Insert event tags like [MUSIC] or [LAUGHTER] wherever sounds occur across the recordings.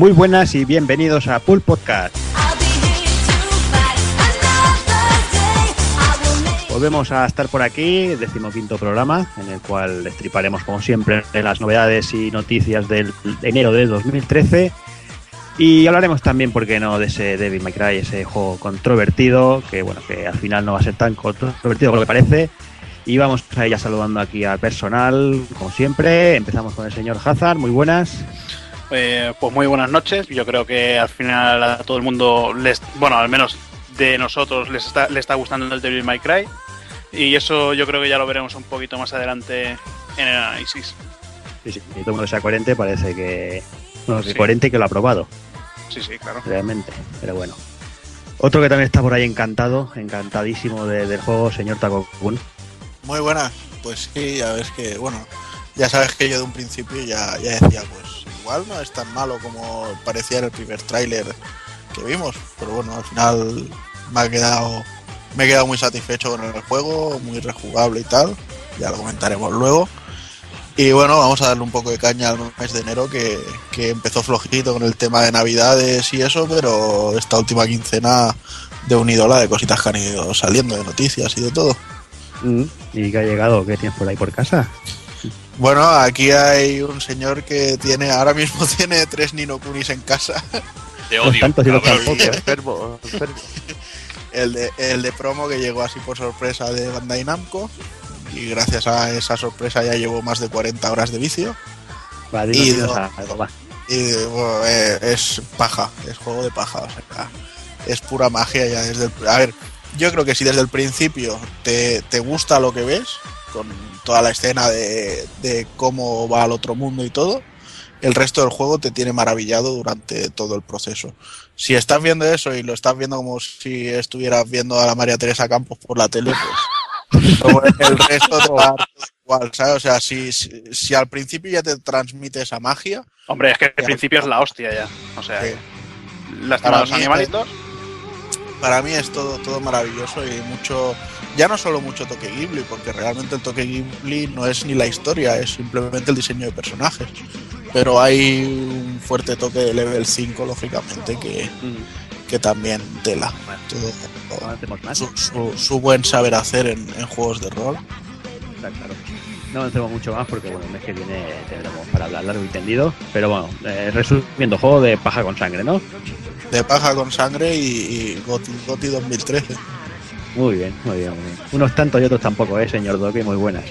Muy buenas y bienvenidos a Pool Podcast. Volvemos a estar por aquí, decimoquinto programa, en el cual destriparemos, como siempre, las novedades y noticias del enero de 2013. Y hablaremos también, ¿por qué no?, de ese Devil May Cry, ese juego controvertido, que bueno, que al final no va a ser tan controvertido como lo que parece. Y vamos a ya saludando aquí al personal, como siempre. Empezamos con el señor Hazard, muy buenas. Eh, pues muy buenas noches. Yo creo que al final a todo el mundo, les, bueno, al menos de nosotros, les está, le está gustando el Devil May Cry. Y eso yo creo que ya lo veremos un poquito más adelante en el análisis. Sí, sí, y todo el mundo sea coherente, parece que. Bueno, que sí. coherente y que lo ha probado. Sí, sí, claro. Realmente, pero bueno. Otro que también está por ahí encantado, encantadísimo de, del juego, señor Taco Kun. Muy buena, pues sí, ya ves que, bueno, ya sabes que yo de un principio ya, ya decía, pues igual no es tan malo como parecía en el primer tráiler que vimos, pero bueno, al final me ha quedado me he quedado muy satisfecho con el juego, muy rejugable y tal, ya lo comentaremos luego. Y bueno, vamos a darle un poco de caña al mes de enero que, que empezó flojito con el tema de navidades y eso, pero esta última quincena de un ídola de cositas que han ido saliendo, de noticias y de todo. Mm, ¿Y qué ha llegado? ¿Qué tienes por ahí por casa? Bueno, aquí hay un señor que tiene, ahora mismo [LAUGHS] tiene tres Nino Kunis en casa. Te odio. tantos y cabrón. ¿eh? enfermo, enfermo. [LAUGHS] El de, el de promo que llegó así por sorpresa de Bandai Namco. Y gracias a esa sorpresa ya llevo más de 40 horas de vicio. Va, Y dinos do- algo, va. Y bueno, eh, es paja, es juego de paja. O sea, es pura magia ya desde el... A ver, yo creo que si desde el principio te, te gusta lo que ves, con toda la escena de, de cómo va al otro mundo y todo, el resto del juego te tiene maravillado durante todo el proceso. Si estás viendo eso y lo estás viendo como si estuvieras viendo a la María Teresa Campos por la tele, pues [LAUGHS] el resto te va a dar igual, ¿sabes? O sea, si, si, si al principio ya te transmite esa magia, Hombre, es que al principio es la hostia ya. O sea, Sí. lástima Para a los animalitos. Para mí es todo, todo maravilloso y mucho, ya no solo mucho toque Ghibli, porque realmente el toque Ghibli no es ni la historia, es simplemente el diseño de personajes. Pero hay un fuerte toque de level 5, lógicamente, que, Mm, que también tela. Todo- más. su, su- su buen saber hacer en, en juegos de rol. Está claro. No avancemos mucho más porque bueno, el mes que viene tendremos para hablar largo y tendido. Pero bueno, eh, resumiendo, juego de paja con sangre, ¿no? De paja con sangre y, y Goti, Goti 2013. Muy bien, muy bien, muy bien. Unos tantos y otros tampoco, ¿eh, señor Doki? Muy buenas.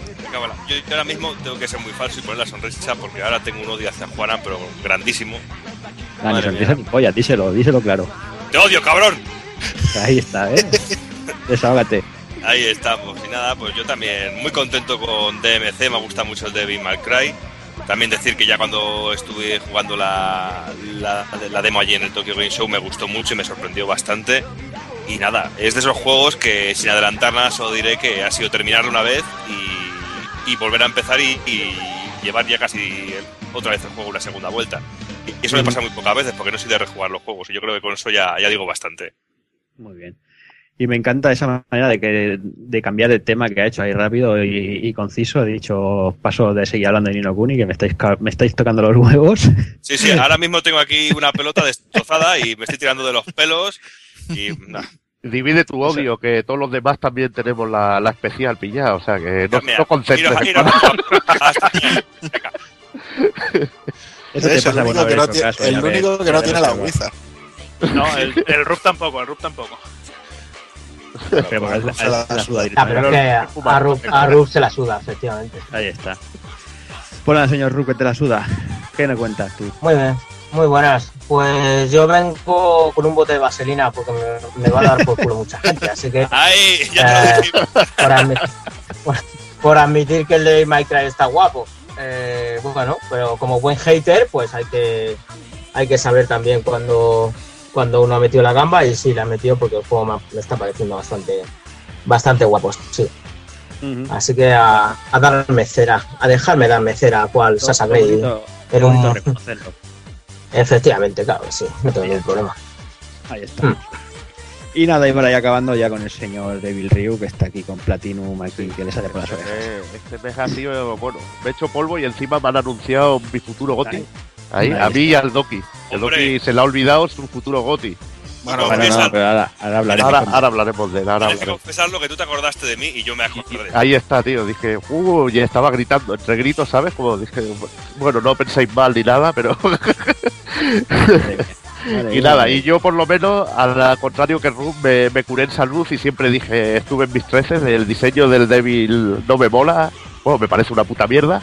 Yo, yo ahora mismo tengo que ser muy falso y poner la sonrisa porque ahora tengo un odio hacia Juana, pero grandísimo. Ah, sonrisa ni polla, díselo, díselo claro. ¡Te odio, cabrón! Ahí está, ¿eh? [LAUGHS] Desahógate. Ahí estamos. Y nada, pues yo también muy contento con DMC, me gusta mucho el Devil May Cry. También decir que ya cuando estuve jugando la, la, la demo allí en el Tokyo Game Show me gustó mucho y me sorprendió bastante. Y nada, es de esos juegos que sin adelantar nada solo diré que ha sido terminarlo una vez y, y volver a empezar y, y llevar ya casi otra vez el juego una segunda vuelta. Y eso me pasa muy pocas veces porque no soy de rejugar los juegos y yo creo que con eso ya, ya digo bastante. Muy bien. Y me encanta esa manera de que de cambiar el tema que ha hecho ahí rápido y, y conciso. He dicho, paso de seguir hablando de Nino Kuni, que me estáis, ca- me estáis tocando los huevos. [LAUGHS] Sí, sí, [LAUGHS] ahora mismo tengo aquí una pelota destrozada y me estoy tirando de los pelos y. Divide tu odio, que todos los demás también tenemos la, la especial pillada, o sea que no, Mira, no concentres. [LAUGHS] el único que no, tiene- la. Wizard. No, el, el Rub tampoco, el Rub tampoco. [LAUGHS] Pero porque Se la- suda directamente. a, a a Rub se la suda, efectivamente. Ahí está. Pues nada, señor Ru, que te la suda. ¿Qué me cuentas tú? Muy bien, muy buenas. Pues yo vengo con un bote de vaselina porque me, me va a dar por culo mucha gente, así que Ahí, ya te lo Eh, dijimos. por, admi- por- por admitir que el de Minecraft está guapo. Eh, bueno, pero como buen hater, pues hay que hay que saber también cuando, cuando uno ha metido la gamba y sí la ha metido porque el juego me, me está pareciendo bastante bastante guapo, sí. Así que a, a darme cera, a dejarme darme cera, cual Sasa Todo Grey. bonito un- reconocerlo. Efectivamente, claro, que sí, no tengo ningún problema. Ahí está. Mm. Y nada, y por ahí acabando ya con el señor Devil Ryu, que está aquí con Platinum aquí, que le sale por las orejas. Eh, este mes ha sido, bueno, me he hecho polvo y encima me han anunciado mi futuro Goti. Ahí. A mí y al Doki. El. Doki se le ha olvidado su futuro Goti. Bueno, Bueno, no, pero ahora, ahora hablaremos. Ahora, ahora hablaremos de él, ahora Tienes que hablaremos. confesarlo que tú te acordaste de mí y yo me acordé. Ahí está, tío. Dije, uh, y estaba gritando entre gritos, ¿sabes? Como dije, bueno, no penséis mal ni nada, pero. [LAUGHS] Y nada, y yo por lo menos, al contrario que Rum, me, me curé en salud y siempre dije, estuve en mis treces, el diseño del Devil no me mola, bueno, me parece una puta mierda.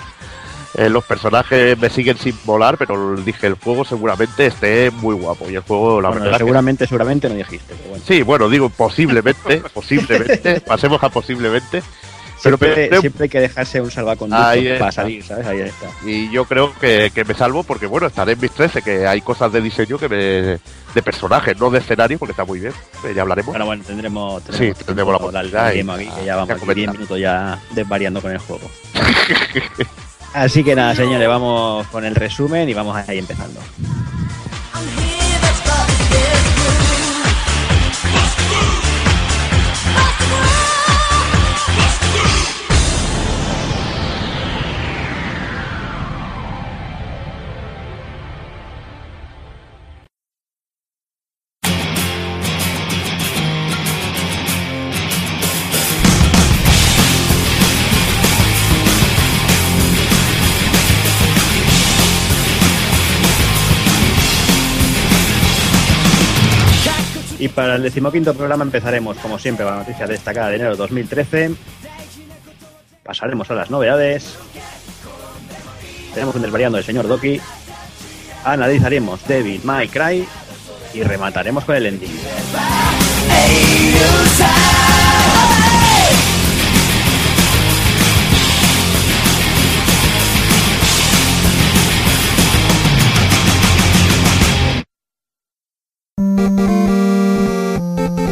Eh, los personajes me siguen sin volar, pero dije, el juego seguramente esté muy guapo. Y el juego, la Bueno, verdad, que- seguramente, seguramente no dijiste, pero bueno. Sí, bueno, digo posiblemente, [LAUGHS] posiblemente, pasemos a posiblemente. Pero, Siempre, siempre hay que dejarse un salvaconducto para salir, ¿sabes? Ahí está. y yo creo que, que me salvo porque, bueno, estaré en mis 13, que hay cosas de diseño que me, de personajes, no de escenario, porque está muy bien, eh, ya hablaremos. Bueno, bueno, tendremos, Sí, tendremos la oportunidad y- aquí, que ya ya vamos comenta. 10 minutos ya desvariando con el juego. [LAUGHS] Así que nada, señores, vamos con el resumen y vamos ahí empezando. Para el decimoquinto programa empezaremos, como siempre, con la noticia destacada de enero de 2013. Pasaremos a las novedades. Tenemos un desvariando del señor Doki. Analizaremos Devil May Cry. Y remataremos con el ending.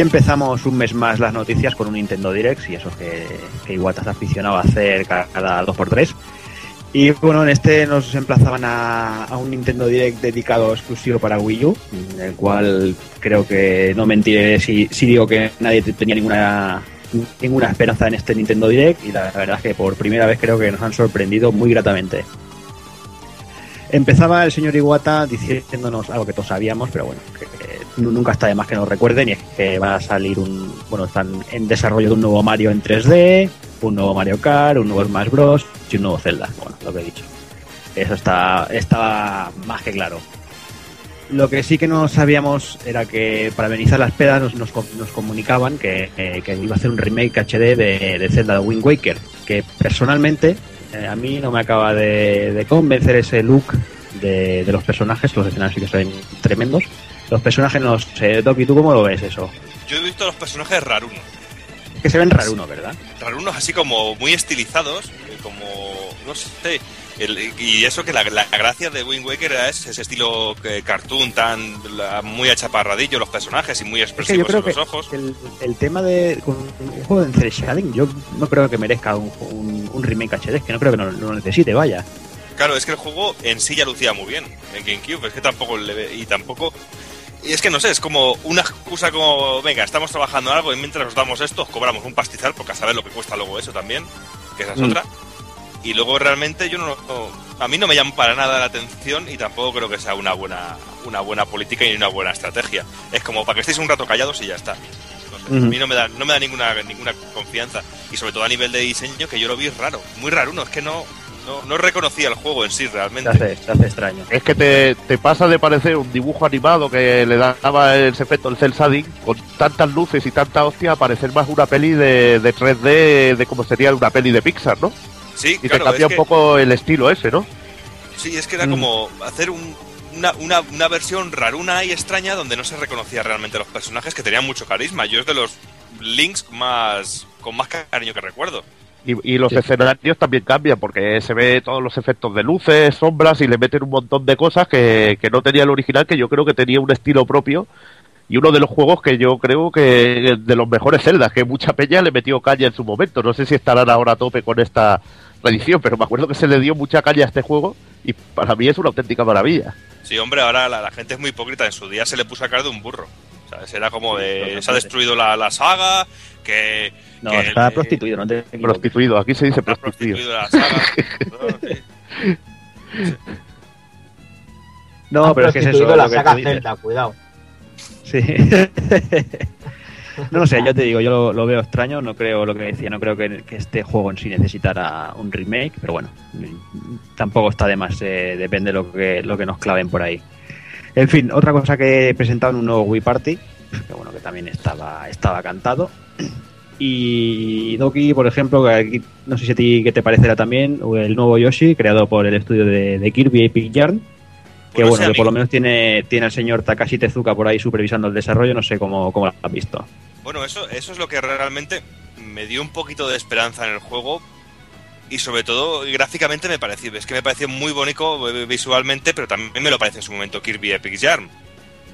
Empezamos un mes más las noticias con un Nintendo Direct, y eso que, que Iwata está aficionado a hacer ca- cada 2x3. Y bueno, en este nos emplazaban a, un Nintendo Direct dedicado exclusivo para Wii U, en el cual creo que no mentiré si, si digo que nadie te- tenía ninguna ninguna esperanza en este Nintendo Direct y la verdad es que por primera vez creo que nos han sorprendido muy gratamente. Empezaba el señor Iwata diciéndonos algo que todos sabíamos, pero bueno, que, nu- nunca está de más que nos recuerden y es que va a salir un, bueno, están en desarrollo de un nuevo Mario en 3D, un nuevo Mario Kart, un nuevo Smash Bros y un nuevo Zelda, bueno, lo que he dicho. Eso está, estaba más que claro. Lo que sí que no sabíamos era que para amenizar las pedas nos, nos comunicaban que, eh, que iba a hacer un remake HD de, de Zelda de Wind Waker, que personalmente eh, a mí no me acaba de, de convencer ese look de, de los personajes, los escenarios sí que son tremendos. Los personajes no sé, Doki, ¿tú cómo lo ves eso? Yo he visto los personajes rarunos. Es que se ven rarunos, ¿verdad? Rarunos así como muy estilizados, eh, como, no sé. el- y eso que la, la gracia de Wind Waker es ese estilo eh, cartoon tan la- muy achaparradillo los personajes y muy Es que yo expresivos creo en que los ojos. el, el tema de con un juego shading, yo no creo que merezca un, un, un remake HD, que no creo que no lo necesite, vaya. Claro, es que el juego en sí ya lucía muy bien en GameCube, es que tampoco le ve- y tampoco y es que no sé, es como una excusa como, venga, estamos trabajando en algo y mientras nos damos esto, os cobramos un pastizal, porque a saber lo que cuesta luego eso también, que esa es Mm. otra. Y luego realmente yo no, no- a mí no me llama para nada la atención y tampoco creo que sea una buena una buena política y una buena estrategia. Es como para que estéis un rato callados y ya está. A mí no me da no me da ninguna ninguna confianza y sobre todo a nivel de diseño que yo lo vi raro, muy raro, no es que no no, no reconocía el juego en sí Se realmente. hace, se hace extraño. Es que te, te pasa de parecer un dibujo animado que le daba ese efecto el cel shading con tantas luces y tanta hostia a parecer más una peli de, de 3D de como sería una peli de Pixar, ¿no? Sí, Y claro, te cambia es que- un poco el estilo ese, ¿no? Sí, es que era Mm. como hacer un- una, una, una versión raruna y extraña donde no se reconocía realmente los personajes que tenían mucho carisma. Yo es de los links más con más cariño que recuerdo. Y, y los escenarios también cambian porque se ve todos los efectos de luces, sombras y le meten un montón de cosas que, que no tenía el original, que yo creo que tenía un estilo propio y uno de los juegos que yo creo que de los mejores celdas, que mucha peña le metió caña en su momento. No sé si estarán ahora a tope con esta reedición, pero me acuerdo que se le dio mucha caña a este juego y para mí es una auténtica maravilla. Sí, hombre, ahora la, la gente es muy hipócrita. En su día se le puso a cara de un burro. ¿Sabes? Era como de. Se ha destruido la, la saga, que. No, que está el- prostituido, no te. Prostituido, aquí se dice está prostituido. prostituido la saga. [LAUGHS] No, sí. No, Han pero es que es eso. la saga. Zelda, cuidado. Sí. [LAUGHS] no sé, yo te digo, yo lo, lo veo extraño, no creo lo que decía, no creo que, este juego en sí necesitara un remake, pero bueno, tampoco está de más, eh, depende lo que, lo que nos claven por ahí. En fin, otra cosa que presentaron un nuevo Wii Party, que bueno, que también estaba, estaba cantado. Y Doki, por ejemplo, no sé si a ti qué te parecerá también, el nuevo Yoshi, creado por el estudio de, de Kirby Epic Yarn, que no bueno, que por lo menos tiene, tiene al señor Takashi Tezuka por ahí supervisando el desarrollo, no sé cómo, cómo lo has visto. Bueno, eso, eso es lo que realmente me dio un poquito de esperanza en el juego. Y sobre todo, gráficamente me pareció. Es que me pareció muy bonito visualmente, pero también me lo parece en su momento Kirby Epic Yarn.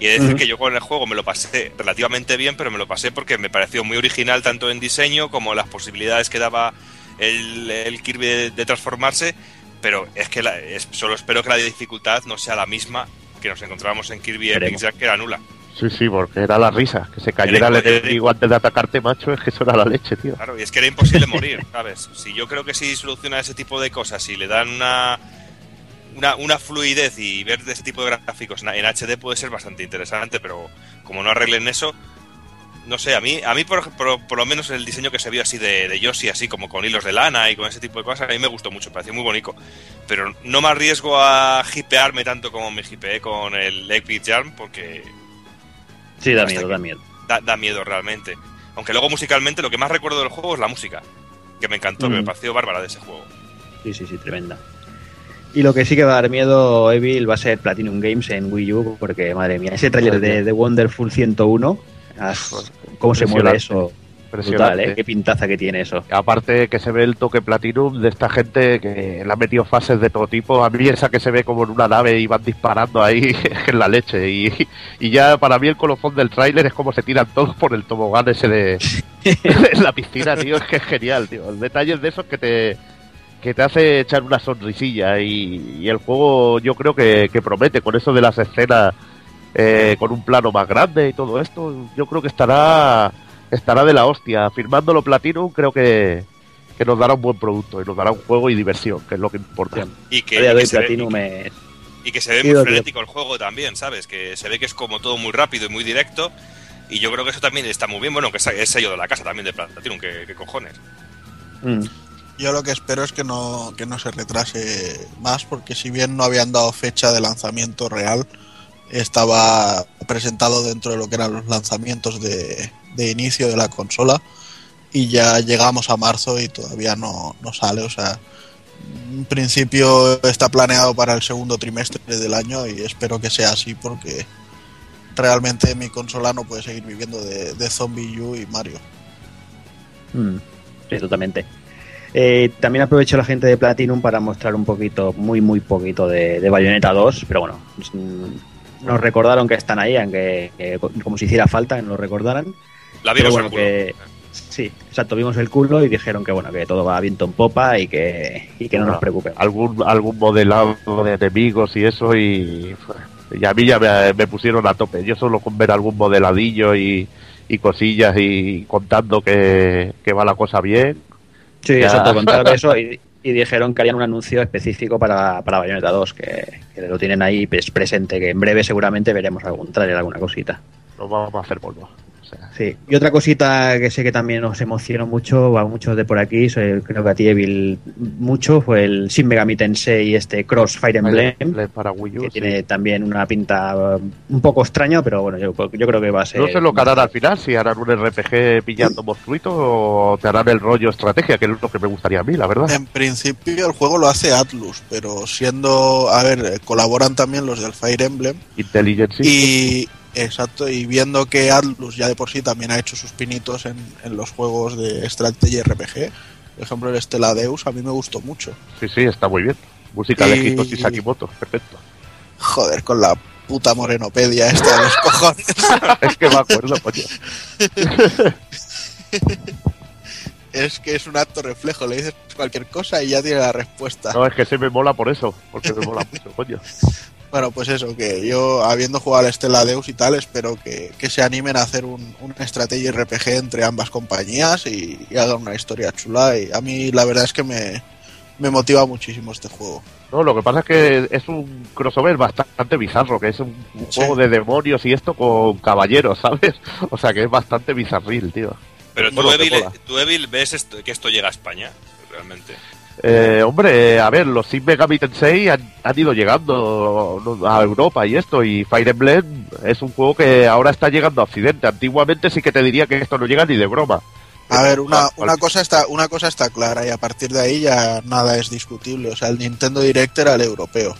Y he de decir Ujú. que yo con el juego me lo pasé relativamente bien, pero me lo pasé porque me pareció muy original tanto en diseño como las posibilidades que daba el, el Kirby de, de transformarse. Pero es que la- es- solo espero que la dificultad no sea la misma que nos encontrábamos en Kirby Epic. Yarn, que era nula. Sí, sí, porque era la risa. Que se cayera el enemigo antes de atacarte, macho, es que eso era la leche, tío. Claro, y es que era imposible morir, [LAUGHS] ¿sabes? Si yo creo que si soluciona ese tipo de cosas, si le dan una, una, una fluidez y ver de ese tipo de gráficos en, en HD puede ser bastante interesante, pero como no arreglen eso, no sé, a mí, a mí por, por, por lo menos el diseño que se vio así de, de Yoshi, así como con hilos de lana y con ese tipo de cosas, a mí me gustó mucho, me pareció muy bonito. Pero no me arriesgo a hipearme tanto como me hipeé con el Epic Jarm, porque Sí, da miedo, da miedo. da, da miedo realmente. Aunque luego musicalmente lo que más recuerdo del juego es la música, que me encantó, que me Mm. pareció bárbara de ese juego. Sí, sí, sí, tremenda. Y lo que sí que va a dar miedo, Evil, va a ser Platinum Games en Wii U, porque madre mía, ese tráiler de, de Wonderful 101, as- cómo se mueve eso, brutal. ¿eh? Qué pintaza que tiene eso. Aparte que se ve el toque Platinum de esta gente que le ha metido fases de todo tipo. A mí esa que se ve como en una nave y van disparando ahí [LAUGHS] en la leche. Y, y ya para mí el colofón del tráiler es como se tiran todos por el tobogán ese de [LAUGHS] en la piscina, tío. Es que es genial, tío. El detalle de esos que te que te hace echar una sonrisilla y, y el juego yo creo que, que promete con eso de las escenas eh, con un plano más grande y todo esto. Yo creo que estará estará de la hostia. Firmándolo Platinum creo que, que nos dará un buen producto y nos dará un juego y diversión, que es lo que importa. Y que, y de que se ve, y que se ve Sí, muy frenético el juego también, ¿sabes? Que se ve que es como todo muy rápido y muy directo. Y yo creo que eso también está muy bien. Bueno, que es es sello de la casa también de Platinum, que, que cojones. Mm. Yo lo que espero es que no, que no se retrase más, porque si bien no habían dado fecha de lanzamiento real, estaba presentado dentro de lo que eran los lanzamientos de, de inicio de la consola y ya llegamos a marzo y todavía no, no sale. O sea, en principio está planeado para el segundo trimestre del año y espero que sea así porque realmente mi consola no puede seguir viviendo de, de Zombie U y Mario. Mm, Sí, totalmente. Eh, también aprovecho la gente de Platinum para mostrar un poquito, muy, muy poquito de, de Bayonetta 2, pero bueno, mm, nos recordaron que están ahí, aunque como si hiciera falta que nos lo recordaran. La vimos bueno, al culo. que sí, exacto, vimos el culo y dijeron que bueno, que todo va viento en popa y que, y que no nos preocupemos. Algún, algún modelado de enemigos y eso y, y a mí ya me, me pusieron a tope. Yo solo con ver algún modeladillo y, y cosillas y contando que, que va la cosa bien. Sí, Ya. exacto, contaron eso [LAUGHS] y, y dijeron que harían un anuncio específico para, para Bayonetta 2, que, lo tienen ahí presente, que en breve seguramente veremos algún trailer, alguna cosita. Nos vamos a hacer polvo. O sea, Sí, y otra cosita que sé que también nos emocionó mucho, a muchos de por aquí, soy- creo que a ti Evil mucho, fue el Shin Megami Tensei este Cross Fire Emblem, Emblem para Wii U, que sí. tiene también una pinta um, un poco extraña, pero bueno, yo, yo creo que va a ser... No sé lo que harán al final, si harán un RPG pillando monstruitos o te harán el rollo estrategia, que es lo que me gustaría a mí, la verdad. En principio el juego lo hace Atlus, pero siendo, a ver, eh, colaboran también los del Fire Emblem Intelligence. y, Exacto, y viendo que Atlus ya de por sí también ha hecho sus pinitos en, en los juegos de estrategia RPG, por ejemplo el Stella Deus, a mí me gustó mucho. Sí, sí, está muy bien. Música de Y- Hitoshi Sakimoto, perfecto. Joder, con la puta morenopedia esta de los cojones. [LAUGHS] Es que me acuerdo, coño. [LAUGHS] Es que es un acto reflejo, le dices cualquier cosa y ya tiene la respuesta. No, es que se me mola por eso, porque me mola [LAUGHS] mucho, coño. Bueno, pues eso, que yo, habiendo jugado al Stella Deus y tal, espero que, que se animen a hacer un, un estrategia RPG entre ambas compañías y, y hagan una historia chula. Y a mí la verdad es que me, me motiva muchísimo este juego. No, lo que pasa es que es un crossover bastante bizarro, que es un, un Sí. juego de demonios y esto con caballeros, [LAUGHS] ¿sabes? O sea que es bastante bizarril, tío. Pero tú, Evil, tú, Evil, ves esto- que esto llega a España, realmente. Eh, hombre, a ver, los Shin Megami Tensei han, han ido llegando a Europa y esto, y Fire Emblem es un juego que ahora está llegando a Occidente. Antiguamente sí que te diría que esto no llega ni de broma. A ver, una, Al- una cosa está, una cosa está clara y a partir de ahí ya nada es discutible. O sea, el Nintendo Direct era el europeo.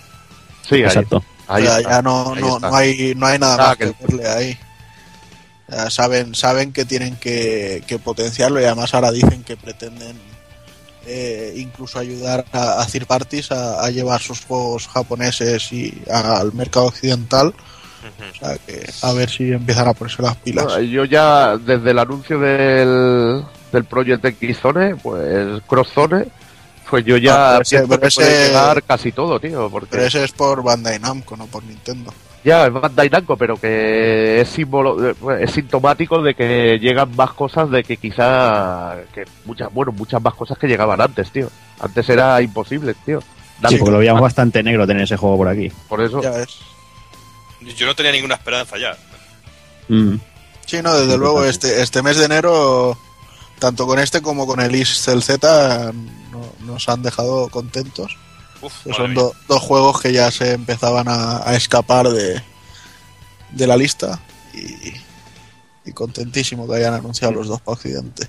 Sí, ahí, Exacto. ahí o sea, está. ya no, ahí no, hay, no hay nada Nada más que- que verle ahí. O sea, saben, saben que tienen que, que potenciarlo y además ahora dicen que pretenden eh, incluso ayudar a, a third parties a, a llevar sus juegos japoneses y al mercado occidental. O sea, que a ver si empiezan a ponerse las pilas. Bueno, yo ya, desde el anuncio del, del Project X Zone, pues Cross Zone, pues yo ya Ah, pero ese- pienso pero que puede llegar casi todo, tío. Porque Pero ese es por Bandai Namco, no por Nintendo. Ya es Bandai Namco, pero que es símbolo, eh, es sintomático de que llegan más cosas de que quizá, que muchas, bueno, muchas más cosas que llegaban antes, tío. Antes era imposible, tío. Sí, porque lo veíamos bastante negro tener ese juego por aquí. por eso, Ya ves. Yo no tenía ninguna esperanza ya. Mm. Sí, no, desde Sí, luego, este, este mes de enero, tanto con este como con el Iscel Z, no- nos han dejado contentos. Uf, Que madre son do- dos juegos que ya se empezaban a, a escapar de, de la lista y, y contentísimo que hayan anunciado los dos para Occidente.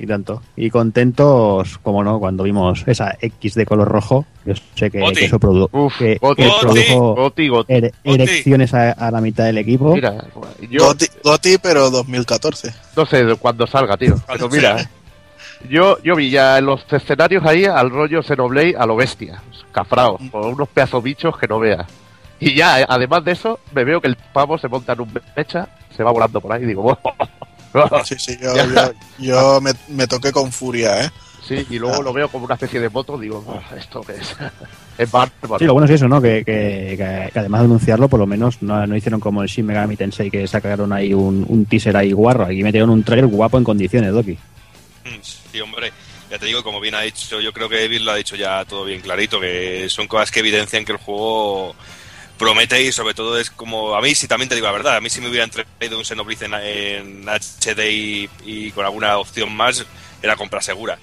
Y tanto. Y contentos, como no, cuando vimos esa X de color rojo. Yo sé que, eso produ- Uf, que- Goti, que Goti. produjo Goti, Goti. ere- Goti. erecciones a, a la mitad del equipo. Mira, yo Goti, Goti, pero 2014. no sé cuándo salga, tío. [LAUGHS] Pero mira, yo, yo vi ya en los escenarios ahí al rollo Xenoblade a lo bestia, cafrao, con unos pedazos bichos que no veas. Y ya, eh, además de eso, me veo que el pavo se monta en un mecha, se va volando por ahí y digo, Sí, sí, yo, yo, yo [LAUGHS] me, me toqué con furia, ¿eh? sí, y luego lo veo como una especie de moto, digo, "Ah, ¿esto qué es? [LAUGHS] es bárbaro. Sí, lo bueno es eso, ¿no? Que, que- que- que además de anunciarlo, por lo menos no, no hicieron como el Shin Megami Tensei, que sacaron ahí un, un teaser ahí guarro. Aquí metieron un trailer guapo en condiciones, Doki. Mm, Sí, hombre, ya te digo, como bien ha dicho, yo creo que Evil lo ha dicho ya todo bien clarito, que son cosas que evidencian que el juego promete y sobre todo es como, a mí sí también te digo la verdad, a mí si me hubieran traído un Xenoblade en, en HD y, y con alguna opción más, era compra segura.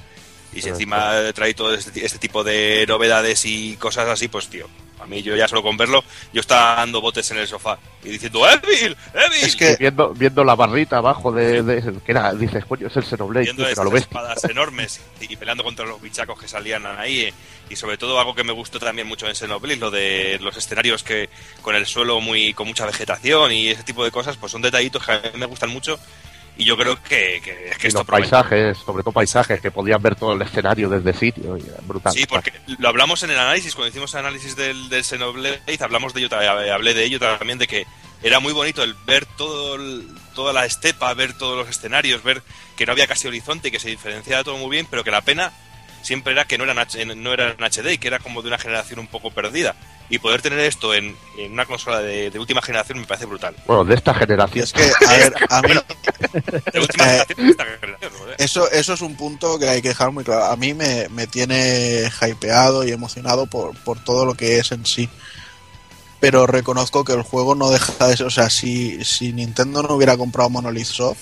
Y si Correcto. encima trae todo este, este tipo de novedades y cosas así, pues tío, a mí yo ya solo con verlo, yo estaba dando botes en el sofá y diciendo, ¡Evil! ¡Evil! Es que- viendo, viendo la barrita abajo de, de- que era, dices, coño, es el Xenoblade, viendo tío, pero lo espadas enormes y peleando contra los bichacos que salían ahí eh, y sobre todo algo que me gustó también mucho en Xenoblade lo de los escenarios que con el suelo muy con mucha vegetación y ese tipo de cosas pues son detallitos que a mí me gustan mucho y yo creo que, que, que Y esto los paisajes, sobre todo paisajes, que podían ver todo el escenario desde sitio, y brutal. Sí, porque lo hablamos en el análisis, cuando hicimos el análisis del, del Xenoblade, hablamos de ello, ta- hablé de ello también, de que era muy bonito el ver todo el- toda la estepa, ver todos los escenarios, ver que no había casi horizonte, que se diferenciaba todo muy bien, pero que la pena siempre era que no eran, no eran HD y que era como de una generación un poco perdida. Y poder tener esto en, en una consola de, de última generación me parece brutal. Bueno, de esta Y generación. es que, a ver, a mí De última [LAUGHS] Eh, generación de esta generación, joder. Eso, eso es un punto que hay que dejar muy claro. A mí me, me tiene hypeado y emocionado por, por todo lo que es en sí. Pero reconozco que el juego no deja de ser. O sea, si, si Nintendo no hubiera comprado Monolith Soft,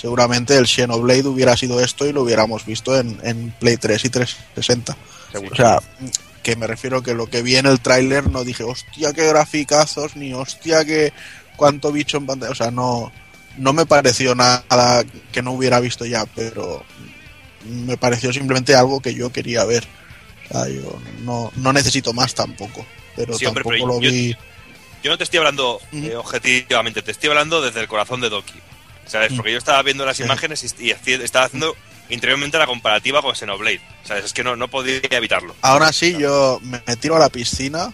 seguramente el Xenoblade hubiera sido esto y lo hubiéramos visto en, en Play 3 y 360. Seguro. O sea, que me refiero que lo que vi en el tráiler no dije, hostia, qué graficazos, ni hostia, qué cuánto bicho en pantalla. O sea, no, no me pareció nada que no hubiera visto ya, pero me pareció simplemente algo que yo quería ver. O sea, yo no, no necesito más tampoco, pero Sí, hombre, tampoco pero lo yo- vi. Yo no te estoy hablando eh, objetivamente, te estoy hablando desde el corazón de Doki. ¿Sabes? Porque yo estaba viendo las Sí. imágenes y, estaba haciendo interiormente la comparativa con Xenoblade. ¿Sabes? Es que no, no podía evitarlo. Aún así, yo me me tiro a la piscina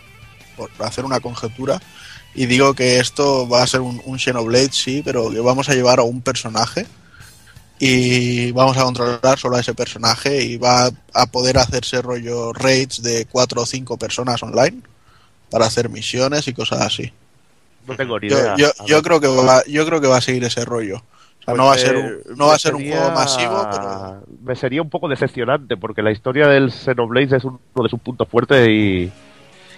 por hacer una conjetura y digo que esto va a ser un, un Xenoblade, sí, pero que vamos a llevar a un personaje y vamos a controlar solo a ese personaje y va a poder hacerse rollo raids de cuatro o cinco personas online para hacer misiones y cosas así. No tengo ni idea. yo, creo que va, yo creo que va a seguir ese rollo. O sea, Pues no va a ser un, no va a ser un juego masivo, pero Me sería un poco decepcionante porque la historia del Xenoblade es uno de sus puntos fuertes y,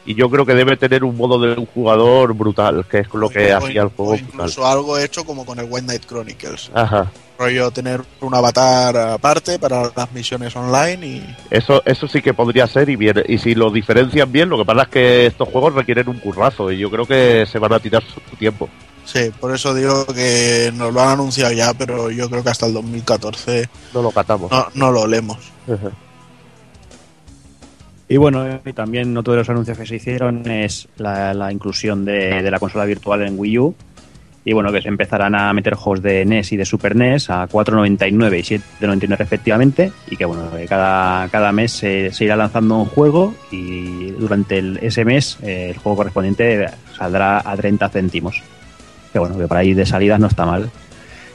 y yo creo que debe tener un modo de un jugador brutal, que es lo que o- hacía el o juego brutal. incluso algo hecho como con el White Knight Chronicles. Ajá. Rollo tener un avatar aparte para las misiones online y Eso, eso sí que podría ser y bien. Y si lo diferencian bien, lo que pasa es que estos juegos requieren un currazo y yo creo que se van a tirar su tiempo. sí, por eso digo que nos lo han anunciado ya, pero yo creo que hasta el 2014 No lo catamos. no, no lo olemos. Ajá. Y bueno, y también otro de los anuncios que se hicieron es la, la inclusión de, de la consola virtual en Wii U. Y bueno, que se empezarán a meter juegos de NES y de Super NES a 4.99 y 7.99 respectivamente. Y que bueno, cada, cada mes se, irá lanzando un juego y durante el, ese mes eh, el juego correspondiente saldrá a 30 céntimos. Que bueno, que para ir de salidas no está mal.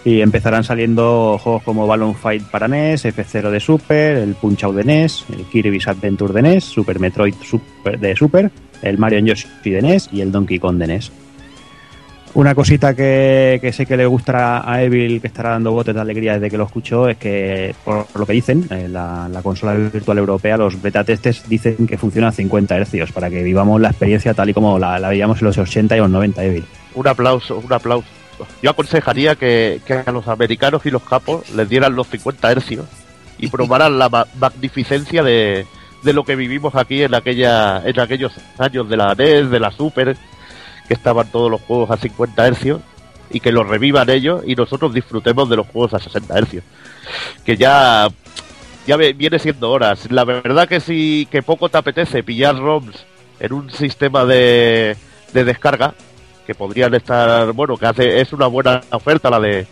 Y empezarán saliendo juegos como Balloon Fight para NES, F0 de Super, el Punch Out de NES, el Kirby's Adventure de NES, Super Metroid de Super, el Mario Yoshi de NES y el Donkey Kong de NES. Una cosita que, que sé que le gustará a Evil, que estará dando botes de alegría desde que lo escuchó, es que, por lo que dicen, eh, la, la consola virtual europea, los beta testes dicen que funciona a 50 Hz para que vivamos la experiencia tal y como la, la veíamos en los 80 y los 90, Evil. Un aplauso, un aplauso. Yo aconsejaría que, que a los americanos y los capos les dieran los 50 hercios y [LAUGHS] probaran la ma- magnificencia de, de lo que vivimos aquí en aquella en aquellos años de la NES, de la Super, que estaban todos los juegos a 50 hercios y que los revivan ellos y nosotros disfrutemos de los juegos a 60 hercios. Que ya ya viene siendo horas. La verdad que sí que poco te apetece pillar ROMs en un sistema de, de descarga que podrían estar, bueno, que hace es una buena oferta la de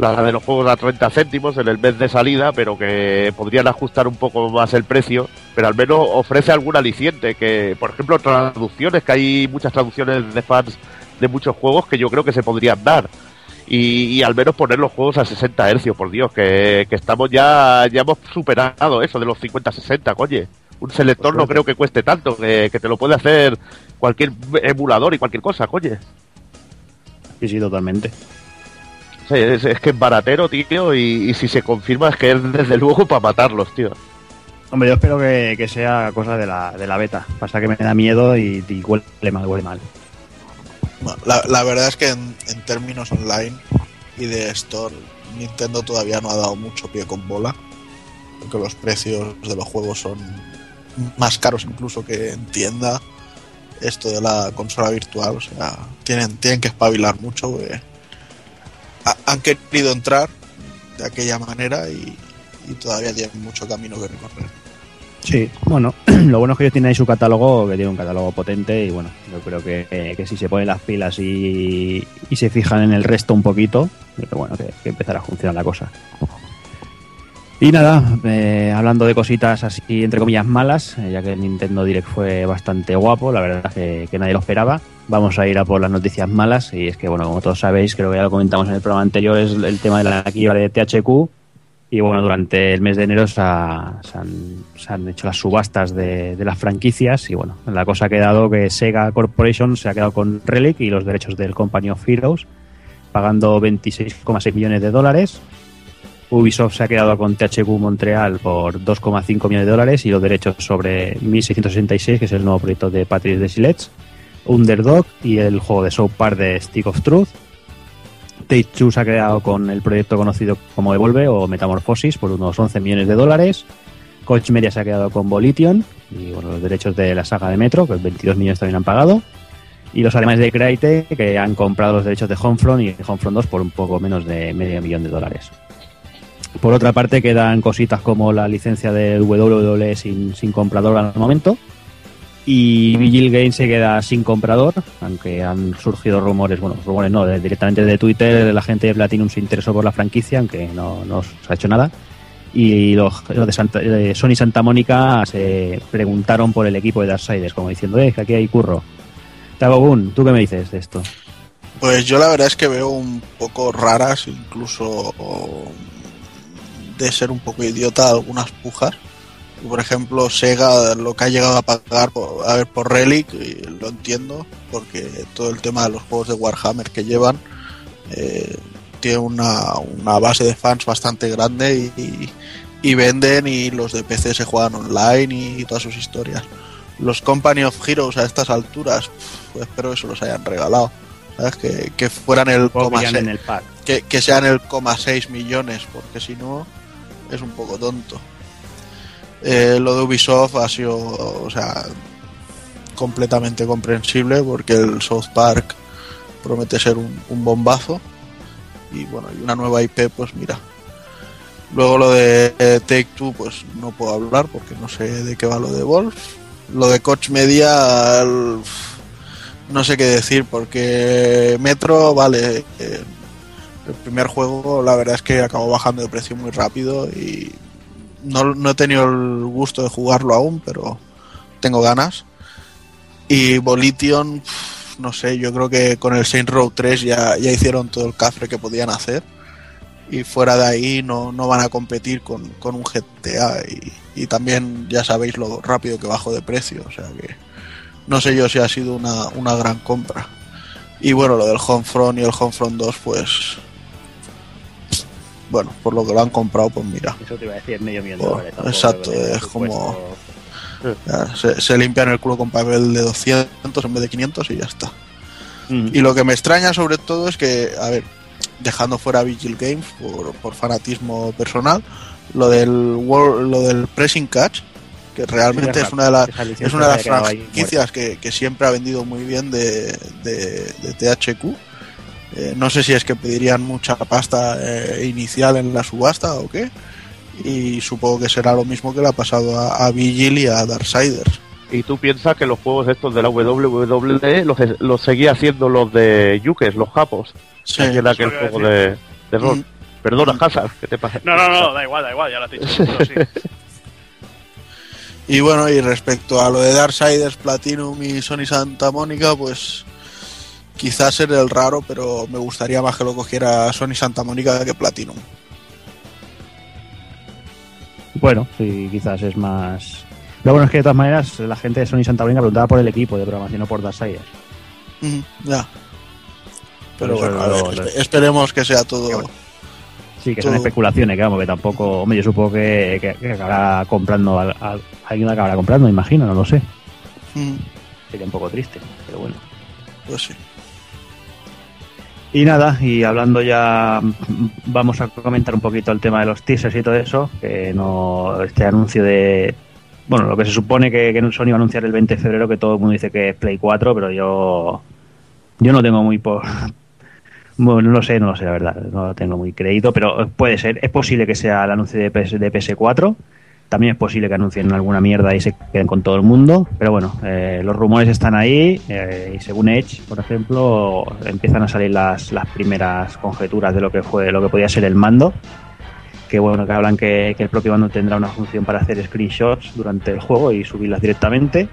la de los juegos a 30 céntimos en el mes de salida, pero que podrían ajustar un poco más el precio, pero al menos ofrece algún aliciente, que por ejemplo traducciones, que hay muchas traducciones de fans de muchos juegos que yo creo que se podrían dar. Y, y al menos poner los juegos a 60 hercios, por Dios, que, que estamos ya, ya hemos superado eso de los 50-60, coño. Un selector no creo que cueste tanto, que, que te lo puede hacer cualquier emulador y cualquier cosa, coño. Sí, sí, totalmente. Sí, es, es que es baratero, tío, y, y si se confirma es que es desde luego para matarlos, tío. Hombre, yo espero que, que sea cosa de la, de la beta. Pasa que me da miedo y, y huele mal, huele mal. La, la verdad es que en, en términos online y de store, Nintendo todavía no ha dado mucho pie con bola, porque los precios de los juegos son más caros incluso que en tienda. Esto de la consola virtual, o sea, tienen, tienen que espabilar mucho. porque ha- han querido entrar de aquella manera y, todavía tienen mucho camino que recorrer. Sí, bueno, [CLEARS THROAT] lo bueno es que ellos tienen ahí su catálogo, que tiene un catálogo potente y bueno, yo creo que, eh, que si se ponen las pilas y, y se fijan en el resto un poquito, pero bueno, que, que empezará a funcionar la cosa. Y nada, eh, hablando de cositas así, entre comillas, malas, eh, ya que el Nintendo Direct fue bastante guapo, la verdad es que, que nadie lo esperaba. Vamos a ir a por las noticias malas, y es que, bueno, como todos sabéis, creo que ya lo comentamos en el programa anterior, es el tema de la quiebra de THQ, y bueno, durante el mes de enero se, ha- se han, hecho las subastas de, de las franquicias. Y bueno, la cosa ha quedado que Sega Corporation se ha quedado con Relic y los derechos del Company of Heroes, pagando 26,6 millones de dólares. Ubisoft se ha quedado con THQ Montreal por 2,5 millones de dólares y los derechos sobre 1666, que es el nuevo proyecto de Patrice Desilets, Underdog y el juego de South Park de Stick of Truth. Take-Two se ha quedado con el proyecto conocido como Evolve o Metamorphosis por unos 11 millones de dólares. Koch Media se ha quedado con Volition y bueno, los derechos de la saga de Metro, que 22 millones también han pagado. Y los alemanes de Crytek que han comprado los derechos de Homefront y Homefront 2 por un poco menos de medio millón de dólares. Por otra parte, quedan cositas como la licencia del WWE sin comprador al momento. Y Vigil Games se queda sin comprador, aunque han surgido rumores, bueno, rumores no, directamente de Twitter, la gente de Platinum se interesó por la franquicia, aunque no, no se ha hecho nada. Y los, de Sony Santa Mónica se preguntaron por el equipo de Darksiders, como diciendo, eh, que aquí hay curro. Tagogun, ¿tú qué me dices de esto? Pues yo la verdad es que veo un poco raras, incluso de ser un poco idiota algunas pujas. Por ejemplo, Sega lo que ha llegado a pagar por, a ver por Relic, y lo entiendo, porque todo el tema de los juegos de Warhammer que llevan eh, tiene una, una base de fans bastante grande y, y- y venden y los de PC se juegan online y, todas sus historias. Los Company of Heroes a estas alturas, pues espero que se los hayan regalado. ¿Sabes? Que, que fueran el coma en el pack. que, que sean el coma 6 millones, porque si no es un poco tonto. Eh, lo de Ubisoft ha sido, o sea, completamente comprensible porque el South Park promete ser un, bombazo y bueno, y una nueva IP, pues mira. Luego lo de eh, Take Two, pues no puedo hablar porque no sé de qué va lo de Wolf. Lo de Coach Media, no sé qué decir porque Metro, vale, eh, el primer juego la verdad es que acabó bajando de precio muy rápido y no, no he tenido el gusto de jugarlo aún, pero tengo ganas. Y Volition, no sé, yo creo que con el Saint Row 3 ya, ya hicieron todo el cafre que podían hacer. Y fuera de ahí no, no van a competir con, con un GTA. Y, y también ya sabéis lo rápido que bajó de precio. O sea que no sé yo si ha sido una, una gran compra. Y bueno, lo del Homefront y el Homefront 2, pues. Bueno, por lo que lo han comprado, pues mira. Eso te iba a decir, medio millón de dólares. exacto, es como- ya, se, se limpian el culo con papel de 200 en vez de 500 y ya está. Mm. Y lo que me extraña sobre todo es que, a ver, dejando fuera Vigil Games por, por fanatismo personal, lo del World- lo del Pressing Catch, que realmente Sí, es una de las es una de las franquicias que, que siempre ha vendido muy bien de, de, de THQ. Eh, no sé si es que pedirían mucha pasta eh, inicial en la subasta o qué. Y supongo que será lo mismo que le ha pasado a, a Vigil y a Darksiders. Y tú piensas que los juegos estos de la WWE los, los seguía haciendo los de Yukes, los japos, Sí, que era aquel juego de, de rol. Mm. Perdona, Hazard, ¿qué te pasa? No, no, no, da igual, da igual, ya lo has dicho. sí. [LAUGHS] Y bueno, y respecto a lo de Darksiders, Platinum y Sony Santa Mónica, pues quizás ser el raro, pero me gustaría más que lo cogiera Sony Santa Mónica que Platinum. Bueno, sí, quizás es más. Lo bueno es que de todas maneras la gente de Sony Santa Mónica preguntaba por el equipo de programación, no por Darksiders. Mm, ya. Pero bueno, a lo- ver, lo- espe- esperemos que sea todo. Que bueno. Sí, que son Tú- especulaciones, que vamos, que tampoco. Hombre, yo supongo que, que, que acabará comprando. Al, al- alguien acabará comprando, me imagino, no lo sé. Sería un poco triste, pero bueno. pues sí. Y nada, y hablando ya, mm, vamos a comentar un poquito el tema de los teasers y todo eso, que no, este anuncio de, bueno, lo que se supone que, que Sony va a anunciar el 20 de febrero, que todo el mundo dice que es Play 4, pero yo, yo no tengo muy por, [LAUGHS] bueno, no lo sé, no lo sé, la verdad, no lo tengo muy creído, pero puede ser, es posible que sea el anuncio de, PS, de PS4, también es posible que anuncien alguna mierda y se queden con todo el mundo, pero bueno, eh, los rumores están ahí eh, y según Edge, por ejemplo, empiezan a salir las, las primeras conjeturas de lo que fue, lo que podía ser el mando. Que bueno, que hablan que, que el propio mando tendrá una función para hacer screenshots durante el juego y subirlas directamente.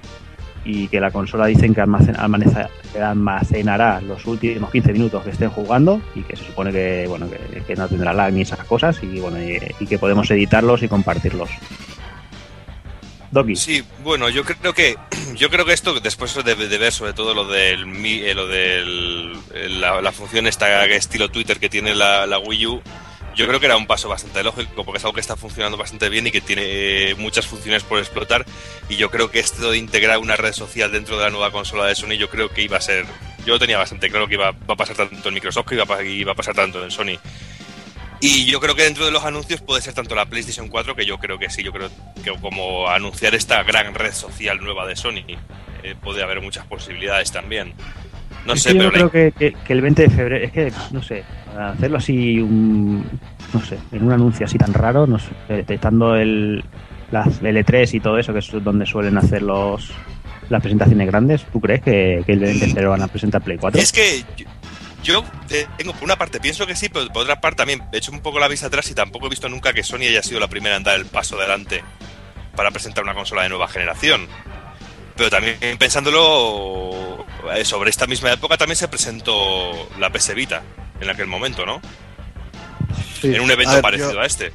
Y que la consola dicen que, almacen- almaneza- que almacenará los últimos 15 minutos que estén jugando y que se supone que bueno que, no tendrá lag ni esas cosas y bueno y, que podemos editarlos y compartirlos. Doki. Sí, bueno, yo creo que [CLEARS THROAT] yo creo que esto después de, ver sobre todo lo del eh, lo del la, función esta estilo Twitter que tiene la Wii U, yo creo que era un paso bastante lógico porque es algo que está funcionando bastante bien y que tiene muchas funciones por explotar y yo creo que esto de integrar una red social dentro de la nueva consola de Sony yo creo que iba a ser yo lo tenía bastante claro que iba, va a pasar tanto en Microsoft que iba a, iba a pasar tanto en Sony. Y yo creo que dentro de los anuncios puede ser tanto la PlayStation 4, que yo creo que sí, yo creo que como anunciar esta gran red social nueva de Sony, eh, puede haber muchas posibilidades también. No Es sé, que yo pero creo que, que- que el 20 de febrero, es que, no sé, hacerlo así, un, no sé, en un anuncio así tan raro, no sé, detectando el, la, el E3 y todo eso, que es donde suelen hacer los, las presentaciones grandes. ¿Tú crees que, el tercero van a presentar Play 4? Es que yo, yo tengo, por una parte, pienso que sí, pero por otra parte también he hecho un poco la vista atrás y tampoco he visto nunca que Sony haya sido la primera en dar el paso adelante para presentar una consola de nueva generación. Pero también pensándolo, eh, sobre esta misma época también se presentó la PS Vita en aquel momento, ¿no? Sí. En un evento A ver, parecido yo- a este.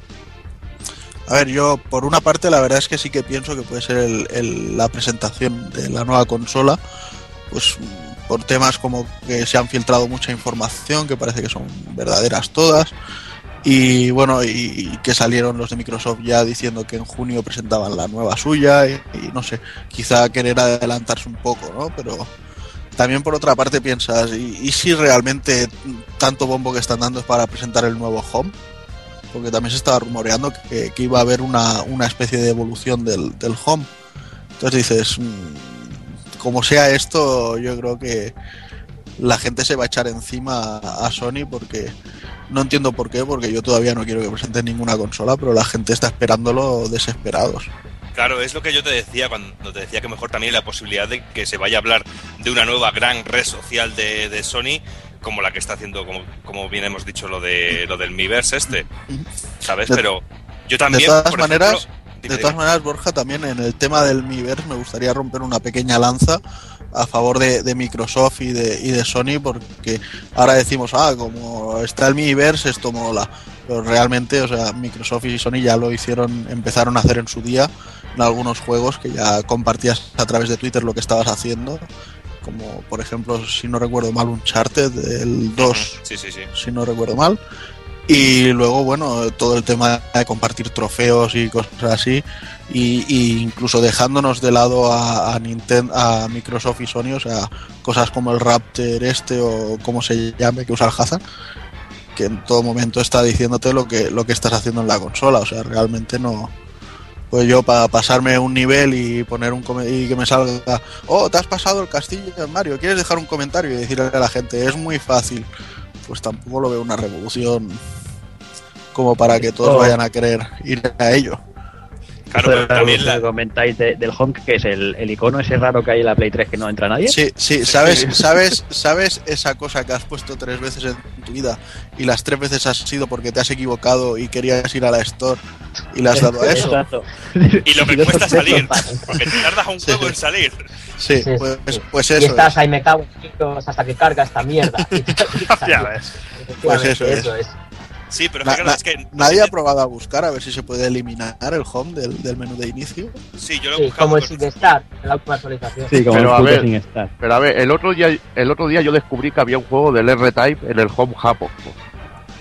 A ver, yo por una parte la verdad es que sí que pienso que puede ser el- el- la presentación de la nueva consola, pues por temas como que se han filtrado mucha información, que parece que son verdaderas todas, y bueno, y, y que salieron los de Microsoft ya diciendo que en junio presentaban la nueva suya, y, y no sé, quizá querer adelantarse un poco, ¿no? Pero también por otra parte piensas, ¿y, si realmente tanto bombo que están dando es para presentar el nuevo Home? porque también se estaba rumoreando que, que iba a haber una, una especie de evolución del, del home. Entonces dices, mm, como sea esto, yo creo que la gente se va a echar encima a Sony porque no entiendo por qué, porque yo todavía no quiero que presenten ninguna consola, pero la gente está esperándolo desesperados. Claro, es lo que yo te decía cuando te decía que mejor también la posibilidad de que se vaya a hablar de una nueva gran red social de, de Sony, como la que está haciendo, como, como bien hemos dicho, lo de lo del Miiverse este, ¿sabes? De- Pero yo también, de todas por maneras, De todas maneras, Borja, también en el tema del Miiverse me gustaría romper una pequeña lanza a favor de, de Microsoft y de, y de Sony, porque ahora decimos, ah, como está el Miiverse, esto mola. Pero realmente, o sea, Microsoft y Sony ya lo hicieron, empezaron a hacer en su día en algunos juegos que ya compartías a través de Twitter lo que estabas haciendo. Como por ejemplo, si no recuerdo mal, Uncharted, el 2 Sí, sí, sí. si no recuerdo mal. Y luego, bueno, todo el tema de compartir trofeos y cosas así. Y, y incluso dejándonos de lado a, a, Ninten- a Microsoft y Sony, o sea, cosas como el Raptor este o como se llame que usa el Hazard, que en todo momento está diciéndote lo que, lo que estás haciendo en la consola. O sea, realmente no. Pues yo para pasarme un nivel y poner un y que me salga, oh, te has pasado el castillo en Mario, ¿quieres dejar un comentario y decirle a la gente, es muy fácil? Pues tampoco lo veo una revolución como para que todos vayan a querer ir a ello. Claro, pero también que la, comentáis de- del Home, que es el, el icono ese raro que hay en la Play 3 que no entra nadie. Sí, sí, sabes, sabes, sabes esa cosa que has puesto tres veces en tu vida y las tres veces has sido porque te has equivocado y querías ir a la store y le has dado a eso. Exacto. y lo que cuesta salir, porque te tardas un Sí. huevo en salir. Sí, Sí, pues, sí. pues y eso. estás es. ahí, me cago en chicos, hasta que carga esta mierda. [LAUGHS] Y y Ya ves. Pues eso es. eso es. Sí, pero Na- es que, claro, na- es que Nadie ha probado a buscar a ver si se puede eliminar el home del, del menú de inicio. sí, yo lo he Sí, buscado como el Sin veces. Star, en la última actualización. Sí, como Pero el a ver. sin estar. Pero a ver, el otro día, el otro día yo descubrí que había un juego del R-Type en el Home Japón.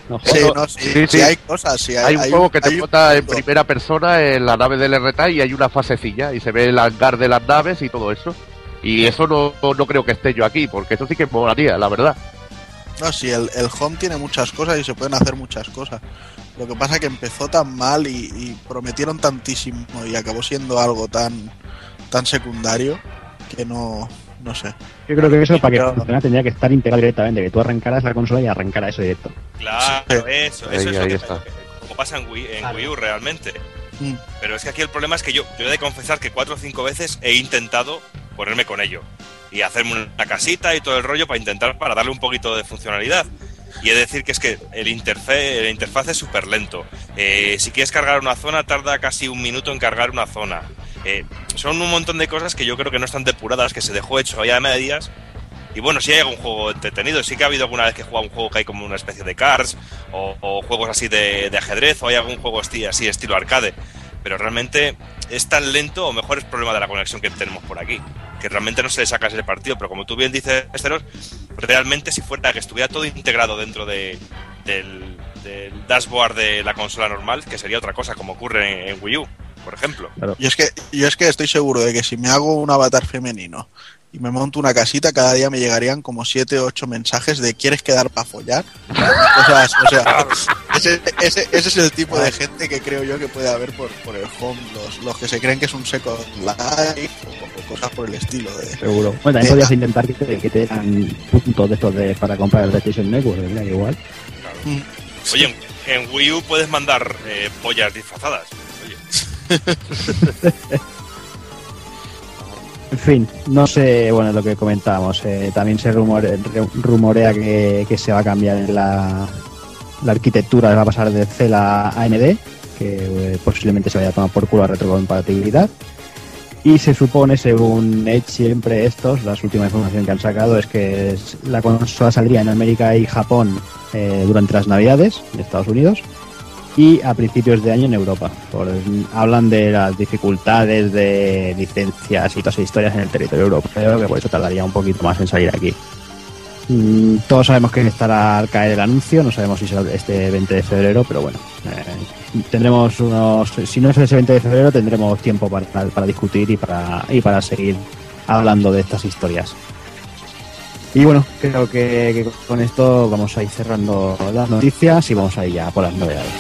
No, Sí, no, sí, Sí, sí sí. hay cosas, sí hay, Hay un hay juego que te explota en primera persona en la nave del R-Type y hay una fasecilla y se ve el hangar de las naves y todo eso. Y eso no, no creo que esté yo aquí, porque eso sí que molaría, la verdad. No, sí, el, el home tiene muchas cosas y se pueden hacer muchas cosas. Lo que pasa es que empezó tan mal y, y prometieron tantísimo y acabó siendo algo tan tan secundario que no no sé. Yo creo que eso para que funcionara tendría que estar integrado directamente, que tú arrancaras la consola y arrancara eso directo. Claro, Sí. eso, eso Ahí- es lo ahí que está. como pasa en Wii, en Claro. Wii U realmente. Mm. Pero es que aquí el problema es que yo, yo he de confesar que cuatro o cinco veces he intentado ponerme con ello y hacerme una casita y todo el rollo para intentar para darle un poquito de funcionalidad. Y he de decir que es que el interfaz, el interfaz es súper lento. Eh, si quieres cargar una zona, tarda casi un minuto en cargar una zona. Eh, son un montón de cosas que yo creo que no están depuradas, que se dejó hecho ahí a medias. Y bueno, sí hay algún juego entretenido. Sí que ha habido alguna vez que he jugado un juego que hay como una especie de cars o, juegos así de, ajedrez o hay algún juego esti- así estilo arcade. Pero realmente es tan lento o mejor es problema de la conexión que tenemos por aquí. Que realmente no se le saca ese partido. Pero como tú bien dices, Esteros, realmente si fuera que estuviera todo integrado dentro de, del, del dashboard de la consola normal, que sería otra cosa, como ocurre en, en Wii U, por ejemplo. Yo es que yo es que estoy seguro de que si me hago un avatar femenino y me monto una casita, cada día me llegarían como siete o ocho mensajes de ¿quieres quedar para follar? Cosas, o sea, ese, ese, ese es el tipo de gente que creo yo que puede haber por, por el home, los, los que se creen que es un second life o, o cosas por el estilo. De, Seguro. Bueno, también podías intentar que te, que te dan puntos de estos de, para comprar el PlayStation Network, ¿verdad? Igual. Oye, en, en Wii U puedes mandar eh, pollas disfrazadas. Oye, [LAUGHS] En fin, no sé, bueno, lo que comentábamos, eh, también se rumore- re- rumorea que, se va a cambiar la, la arquitectura, va a pasar de C a AMD, que eh, posiblemente se vaya a tomar por culo a retrocompatibilidad. Y se supone, según Edge siempre estos, las últimas información que han sacado es que la consola saldría en América y Japón eh, durante las navidades de Estados Unidos y a principios de año en Europa. Hablan de las dificultades de licencias y todas esas historias en el territorio europeo, que por eso tardaría un poquito más en salir aquí. Mm, todos sabemos que estará al caer el anuncio, no sabemos si será este 20 de febrero, pero bueno, eh, tendremos unos, si no es ese 20 de febrero, tendremos tiempo para, para discutir y para, y para seguir hablando de estas historias. Y bueno, creo que, con esto vamos a ir cerrando las noticias y vamos a ir ya por las novedades.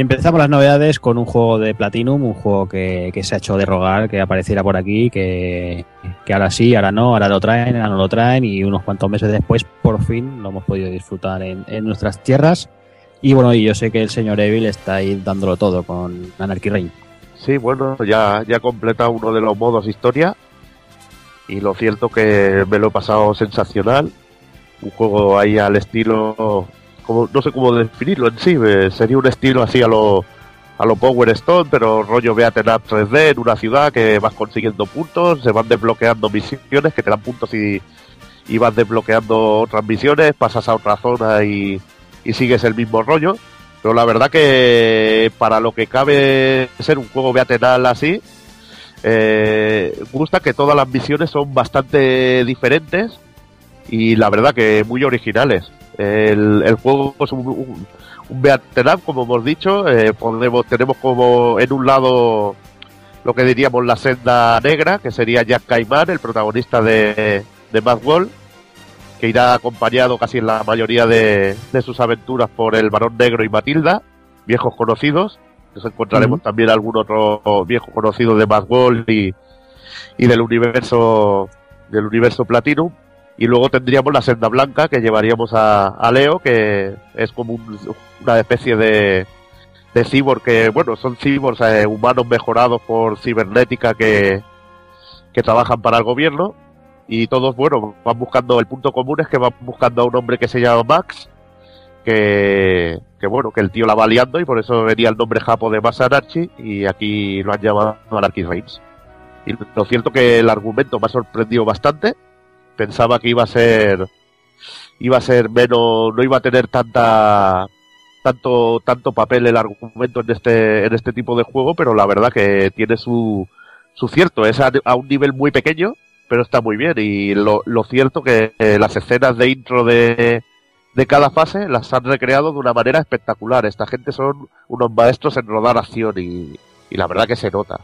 Empezamos las novedades con un juego de Platinum, un juego que, se ha hecho de rogar, que apareciera por aquí, que, ahora sí, ahora no, ahora lo traen, ahora no lo traen y unos cuantos meses después por fin lo hemos podido disfrutar en, en nuestras tierras. Y bueno, y yo sé que el señor Evil está ahí dándolo todo con Anarchy Reign. Sí, bueno, ya, ya completa uno de los modos historia. Y lo cierto que me lo he pasado sensacional. Un juego ahí al estilo. No sé cómo definirlo en sí. eh, Sería un estilo así a lo, a lo Power Stone, pero rollo Beaten Up 3D en una ciudad que vas consiguiendo puntos, se van desbloqueando misiones que te dan puntos y, y vas desbloqueando otras misiones, pasas a otra zona y, y sigues el mismo rollo. Pero la verdad que para lo que cabe ser un juego beatenal así, eh, gusta que todas las misiones son bastante diferentes y la verdad que muy originales. El, el juego es un, un, un como hemos dicho. eh, podemos, tenemos como en un lado lo que diríamos la senda negra, que sería Jack Caimán, el protagonista de, de Mad World, que irá acompañado casi en la mayoría de, de sus aventuras por el Barón Negro y Matilda, viejos conocidos. Nos encontraremos también algún otro viejo conocido de Mad World y, y del universo del universo Platinum. Y luego tendríamos la senda blanca que llevaríamos a, a Leo, que es como un- una especie de, de cyborg que, bueno, son cyborgs eh, humanos mejorados por cibernética que, que trabajan para el gobierno. Y todos, bueno, van buscando, el punto común es que van buscando a un hombre que se llama Max, que, que bueno, que el tío la va liando y por eso venía el nombre japo de Mass Anarchy y aquí lo han llamado Anarchy Reigns. Y lo cierto que el argumento me ha sorprendido bastante. Pensaba que iba a ser iba a ser menos, no iba a tener tanta tanto tanto papel el argumento en este en este tipo de juego, pero la verdad que tiene su su cierto, es a, un nivel muy pequeño, pero está muy bien y lo, lo cierto que eh, las escenas de intro de de cada fase las han recreado de una manera espectacular. Esta gente son unos maestros en rodar acción y, y la verdad que se nota.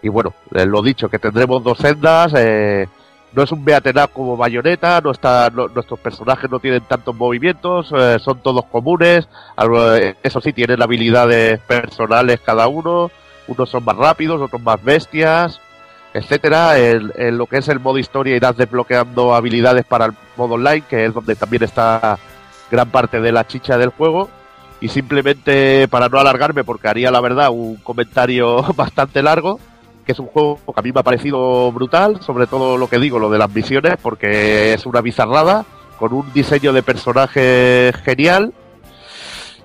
Y bueno, eh, lo dicho, que tendremos dos sendas, eh, no es un beaten up como bayoneta, no está, nuestros personajes no tienen tantos movimientos, eh, son todos comunes, eh, eso sí, tienen habilidades personales cada uno, unos son más rápidos, otros más bestias, etcétera. En lo que es el modo historia irás desbloqueando habilidades para el modo online, que es donde también está gran parte de la chicha del juego. Y simplemente para no alargarme, porque haría la verdad un comentario [LAUGHS] bastante largo, que es un juego que a mí me ha parecido brutal, sobre todo lo que digo, lo de las misiones, porque es una bizarrada, con un diseño de personaje genial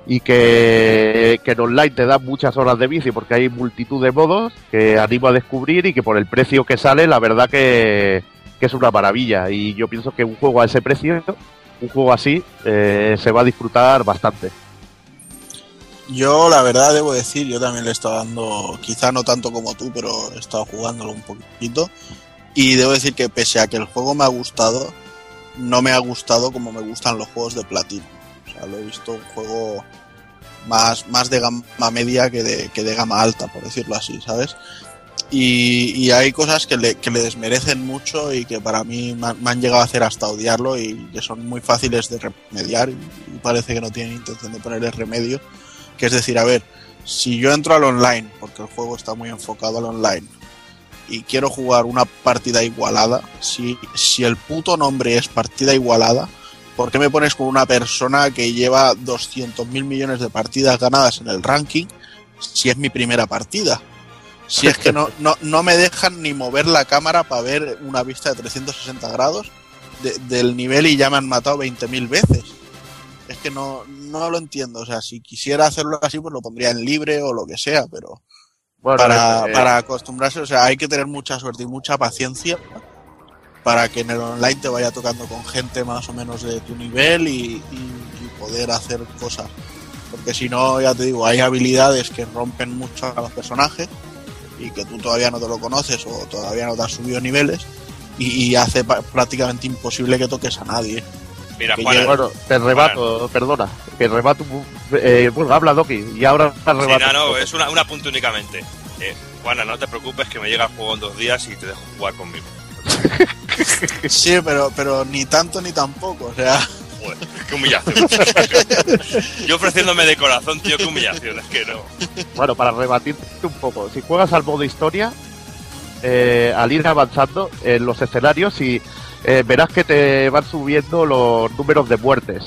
y que, que en online te da muchas horas de bici porque hay multitud de modos que animo a descubrir y que por el precio que sale, la verdad que, que es una maravilla. Y yo pienso que un juego a ese precio, un juego así, eh, se va a disfrutar bastante. Yo, la verdad, debo decir, yo también le he estado dando, quizá no tanto como tú, pero he estado jugándolo un poquito. Y debo decir que pese a que el juego me ha gustado, no me ha gustado como me gustan los juegos de platino. O sea, lo he visto un juego más, más de gama media que de, que de gama alta, por decirlo así, ¿sabes? Y, y hay cosas que le, que le desmerecen mucho y que para mí me han, llegado a hacer hasta odiarlo y que son muy fáciles de remediar y, y parece que no tienen intención de ponerle remedio. Que es decir, a ver, si yo entro al online, porque el juego está muy enfocado al online, y quiero jugar una partida igualada, si, si el puto nombre es partida igualada, ¿por qué me pones con una persona que lleva 200 mil millones de partidas ganadas en el ranking si es mi primera partida? Si es que no, [LAUGHS] no, no me dejan ni mover la cámara para ver una vista de 360 grados de- del nivel y ya me han matado 20.000 veces. Es que no, no lo entiendo. O sea, si quisiera hacerlo así, pues lo pondría en libre o lo que sea, pero Bueno, para, eh, para acostumbrarse, o sea, hay que tener mucha suerte y mucha paciencia para que en el online te vaya tocando con gente más o menos de tu nivel y, y- y poder hacer cosas. Porque si no, ya te digo, hay habilidades que rompen mucho a los personajes y que tú todavía no te lo conoces o todavía no te has subido niveles y, y hace prácticamente imposible que toques a nadie. Mira, Juan, bueno, te rebato, perdona, que rebato. Eh, bueno, habla Doki y ahora te Sí, rebato. no, no, es una, una punto únicamente. Eh, Juana, no te preocupes que me llega el juego en dos días y te dejo jugar conmigo. [LAUGHS] Sí, pero, pero ni tanto ni tampoco. O sea, Joder, qué humillación. Yo ofreciéndome de corazón, tío, qué humillación. Es que no. Bueno, para rebatirte un poco, si juegas al modo historia, eh, al ir avanzando en los escenarios y eh, verás que te van subiendo los números de muertes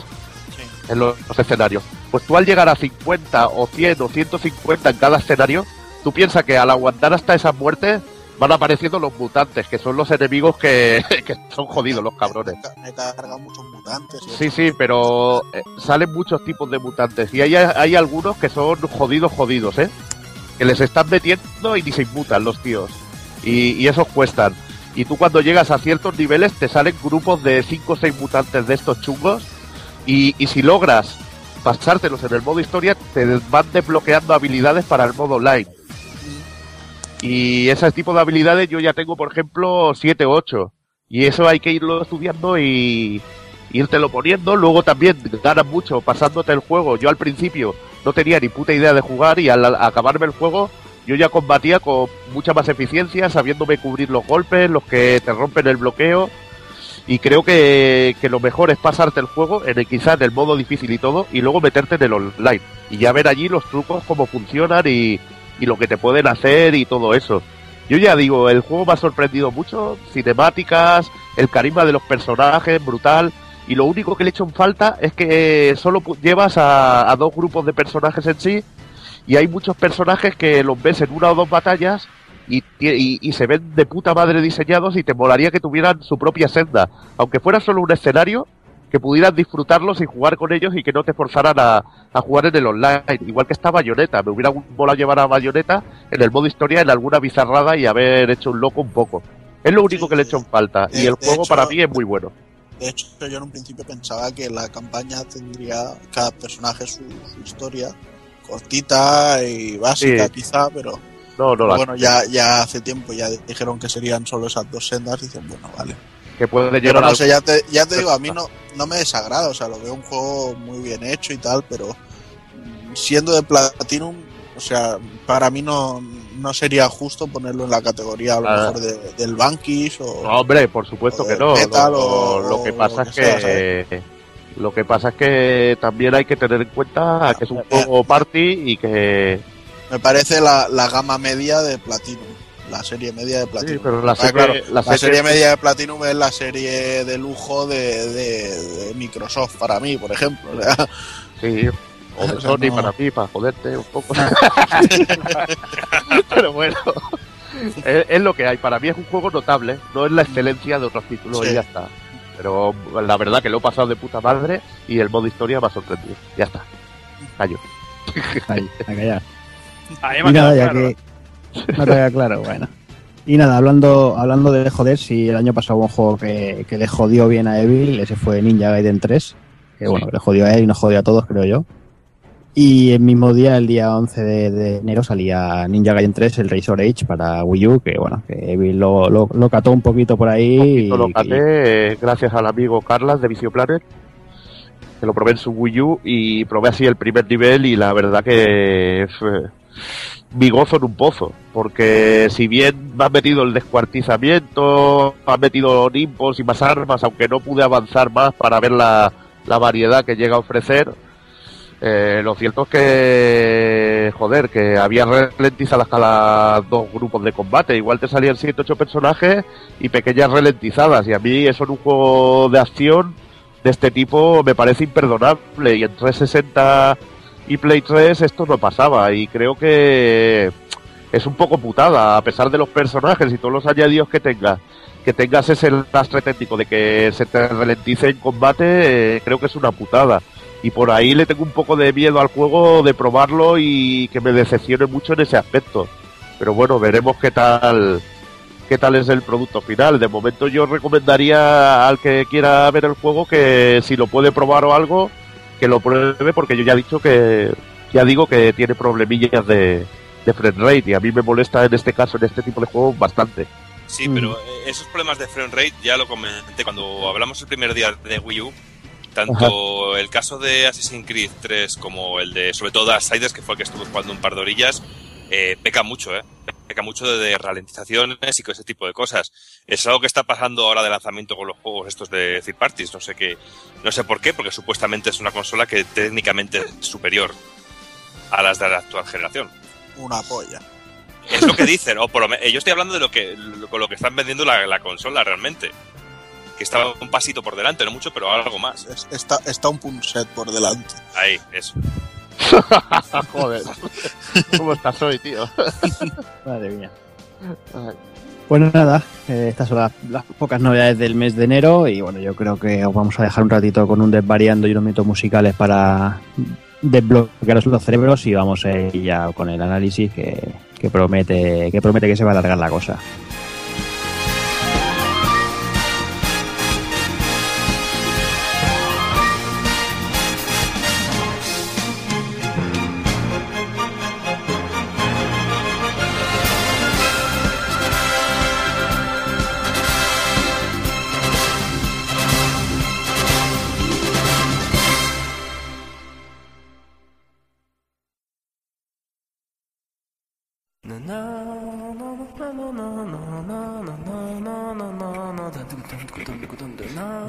en los, los escenarios. Pues tú al llegar a 50 o 100 o 150 en cada escenario, tú piensas que al aguantar hasta esas muertes van apareciendo los mutantes, que son los enemigos que, [LAUGHS] que son jodidos los cabrones. me cargan muchos mutantes. y Sí, sí, pero eh, salen muchos tipos de mutantes y hay, hay algunos que son jodidos, jodidos, ¿eh? Que les están metiendo y ni se inmutan los tíos. Y, y esos cuestan. Y tú cuando llegas a ciertos niveles te salen grupos de 5 o 6 mutantes de estos chungos y, y si logras pasártelos en el modo historia te van desbloqueando habilidades para el modo online. Y ese tipo de habilidades yo ya tengo, por ejemplo, 7 o 8. Y eso hay que irlo estudiando y irtelo poniendo. Luego también ganas mucho pasándote el juego. Yo al principio no tenía ni puta idea de jugar y al acabarme el juego yo ya combatía con mucha más eficiencia, sabiéndome cubrir los golpes, los que te rompen el bloqueo. Y creo que, que lo mejor es pasarte el juego en el, quizá en el modo difícil y todo, y luego meterte en el online. Y ya ver allí los trucos, cómo funcionan y, y lo que te pueden hacer y todo eso. Yo ya digo, el juego me ha sorprendido mucho, cinemáticas, el carisma de los personajes, brutal. Y lo único que le he hecho en falta es que solo llevas a dos grupos de personajes en sí. Y hay muchos personajes que los ves en una o dos batallas y, y- y se ven de puta madre diseñados y te molaría que tuvieran su propia senda. Aunque fuera solo un escenario, que pudieras disfrutarlos y jugar con ellos y que no te forzaran a, a jugar en el online. Igual que esta Bayonetta. Me hubiera molado llevar a Bayonetta en el modo historia en alguna bizarrada y haber hecho un loco un poco. Es lo único Sí, que le he hecho en falta. de- y el de juego hecho- para mí es muy bueno. De hecho, yo en un principio pensaba que la campaña tendría cada personaje su, su historia cortita y básica, Sí. quizá, pero No, no, la- bueno, ya, ya hace tiempo ya dijeron que serían solo esas dos sendas. Dicen, bueno, vale. que puede Pero llevar no sé, ya te, ya te digo, a mí no, no me desagrada, o sea, lo veo un juego muy bien hecho y tal, pero siendo de Platinum, o sea, para mí no, no sería justo ponerlo en la categoría a lo mejor de- del Bankish o... No, hombre, por supuesto que no. metal Lo, o- lo que o pasa lo es que que, sea, lo que pasa es que también hay que tener en cuenta que es un juego party y que Me parece la, la gama media de Platinum, la serie media de sí, Platinum. pero la Ah, serie, claro, la La serie- media de Platinum es la serie de lujo de, de- de Microsoft para mí, por ejemplo. o sea, sí, o de [LAUGHS] Sony no. para mí, para joderte un poco. [LAUGHS] pero bueno, es, es lo que hay. Para mí es un juego notable, no es la excelencia de otros títulos Sí. y ya está. Pero la verdad que lo he pasado de puta madre y el modo historia me ha sorprendido. Ya está. Callo. Ahí, a callar. Ahí me Y ha nada, ya claro. que. No te queda claro, bueno. Y nada, hablando, hablando de joder, si el año pasado hubo un juego que, que le jodió bien a Evil, ese fue Ninja Gaiden 3. Que bueno, que le jodió a él y nos jodió a todos, creo yo. Y el mismo día, el día 11 de, de enero, salía Ninja Gaiden 3, el Razor Age para Wii U, que bueno, que lo, lo, lo cató un poquito por ahí. poquito lo caté, eh, gracias al amigo Carlas de Vicio Planet, que lo probé en su Wii U y probé así el primer nivel y la verdad que es eh, mi gozo en un pozo, porque si bien me han metido el descuartizamiento, me han metido nimbos y más armas, aunque no pude avanzar más para ver la, la variedad que llega a ofrecer, eh, lo cierto es que, joder, que había ralentizadas cada dos grupos de combate. Igual te salían 7 8 personajes y pequeñas ralentizadas. Y a mí eso en un juego de acción de este tipo me parece imperdonable. Y en 360 y Play 3 esto no pasaba. Y creo que es un poco putada, a pesar de los personajes y todos los añadidos que tengas. Que tengas ese lastre técnico de que se te ralentice en combate, eh, creo que es una putada y por ahí le tengo un poco de miedo al juego de probarlo y que me decepcione mucho en ese aspecto. Pero bueno, veremos qué tal qué tal es el producto final. De momento yo recomendaría al que quiera ver el juego que si lo puede probar o algo, que lo pruebe porque yo ya he dicho que ya digo que tiene problemillas de, de frame rate y a mí me molesta en este caso, en este tipo de juegos, bastante. Sí, Mm. pero eh, esos problemas de frame rate ya lo comenté cuando hablamos el primer día de Wii U. Tanto el caso de Assassin's Creed 3 como el de, sobre todo, Darksiders, que fue el que estuve jugando un par de orillas, eh, peca mucho, ¿eh? Peca mucho de, de ralentizaciones y con ese tipo de cosas. Es algo que está pasando ahora de lanzamiento con los juegos estos de third parties. No sé qué, no sé por qué, porque supuestamente es una consola que técnicamente es superior a las de la actual generación. Una polla. Es lo que dicen, o por lo menos, yo estoy hablando de lo que, lo- con lo que están vendiendo la, la consola realmente. Que está un pasito por delante, no mucho, pero algo más. Es- está, está un punset por delante. Ahí, eso. [LAUGHS] Joder, ¿cómo estás hoy, tío? [LAUGHS] Madre mía. Bueno, nada, eh, estas son las, las pocas novedades del mes de enero y bueno, yo creo que os vamos a dejar un ratito con un desvariando y unos minutos musicales para desbloquearos los cerebros y vamos a ir ya con el análisis que, que promete que promete que se va a alargar la cosa.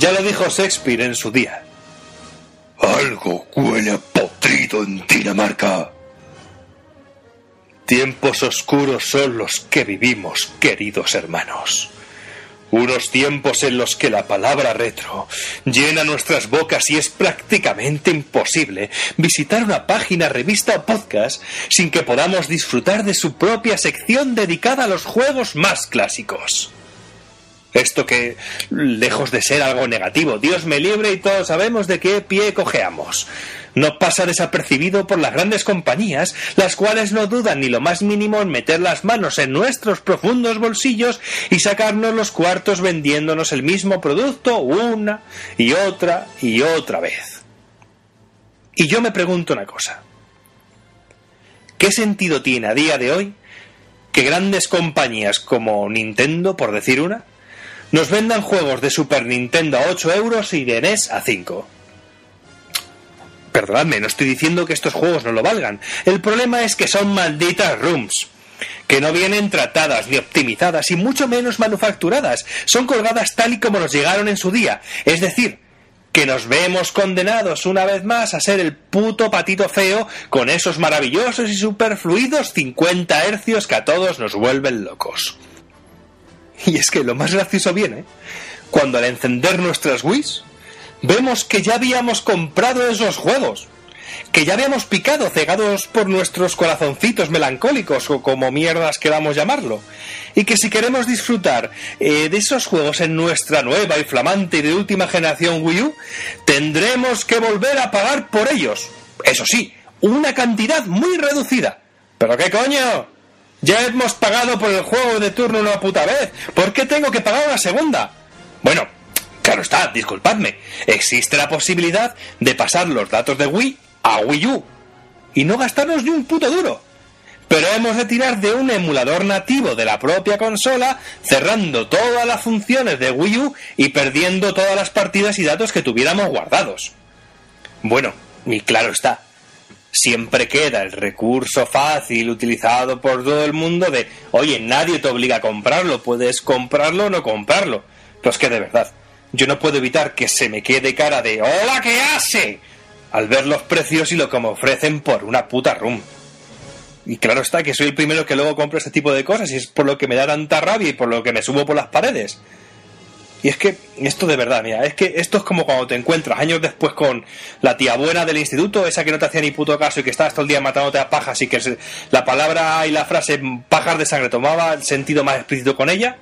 Ya lo dijo Shakespeare en su día. Algo huele podrido en Dinamarca. Tiempos oscuros son los que vivimos, queridos hermanos. Unos tiempos en los que la palabra retro llena nuestras bocas y es prácticamente imposible visitar una página, revista o podcast sin que podamos disfrutar de su propia sección dedicada a los juegos más clásicos. Esto que, lejos de ser algo negativo, Dios me libre y todos sabemos de qué pie cojeamos. No pasa desapercibido por las grandes compañías, las cuales no dudan ni lo más mínimo en meter las manos en nuestros profundos bolsillos y sacarnos los cuartos vendiéndonos el mismo producto una y otra y otra vez. Y yo me pregunto una cosa. ¿Qué sentido tiene a día de hoy que grandes compañías como Nintendo, por decir una, nos vendan juegos de Super Nintendo a 8 euros y de NES a 5. Perdonadme, no estoy diciendo que estos juegos no lo valgan. El problema es que son malditas rooms. que no vienen tratadas ni optimizadas y mucho menos manufacturadas. Son colgadas tal y como nos llegaron en su día. Es decir, que nos vemos condenados una vez más a ser el puto patito feo con esos maravillosos y superfluidos 50 hercios que a todos nos vuelven locos. Y es que lo más gracioso viene cuando al encender nuestras Wii's vemos que ya habíamos comprado esos juegos, que ya habíamos picado cegados por nuestros corazoncitos melancólicos o como mierdas queramos llamarlo, y que si queremos disfrutar eh, de esos juegos en nuestra nueva y flamante y de última generación Wii U, tendremos que volver a pagar por ellos. Eso sí, una cantidad muy reducida. ¿Pero qué coño? Ya hemos pagado por el juego de turno una puta vez. ¿Por qué tengo que pagar una segunda? Bueno, claro está, disculpadme. Existe la posibilidad de pasar los datos de Wii a Wii U y no gastarnos ni un puto duro. Pero hemos de tirar de un emulador nativo de la propia consola, cerrando todas las funciones de Wii U y perdiendo todas las partidas y datos que tuviéramos guardados. Bueno, y claro está, siempre queda el recurso fácil utilizado por todo el mundo de, oye, nadie te obliga a comprarlo, puedes comprarlo o no comprarlo. Pero es que de verdad, yo no puedo evitar que se me quede cara de, ¡Hola, qué hace! al ver los precios y lo que me ofrecen por una puta room. Y claro está que soy el primero que luego compro este tipo de cosas y es por lo que me da tanta rabia y por lo que me subo por las paredes. Y es que esto de verdad, mira, es que esto es como cuando te encuentras años después con la tía buena del instituto, esa que no te hacía ni puto caso y que estabas todo el día matándote a pajas y que la palabra y la frase pajas de sangre tomaba el sentido más explícito con ella.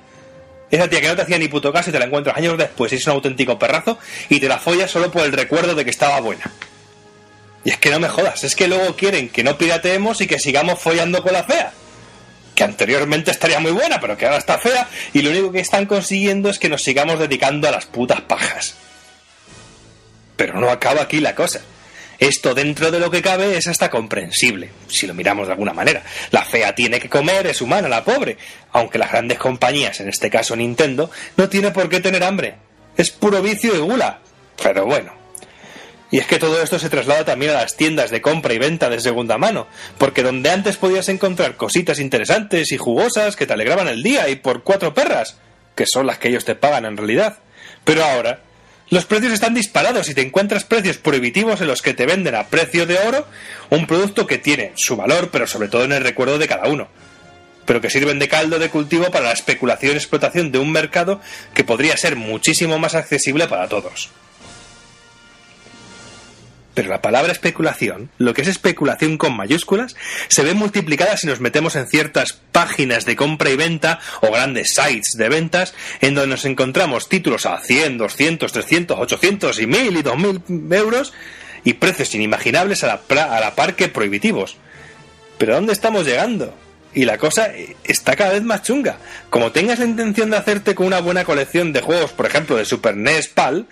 Esa tía que no te hacía ni puto caso y te la encuentras años después es un auténtico perrazo y te la follas solo por el recuerdo de que estaba buena. Y es que no me jodas, es que luego quieren que no pirateemos y que sigamos follando con la fea. Que anteriormente estaría muy buena, pero que ahora está fea, y lo único que están consiguiendo es que nos sigamos dedicando a las putas pajas. Pero no acaba aquí la cosa. Esto dentro de lo que cabe es hasta comprensible, si lo miramos de alguna manera. La fea tiene que comer, es humana, la pobre. Aunque las grandes compañías, en este caso Nintendo, no tiene por qué tener hambre. Es puro vicio y gula. Pero bueno. Y es que todo esto se traslada también a las tiendas de compra y venta de segunda mano, porque donde antes podías encontrar cositas interesantes y jugosas que te alegraban el día y por cuatro perras, que son las que ellos te pagan en realidad. Pero ahora, los precios están disparados y te encuentras precios prohibitivos en los que te venden a precio de oro un producto que tiene su valor, pero sobre todo en el recuerdo de cada uno. Pero que sirven de caldo de cultivo para la especulación y explotación de un mercado que podría ser muchísimo más accesible para todos. Pero la palabra especulación, lo que es especulación con mayúsculas, se ve multiplicada si nos metemos en ciertas páginas de compra y venta o grandes sites de ventas en donde nos encontramos títulos a 100, 200, 300, 800 y 1000 y 2000 euros y precios inimaginables a la, a la par que prohibitivos. Pero ¿a dónde estamos llegando? Y la cosa está cada vez más chunga. Como tengas la intención de hacerte con una buena colección de juegos, por ejemplo, de Super NES PAL,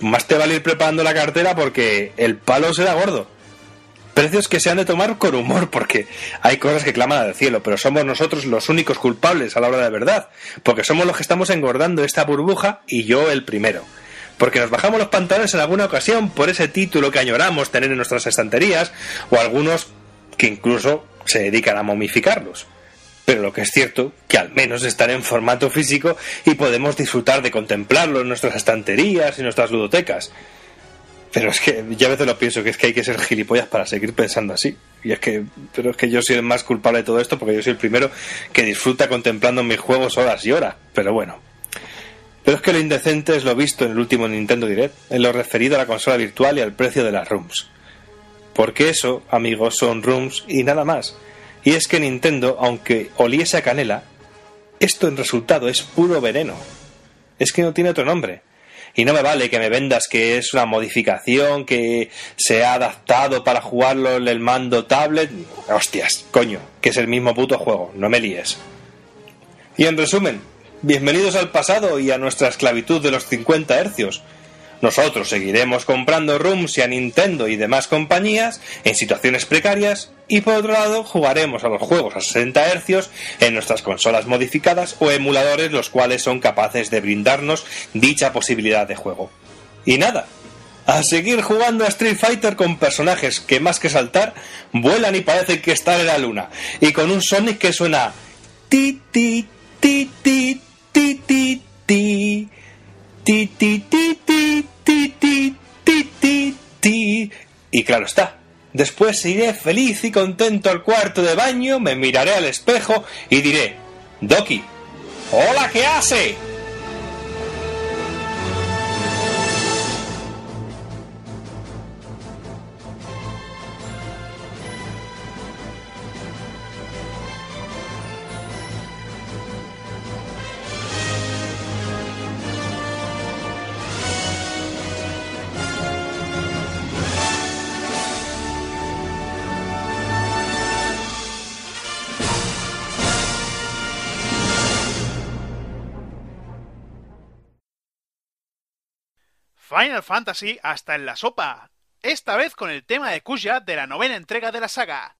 más te vale ir preparando la cartera porque el palo será gordo. Precios que se han de tomar con humor porque hay cosas que claman al cielo, pero somos nosotros los únicos culpables a la hora de verdad, porque somos los que estamos engordando esta burbuja y yo el primero. Porque nos bajamos los pantalones en alguna ocasión por ese título que añoramos tener en nuestras estanterías o algunos que incluso se dedican a momificarlos. Pero lo que es cierto, que al menos están en formato físico y podemos disfrutar de contemplarlo en nuestras estanterías y nuestras ludotecas. Pero es que ya a veces lo pienso, que es que hay que ser gilipollas para seguir pensando así. Y es que, pero es que yo soy el más culpable de todo esto porque yo soy el primero que disfruta contemplando mis juegos horas y horas. Pero bueno. Pero es que lo indecente es lo visto en el último Nintendo Direct, en lo referido a la consola virtual y al precio de las rooms. Porque eso, amigos, son rooms y nada más. Y es que Nintendo, aunque oliese a canela, esto en resultado es puro veneno. Es que no tiene otro nombre. Y no me vale que me vendas que es una modificación que se ha adaptado para jugarlo en el mando tablet. Hostias, coño, que es el mismo puto juego, no me líes. Y en resumen, bienvenidos al pasado y a nuestra esclavitud de los 50 hercios. Nosotros seguiremos comprando rooms y a Nintendo y demás compañías en situaciones precarias y por otro lado jugaremos a los juegos a 60 hercios en nuestras consolas modificadas o emuladores los cuales son capaces de brindarnos dicha posibilidad de juego. Y nada, a seguir jugando a Street Fighter con personajes que más que saltar, vuelan y parecen que están en la luna. Y con un Sonic que suena ti ti ti ti ti ti ti y claro está. Después iré feliz y contento al cuarto de baño, me miraré al espejo y diré, Doki, hola, ¿qué hace? Final Fantasy hasta en la sopa. Esta vez con el tema de Kuya de la novena entrega de la saga.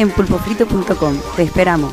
En pulpofrito.com. Te esperamos.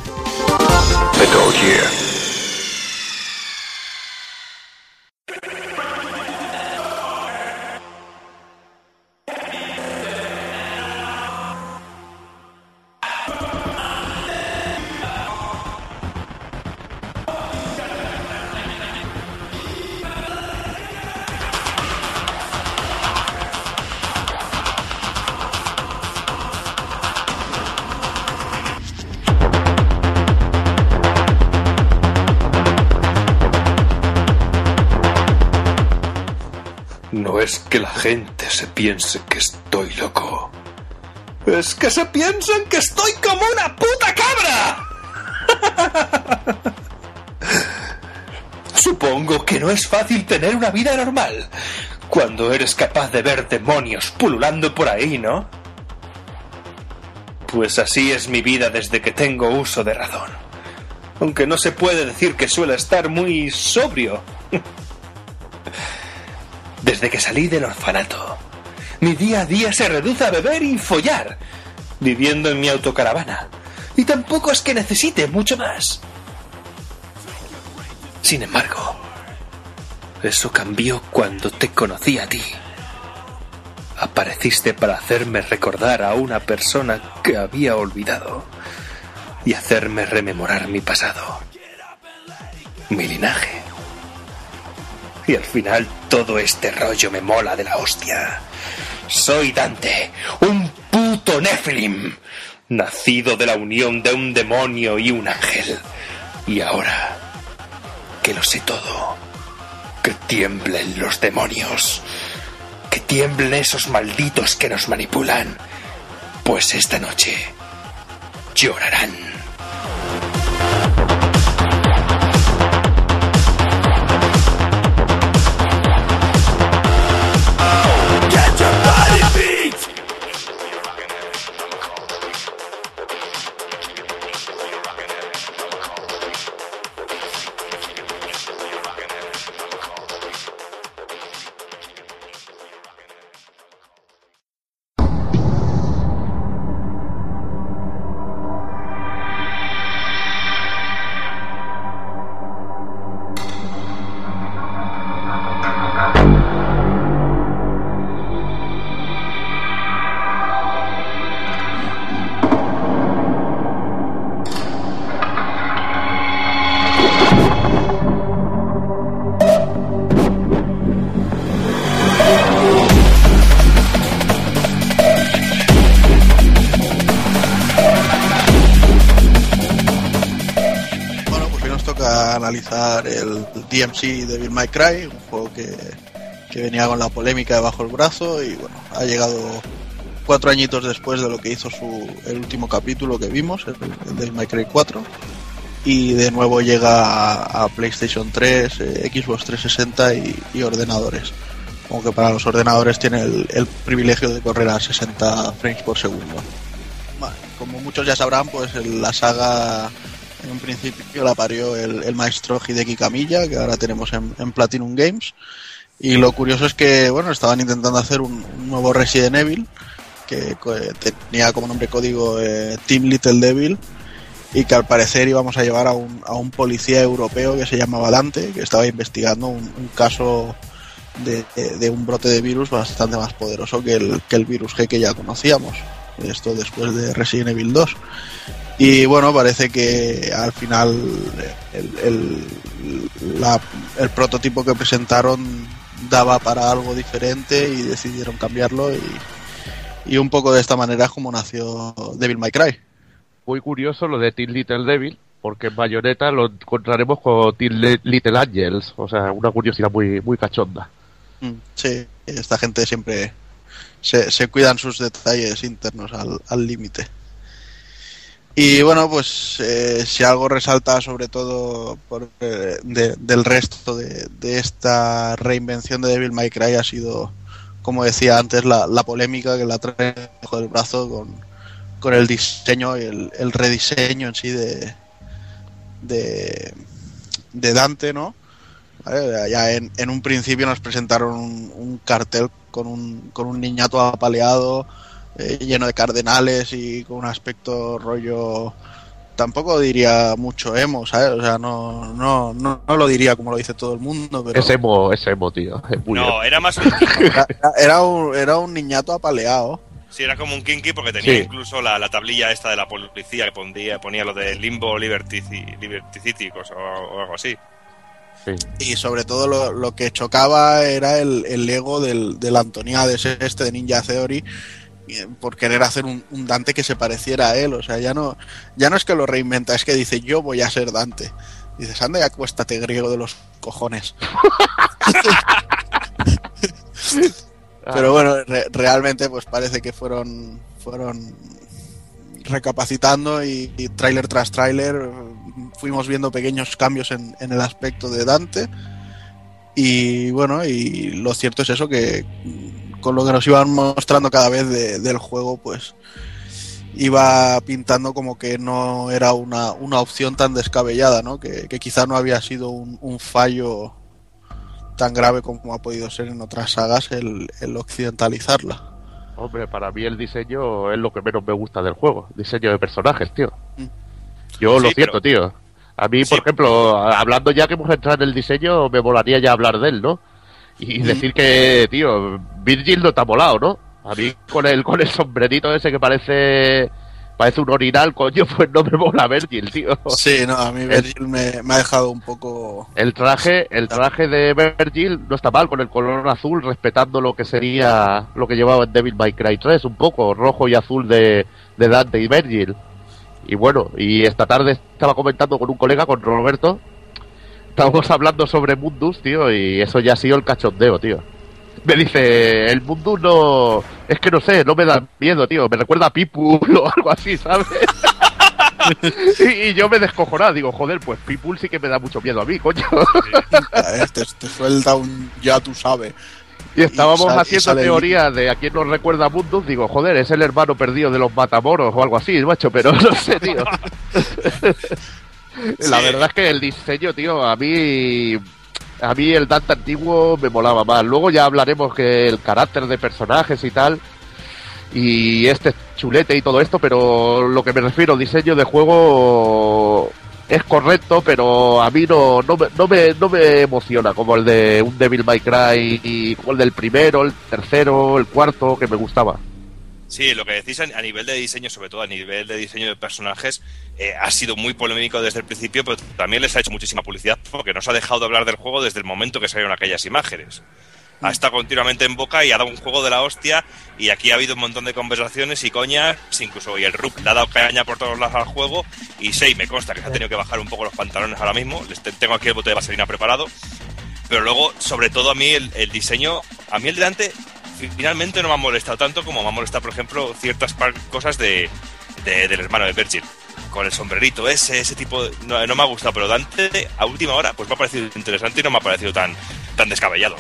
No es que la gente se piense que estoy loco. Es que se piensan que estoy como una puta cabra. [LAUGHS] Supongo que no es fácil tener una vida normal cuando eres capaz de ver demonios pululando por ahí, ¿no? Pues así es mi vida desde que tengo uso de razón. Aunque no se puede decir que suele estar muy sobrio. [LAUGHS] Desde que salí del orfanato, mi día a día se reduce a beber y follar, viviendo en mi autocaravana. Y tampoco es que necesite mucho más. Sin embargo, eso cambió cuando te conocí a ti. apareciste para hacerme recordar a una persona que había olvidado y hacerme rememorar mi pasado, mi linaje. Y al final todo este rollo me mola de la hostia. Soy Dante, un puto Nephilim, nacido de la unión de un demonio y un ángel. Y ahora que lo sé todo, que tiemblen los demonios, que tiemblen esos malditos que nos manipulan, pues esta noche llorarán. DMC Devil May Cry, un juego que, que venía con la polémica debajo del brazo y bueno, ha llegado cuatro añitos después de lo que hizo su, el último capítulo que vimos, el, el Devil May Cry 4. Y de nuevo llega a, a PlayStation 3, eh, Xbox 360 y, y ordenadores. Aunque para los ordenadores tiene el, el privilegio de correr a 60 frames por segundo. Bueno, como muchos ya sabrán, pues la saga en principio la parió el, el maestro Hideki Kamiya, que ahora tenemos en, Platinum Games. Y lo curioso es que, bueno, estaban intentando hacer un, nuevo Resident Evil, que eh, tenía como nombre código eh, Team Little Devil, y que al parecer íbamos a llevar a un, a un policía europeo que se llamaba Dante, que estaba investigando un, un caso de, de- de un brote de virus bastante más poderoso que el, que el virus G que ya conocíamos. Esto después de Resident Evil 2. Y bueno, parece que al final el, el- la- el prototipo que presentaron daba para algo diferente y decidieron cambiarlo y, y un poco de esta manera es como nació Devil May Cry. Muy curioso lo de Teen Little Devil, porque en Bayonetta lo encontraremos con Teen Li- Little Angels. O sea, una curiosidad muy, muy cachonda. Mm, Sí, esta gente siempre se, se cuidan sus detalles internos al al límite. Y bueno, pues eh, si algo resalta sobre todo por, eh, de- del resto de, de esta reinvención de Devil May Cry ha sido, como decía antes, la, la polémica que la trae bajo el brazo con, con el diseño y el, el rediseño en sí de, de, de Dante, ¿no? Ya en, en un principio nos presentaron un, un cartel con un, con un niñato apaleado, eh, lleno de cardenales y con un aspecto rollo. Tampoco diría mucho emo, ¿sabes? O sea, no, no, no, no lo diría como lo dice todo el mundo, pero. Es emo, es emo, tío. Es No, emo. era más un [LAUGHS] Era, era un, era un niñato apaleado. Sí, era como un kinky porque tenía Sí. incluso la, la tablilla esta de la policía que ponía, ponía lo de Limbo Liberty, Liberty City o, o algo así. Sí. Y sobre todo lo, lo que chocaba era el, el ego del, del Antoniades este de Ninja Theory por querer hacer un, un Dante que se pareciera a él. O sea, ya no, ya no es que lo reinventa, es que dice yo voy a ser Dante. Dices, anda y acuéstate griego de los cojones. [LAUGHS] Pero bueno, re- realmente pues parece que fueron fueron recapacitando y, y tráiler tras tráiler eh, fuimos viendo pequeños cambios en, en el aspecto de Dante y bueno y lo cierto es eso que con lo que nos iban mostrando cada vez de- del juego pues iba pintando como que no era una, una opción tan descabellada, ¿no? Que, que quizá no había sido un, un fallo tan grave como ha podido ser en otras sagas el, el occidentalizarla. Hombre, para mí el diseño es lo que menos me gusta del juego. Diseño de personajes, tío. Yo lo siento, tío. A mí, Sí. por ejemplo, hablando ya que hemos entrado en el diseño, me molaría ya hablar de él, ¿no? Y decir que, tío, Virgil no ha molado, ¿no? A mí con el, con el sombrerito ese que parece parece un orinal, coño, [LAUGHS] pues no me mola Virgil, tío. Sí, no, a mí Virgil me, me ha dejado un poco... El traje, el traje de Virgil no está mal con el color azul, respetando lo que sería lo que llevaba en Devil May Cry 3, un poco rojo y azul de, de Dante y Virgil. Y bueno, y esta tarde estaba comentando con un colega, con Roberto, estábamos hablando sobre Mundus, tío, y eso ya ha sido el cachondeo, tío. Me dice, el Mundus no... Es que no sé, no me da miedo, tío. Me recuerda a People [LAUGHS] o algo así, ¿sabes? [LAUGHS] y, y yo me descojonaba, digo, joder, pues People sí que me da mucho miedo a mí, coño. Este, te suelta un ya tú sabes. Y estábamos y haciendo teoría de a quién nos recuerda a Mundus. Digo, joder, es el hermano perdido de los Matamoros o algo así, macho, pero [LAUGHS] no sé, tío. La verdad es que el diseño, tío, a mí. A mí el Dante antiguo me molaba más. Luego ya hablaremos que el carácter de personajes y tal. Y este chulete y todo esto, pero lo que me refiero, diseño de juego es correcto, pero a mí no, no, me, no, me, no me emociona como el de un Devil May Cry, y como el del primero, el tercero, el cuarto, que me gustaba. Sí, lo que decís a nivel de diseño, sobre todo a nivel de diseño de personajes, eh, ha sido muy polémico desde el principio, pero también les ha hecho muchísima publicidad porque nos ha dejado de hablar del juego desde el momento que salieron aquellas imágenes. Ha estado continuamente en boca y ha dado un juego de la hostia y aquí ha habido un montón de conversaciones y coñas, incluso y el RUP le ha dado caña por todos lados al juego y Sei me consta que se ha tenido que bajar un poco los pantalones ahora mismo, les te- tengo aquí el bote de vaselina preparado, pero luego, sobre todo a mí, el, el diseño, a mí el delante finalmente no me ha molestado tanto como me ha molestado, por ejemplo, ciertas cosas de, de- del hermano de Virgil. Con el sombrerito ese, ese tipo de- no, no me ha gustado, pero Dante a última hora pues me ha parecido interesante y no me ha parecido tan, tan descabellado.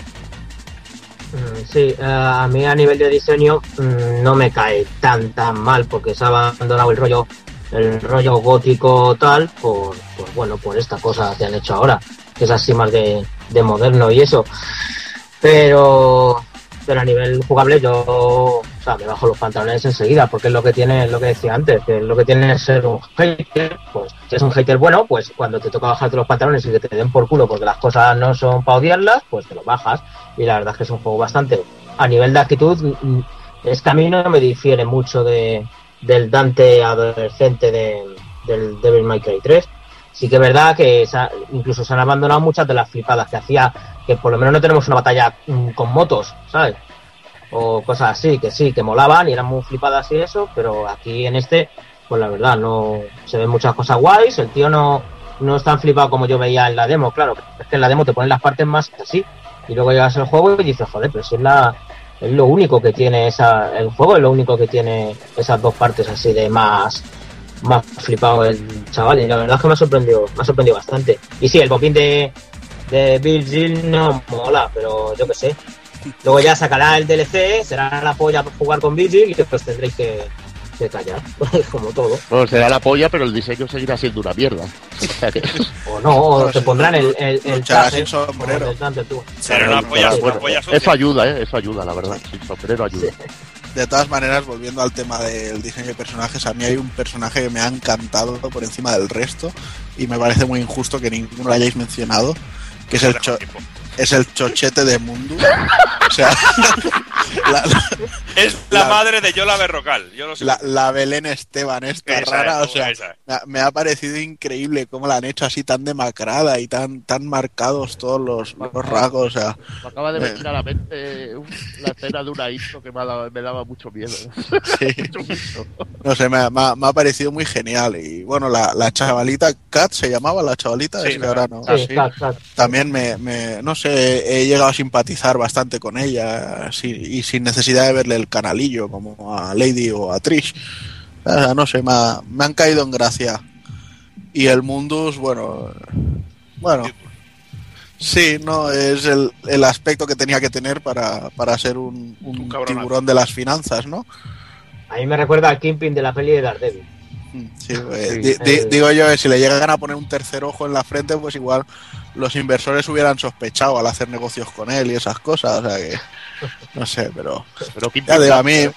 Mm, Sí, eh, a mí a nivel de diseño mm, no me cae tan tan mal porque se ha abandonado el rollo el rollo gótico tal por, por, bueno por esta cosa que han hecho ahora que es así más de, de moderno y eso pero pero a nivel jugable yo o sea, me bajo los pantalones enseguida porque es lo que tiene es lo que decía antes que lo que tiene es ser un hater pues si es un hater bueno pues cuando te toca bajarte los pantalones y que te den por culo porque las cosas no son para odiarlas pues te los bajas. Y la verdad es que es un juego bastante a nivel de actitud mm, es que a mí no me difiere mucho de del Dante adolescente de, del Devil May Cry 3 sí que es verdad que se ha- incluso se han abandonado muchas de las flipadas que hacía que por lo menos no tenemos una batalla mm, con motos sabes o cosas así que sí que molaban y eran muy flipadas y eso pero aquí en este pues la verdad no se ven muchas cosas guays el tío no no es tan flipado como yo veía en la demo claro es que en la demo te ponen las partes más así y luego llegas al juego y dices joder pero si es la es lo único que tiene esa el juego es lo único que tiene esas dos partes así de más más flipado el chaval y la verdad es que me ha sorprendido me ha sorprendido bastante. Y sí el bombín de de Virgil no mola pero yo qué sé luego ya sacará el DLC será la polla por jugar con Virgil y pues tendréis que, que callar [LAUGHS] como todo No, será la polla, pero el diseño seguirá siendo una mierda. [LAUGHS] O no o No, te sí, pondrán el, el, el traje sombrero. el tú. Será una polla, una bueno, polla sucia. eso ayuda, ¿eh? Eso ayuda, la verdad. Sin sombrero ayuda. De todas maneras, volviendo al tema del diseño de personajes, a mí hay un personaje que me ha encantado por encima del resto y me parece muy injusto que ninguno lo hayáis mencionado, que es el, cho- es el chochete de Mundo. O sea, [LAUGHS] la, Es la, La- madre de Yola Berrocal. Yo lo sé. la- la Belén Esteban esta Esa rara, es, o sea, esa. me ha, parecido increíble cómo la han hecho así tan demacrada y tan, tan marcados todos los, los rasgos, o sea, Me acaba de Eh. venir a la mente uf, la escena de una intro que me, ha dado- me daba mucho miedo. sí. [LAUGHS] Mucho, mucho. No sé, me, ha- me ha- me ha parecido muy genial. Y bueno, la, la chavalita, Kat se llamaba la chavalita, Sí, es que ahora no. Sí. También me, me- no sé, he llegado a simpatizar bastante con ella sí, y sin necesidad de verle el canalillo como a Lady o a Trish. O sea, no sé, me, ha- me han caído en gracia. Y el Mundus, bueno, bueno, sí, no, es el, el aspecto que tenía que tener para, para ser un, un Un cabronazo. tiburón de las finanzas, ¿no? a mí me recuerda al Kingpin de la peli de Daredevil Sí, pues, Sí. di- di- Eh. digo yo que si le llegan a poner un tercer ojo en la frente, pues igual los inversores hubieran sospechado al hacer negocios con él y esas cosas. O sea que, no sé, pero Pero qué ya digo, a mí,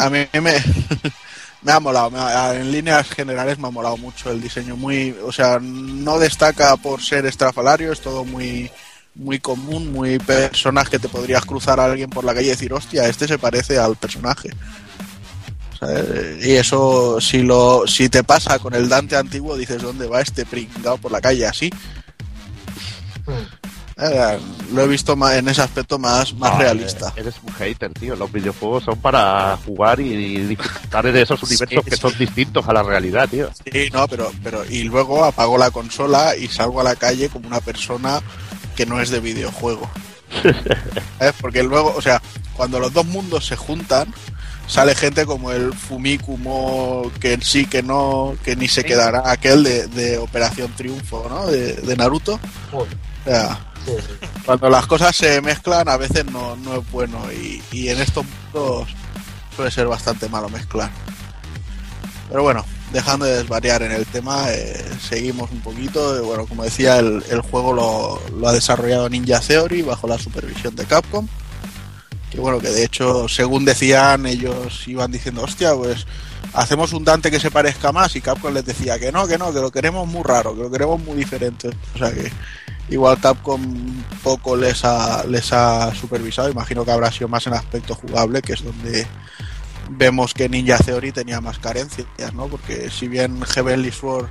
a mí me, [LAUGHS] me ha molado. me ha- en líneas generales me ha molado mucho el diseño. Muy, o sea, no destaca por ser estrafalario, es todo muy muy común, muy personaje que te podrías cruzar a alguien por la calle y decir, hostia, este se parece al personaje. ¿Sabes? Y eso, si lo si te pasa con el Dante antiguo, dices, ¿dónde va este pringado por la calle así? Eh, lo he visto más, en ese aspecto más, más Ah, realista. Eres un hater, tío. Los videojuegos son para jugar y, y disfrutar de esos [LAUGHS] universos Sí, que sí. son distintos a la realidad, tío. Sí, no, pero, pero y luego apago la consola y salgo a la calle como una persona que no es de videojuego. [LAUGHS] ¿Sabes? Porque luego, o sea, cuando los dos mundos se juntan, sale gente como el Fumikumo, que sí que no, que ni se quedará aquel de, de Operación Triunfo, ¿no? De, de Naruto. O sea, cuando las cosas se mezclan a veces no, no es bueno y, y en estos mundos suele ser bastante malo mezclar. Pero bueno, dejando de desvariar en el tema, eh, seguimos un poquito. Eh, Bueno, como decía, el, el juego lo, lo ha desarrollado Ninja Theory bajo la supervisión de Capcom. Que bueno, que de hecho, según decían, ellos iban diciendo, hostia, pues hacemos un Dante que se parezca más y Capcom les decía que no, que no, que lo queremos muy raro, que lo queremos muy diferente. O sea que igual Capcom poco les ha, les ha supervisado, imagino que habrá sido más en aspecto jugable, que es donde vemos que Ninja Theory tenía más carencias, ¿no? Porque si bien Heavenly Sword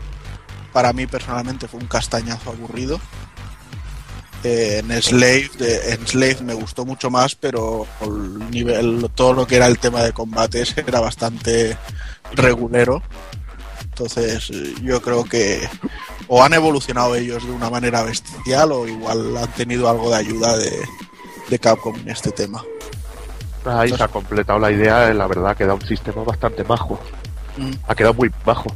para mí personalmente fue un castañazo aburrido, eh, en Slave, de- en Slave me gustó mucho más, pero el nivel, todo lo que era el tema de combates era bastante regulero. Entonces yo creo que o han evolucionado ellos de una manera bestial o igual han tenido algo de ayuda de, de Capcom en este tema. Ahí se ha completado la idea, la verdad, ha quedado un sistema bastante bajo. Mm. Ha quedado muy bajo.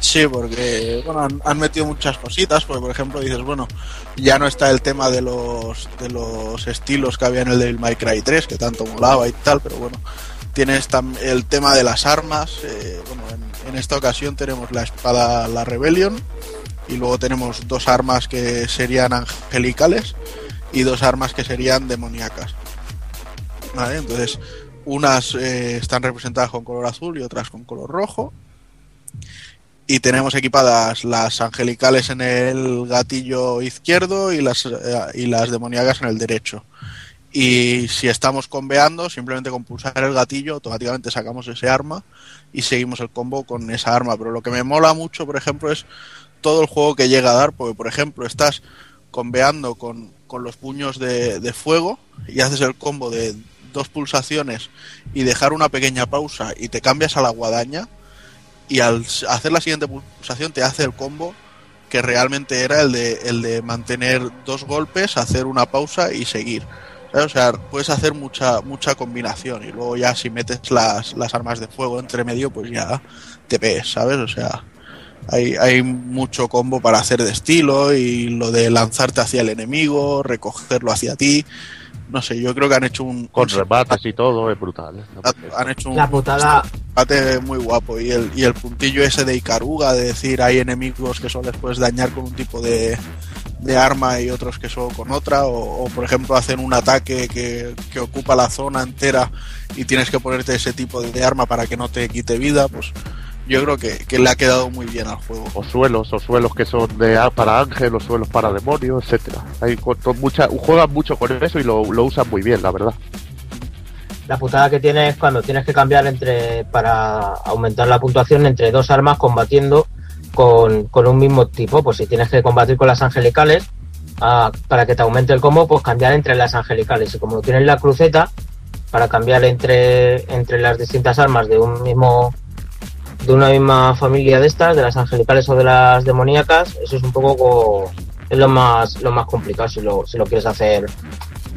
Sí, porque bueno, han, metido muchas cositas, porque por ejemplo dices, bueno, ya no está el tema de los de los estilos que había en el Devil May Cry 3, que tanto molaba y tal, pero bueno, tienes el tema de las armas, eh, bueno, en, en esta ocasión tenemos la espada la Rebellion y luego tenemos dos armas que serían angelicales y dos armas que serían demoníacas. Vale, entonces unas eh, están representadas con color azul y otras con color rojo y tenemos equipadas las angelicales en el gatillo izquierdo y las, eh, y las demoníacas en el derecho. Y si estamos combeando, simplemente con pulsar el gatillo, automáticamente sacamos ese arma y seguimos el combo con esa arma. Pero lo que me mola mucho, por ejemplo, es todo el juego que llega a dar, porque por ejemplo estás combeando con, con los puños de, de fuego y haces el combo de dos pulsaciones y dejar una pequeña pausa y te cambias a la guadaña y al hacer la siguiente pulsación te hace el combo que realmente era el de, el de mantener dos golpes, hacer una pausa y seguir. ¿Sabes? O sea, puedes hacer mucha mucha combinación y luego ya si metes las, las armas de fuego entre medio, pues ya te ves, ¿sabes? O sea, hay, hay mucho combo para hacer de estilo y lo de lanzarte hacia el enemigo, recogerlo hacia ti. No sé, yo creo que han hecho un, Con un- remates y todo, es brutal. ¿eh? han hecho un, La putada, combate muy guapo y el, y el puntillo ese de Icaruga de decir hay enemigos que solo les puedes dañar con un tipo de, arma y otros que solo con otra o, por ejemplo hacen un ataque que, ocupa la zona entera y tienes que ponerte ese tipo de arma para que no te quite vida pues yo creo que, le ha quedado muy bien al juego O suelos, o suelos que son de a- para ángel, o suelos para demonio, etcétera. Hay mucha, juegan mucho con eso y lo usan muy bien, la verdad. La putada que tienes es cuando tienes que cambiar entre para aumentar la puntuación entre dos armas combatiendo con, con un mismo tipo. Pues si tienes que combatir con las angelicales, ah, para que te aumente el combo, pues cambiar entre las angelicales. Y como tienes la cruceta, para cambiar entre, entre las distintas armas de un mismo de una misma familia de estas, de las angelicales o de las demoníacas, eso es un poco co- es lo más lo más complicado si lo, si lo quieres hacer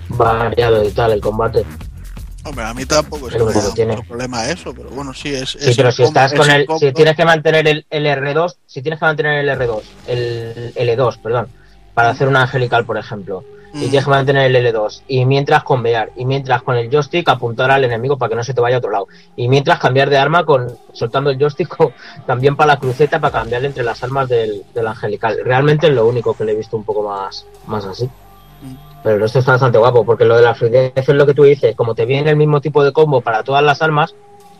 variado y tal el combate. Hombre a mí tampoco es Pero tiene- mucho problema eso pero bueno sí es, Sí, es pero si estás es con el, si tienes que mantener el, el R2, si tienes que mantener el R2, el L2, perdón, para hacer una angelical, por ejemplo, y Mm. tienes que mantener el L2, y mientras convear, y mientras con el joystick apuntar al enemigo para que no se te vaya a otro lado, y mientras cambiar de arma con soltando el joystick [LAUGHS] también para la cruceta para cambiar entre las armas del, del angelical. Realmente es lo único que le he visto un poco más, más así. Mm. Pero el resto está bastante guapo, porque lo de la fluidez es lo que tú dices, como te viene el mismo tipo de combo para todas las armas,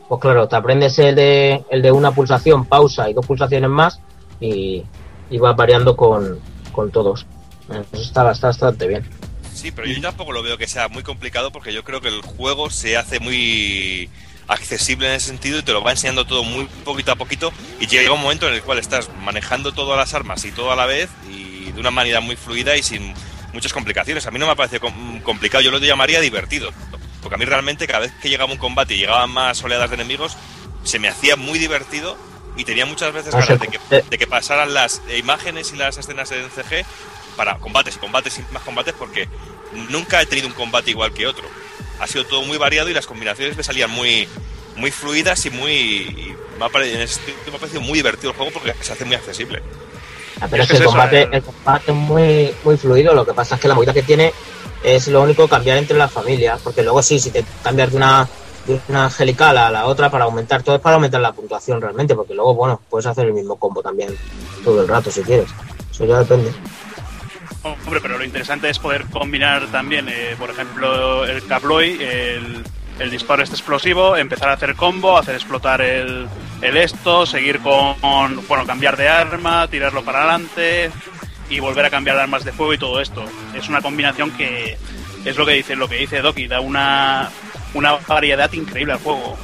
pues claro, te aprendes el de, el de una pulsación, pausa y dos pulsaciones más y, y vas variando con, con todos. Eso está, está bastante bien. Sí, pero yo tampoco lo veo que sea muy complicado porque yo creo que el juego se hace muy accesible en ese sentido y te lo va enseñando todo muy poquito a poquito y llega un momento en el cual estás manejando todas las armas y todo a la vez y de una manera muy fluida y sin muchas complicaciones. A mí no me parece com- complicado, yo lo llamaría divertido. Porque a mí realmente cada vez que llegaba un combate y llegaban más oleadas de enemigos, se me hacía muy divertido y tenía muchas veces sé, ganas de que, de que pasaran las imágenes y las escenas en CG para combates y combates y más combates porque nunca he tenido un combate igual que otro. Ha sido todo muy variado y las combinaciones me salían muy muy fluidas y muy y me ha en sentido me ha parecido muy divertido el juego porque se hace muy accesible. Ah, pero Es que el eso, combate, el- el combate es muy, muy fluido, lo que pasa es que la movida que tiene es lo único cambiar entre las familias, porque luego sí, si te cambias de una, de una angelical a la otra para aumentar, todo es para aumentar la puntuación realmente, porque luego, bueno, puedes hacer el mismo combo también todo el rato si quieres. Eso ya depende. Hombre, pero lo interesante es poder combinar también, eh, por ejemplo, el Caploy, el, el disparo este explosivo, empezar a hacer combo, hacer explotar el, el esto, seguir con, bueno, cambiar de arma, tirarlo para adelante y volver a cambiar de armas de fuego y todo esto. Es una combinación que es lo que dice, lo que dice Doki, da una, una variedad increíble al juego.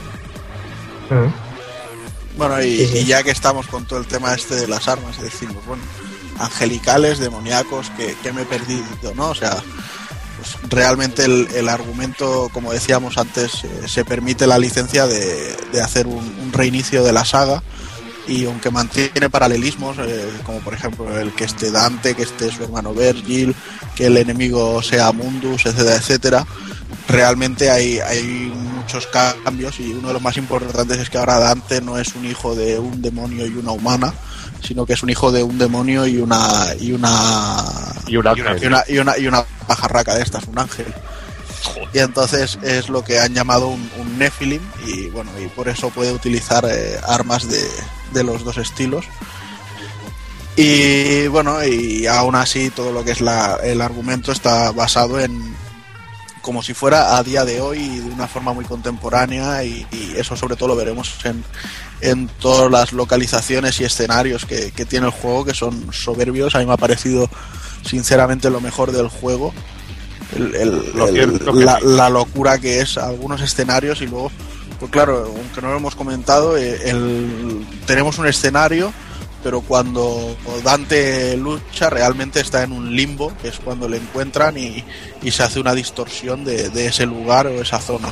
Bueno, y, ya que estamos con todo el tema este de las armas, decimos, bueno, angelicales, demoníacos, que, que me he perdido, ¿no? O sea, realmente el, el argumento, como decíamos antes, eh, se permite la licencia de, de hacer un, un reinicio de la saga y aunque mantiene paralelismos, eh, como por ejemplo el que esté Dante, que esté su hermano Virgil, que el enemigo sea Mundus, etcétera, etcétera, realmente hay, hay muchos cambios y uno de los más importantes es que ahora Dante no es un hijo de un demonio y una humana, sino que es un hijo de un demonio y una y una Y un ángel. y una, y una, y una pajarraca de estas, un ángel. Y entonces es lo que han llamado un, un Nephilim y bueno, y por eso puede utilizar eh, armas de, de los dos estilos. Y bueno, y aún así todo lo que es la, el argumento está basado en como si fuera a día de hoy y de una forma muy contemporánea y, y eso sobre todo lo veremos en, en todas las localizaciones y escenarios que, que tiene el juego que son soberbios. A mí me ha parecido sinceramente lo mejor del juego. El- el- Lo el- cierto que la, sí. la locura que es algunos escenarios y luego, pues claro, aunque no lo hemos comentado, eh, el- tenemos un escenario, pero cuando Dante lucha realmente está en un limbo, que es cuando le encuentran y, y se hace una distorsión de, de ese lugar o esa zona.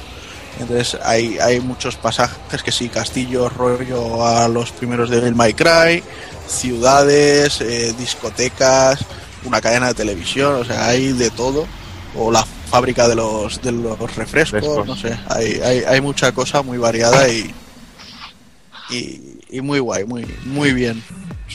Entonces hay, hay muchos pasajes que sí, castillos, rollo a los primeros de Devil May Cry, ciudades, eh, discotecas, una cadena de televisión, o sea, hay de todo. O la fábrica de los, de los refrescos, Refrescos. no sé, hay, hay, hay mucha cosa muy variada y, y, y muy guay, muy, muy bien.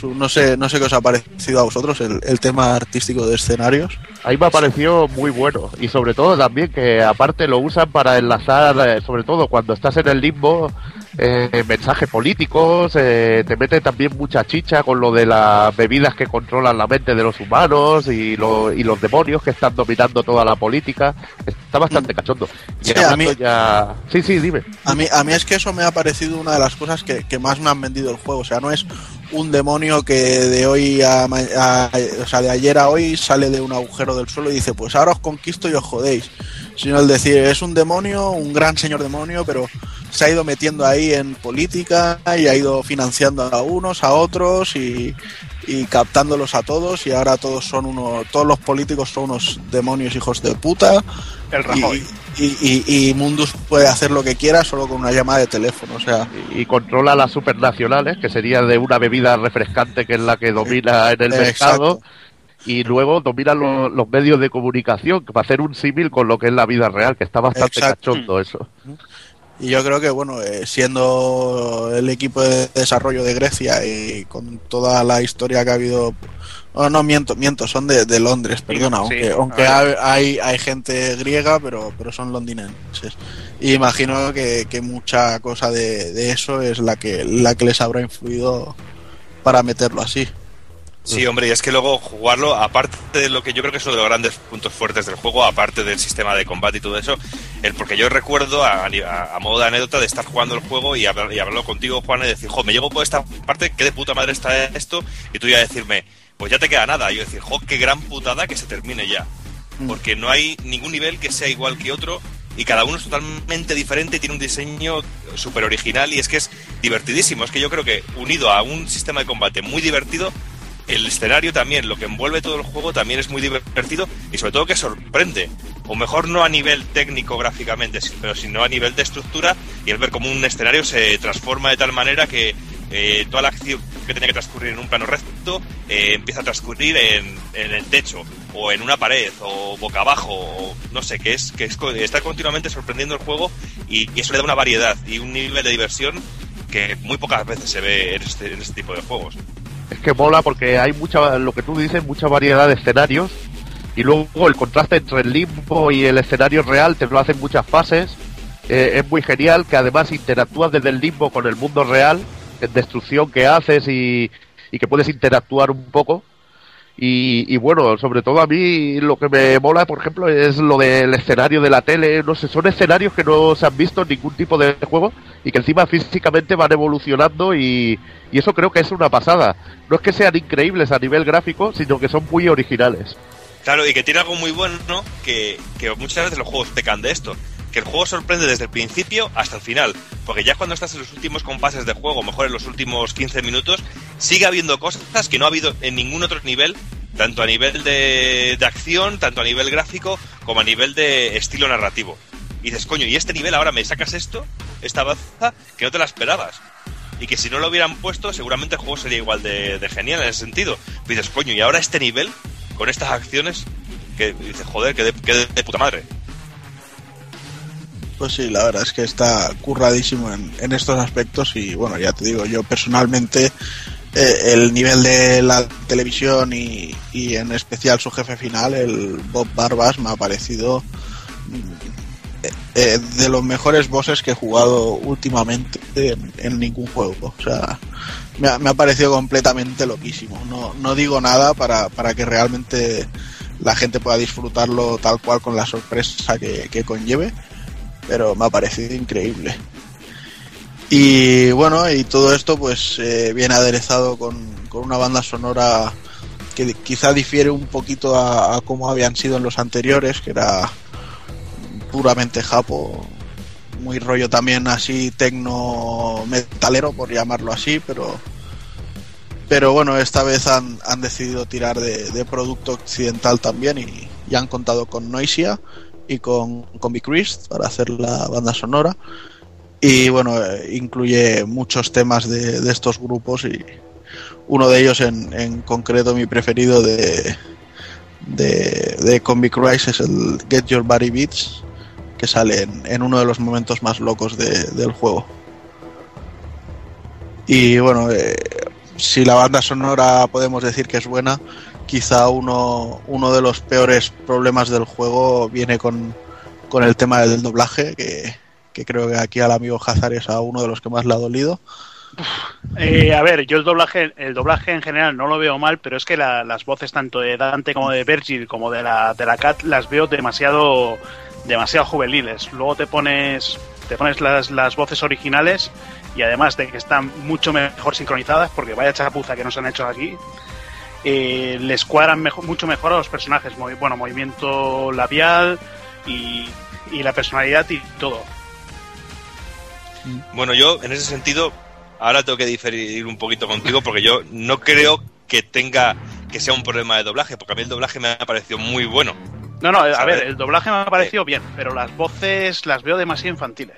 No sé, no sé qué os ha parecido a vosotros el, el tema artístico de escenarios. Ahí me ha parecido muy bueno y sobre todo también que aparte lo usan para enlazar, eh, sobre todo cuando estás en el limbo, eh, mensajes políticos, eh, te mete también mucha chicha con lo de las bebidas que controlan la mente de los humanos y, lo- y los demonios que están dominando toda la política. Está bastante cachondo. Y Sí, a mí- ya... Sí, sí, dime. A mí, a mí es que eso me ha parecido una de las cosas que, que más me han vendido el juego. O sea, no es un demonio que de hoy a, a- o sea, de ayer a hoy sale de un agujero del suelo y dice, pues ahora os conquisto y os jodéis. Sino el decir, es un demonio, un gran señor demonio, pero se ha ido metiendo ahí en política y ha ido financiando a unos, a otros y, y captándolos a todos y ahora todos son unos, todos los políticos son unos demonios hijos de puta El Rajoy. y, y, y- y Mundus puede hacer lo que quiera solo con una llamada de teléfono. O sea, y controla las supernacionales, que sería de una bebida refrescante que es la que domina en el Eh, mercado, exacto. y luego domina lo- los medios de comunicación, para hacer un símil con lo que es la vida real, que está bastante Exacto. cachondo eso. Y yo creo que, bueno, eh, siendo el equipo de desarrollo de Grecia y con toda la historia que ha habido. No, no miento, miento, son de, de Londres, perdona, sí, aunque, aunque hay, hay gente griega, pero, pero son londinenses. Y imagino que, que mucha cosa de, de eso es la que, la que les habrá influido para meterlo así. Sí, hombre, y es que luego jugarlo, aparte de lo que yo creo que es uno de los grandes puntos fuertes del juego, aparte del sistema de combate y todo eso, el porque yo recuerdo, a, a- a modo de anécdota, de estar jugando el juego y, hablar, y hablarlo contigo, Juan, y decir, jo, me llego por esta parte, qué de puta madre está esto, y tú ya decirme, pues ya te queda nada. Y yo decir, jo, qué gran putada que se termine ya. porque no hay ningún nivel que sea igual que otro y cada uno es totalmente diferente y tiene un diseño súper original y es que es divertidísimo. Es que yo creo que unido a un sistema de combate muy divertido, el escenario también, lo que envuelve todo el juego también es muy divertido y sobre todo que sorprende. O mejor no a nivel técnico gráficamente, pero sino a nivel de estructura y el ver cómo un escenario se transforma de tal manera que eh, toda la acción que tenía que transcurrir en un plano recto eh, empieza a transcurrir en, el techo o en una pared o boca abajo o no sé qué es que es, está continuamente sorprendiendo el juego y, eso le da una variedad y un nivel de diversión que muy pocas veces se ve en este, en este tipo de juegos es que mola porque hay mucha lo que tú dices mucha variedad de escenarios y luego el contraste entre el limbo y el escenario real te lo hacen muchas fases eh, es muy genial que además interactúas desde el limbo con el mundo real destrucción que haces y, y, que puedes interactuar un poco. Y, y, bueno, sobre todo a mí lo que me mola, por ejemplo, es lo del escenario de la tele. No sé, son escenarios que no se han visto en ningún tipo de juego y que encima físicamente van evolucionando y, y eso creo que es una pasada. No es que sean increíbles a nivel gráfico, sino que son muy originales. Claro, y que tiene algo muy bueno, ¿no? Que, que muchas veces los juegos pecan de esto que el juego sorprende desde el principio hasta el final. Porque ya cuando estás en los últimos compases de juego, mejor en los últimos 15 minutos, sigue habiendo cosas que no ha habido en ningún otro nivel, tanto a nivel de, de acción, tanto a nivel gráfico, como a nivel de estilo narrativo. Y dices, coño, y este nivel ahora me sacas esto, esta baza, que no te la esperabas. Y que si no lo hubieran puesto, seguramente el juego sería igual de, de genial en ese sentido. Y dices, coño, y ahora este nivel, con estas acciones, que dices, joder, que de, que de, de puta madre. Pues sí, la verdad es que está curradísimo en, en estos aspectos y bueno, ya te digo, yo personalmente eh, el nivel de la televisión y, y, en especial su jefe final, el Bob Barbas, me ha parecido eh, eh, de los mejores bosses que he jugado últimamente en, en ningún juego. O sea, me ha, me ha, parecido completamente loquísimo. No, no digo nada para, para que realmente la gente pueda disfrutarlo tal cual con la sorpresa que, que conlleve pero me ha parecido increíble. Y bueno, y todo esto pues eh, viene aderezado con, con, una banda sonora que quizá difiere un poquito a, a como habían sido en los anteriores, que era puramente japo, muy rollo también así tecno metalero por llamarlo así, pero pero bueno, esta vez han, han decidido tirar de, de, producto occidental también y, y han contado con Noisia y con, con Big Chris para hacer la banda sonora. Y bueno, eh, incluye muchos temas de, de, estos grupos y uno de ellos en, en concreto, mi preferido de, de, de Comic Rise es el Get Your Body Beats, que sale en, en uno de los momentos más locos de, del juego. Y bueno, eh, si la banda sonora podemos decir que es buena, quizá uno, uno de los peores problemas del juego viene con, con el tema del doblaje, que, que, creo que aquí al amigo Hazard es a uno de los que más le ha dolido. Eh, a ver, yo el doblaje, el doblaje en general no lo veo mal, pero es que la, las voces tanto de Dante como de Virgil como de la, de la Cat las veo demasiado, demasiado juveniles. Luego te pones, te pones las, las voces originales y además de que están mucho mejor sincronizadas, porque vaya chapuza que nos han hecho aquí, eh, les cuadran mejor, mucho mejor a los personajes. Muy, bueno, movimiento labial y, y, la personalidad y todo. Bueno, yo en ese sentido, ahora tengo que diferir un poquito contigo porque yo no creo que tenga que sea un problema de doblaje, porque a mí el doblaje me ha parecido muy bueno. No, no, a ver, el doblaje me ha parecido bien, pero las voces las veo demasiado infantiles.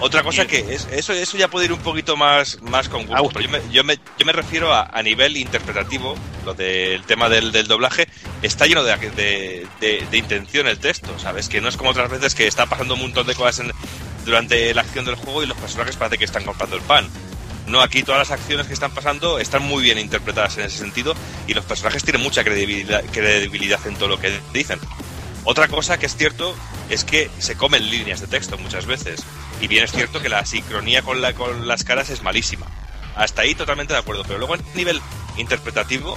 Otra cosa que es, eso, eso ya puede ir un poquito más, más con gusto, pero yo me, yo me, yo me refiero a, a, nivel interpretativo, lo del tema del, del doblaje, está lleno de, de, de, de, intención el texto, ¿sabes? Que no es como otras veces que está pasando un montón de cosas en, durante la acción del juego y los personajes parece que están comprando el pan. No, aquí todas las acciones que están pasando están muy bien interpretadas en ese sentido y los personajes tienen mucha credibilidad, credibilidad en todo lo que dicen. Otra cosa que es cierto es que se comen líneas de texto muchas veces. Y bien es cierto que la sincronía con, la, con las caras es malísima. Hasta ahí totalmente de acuerdo. Pero luego a nivel interpretativo,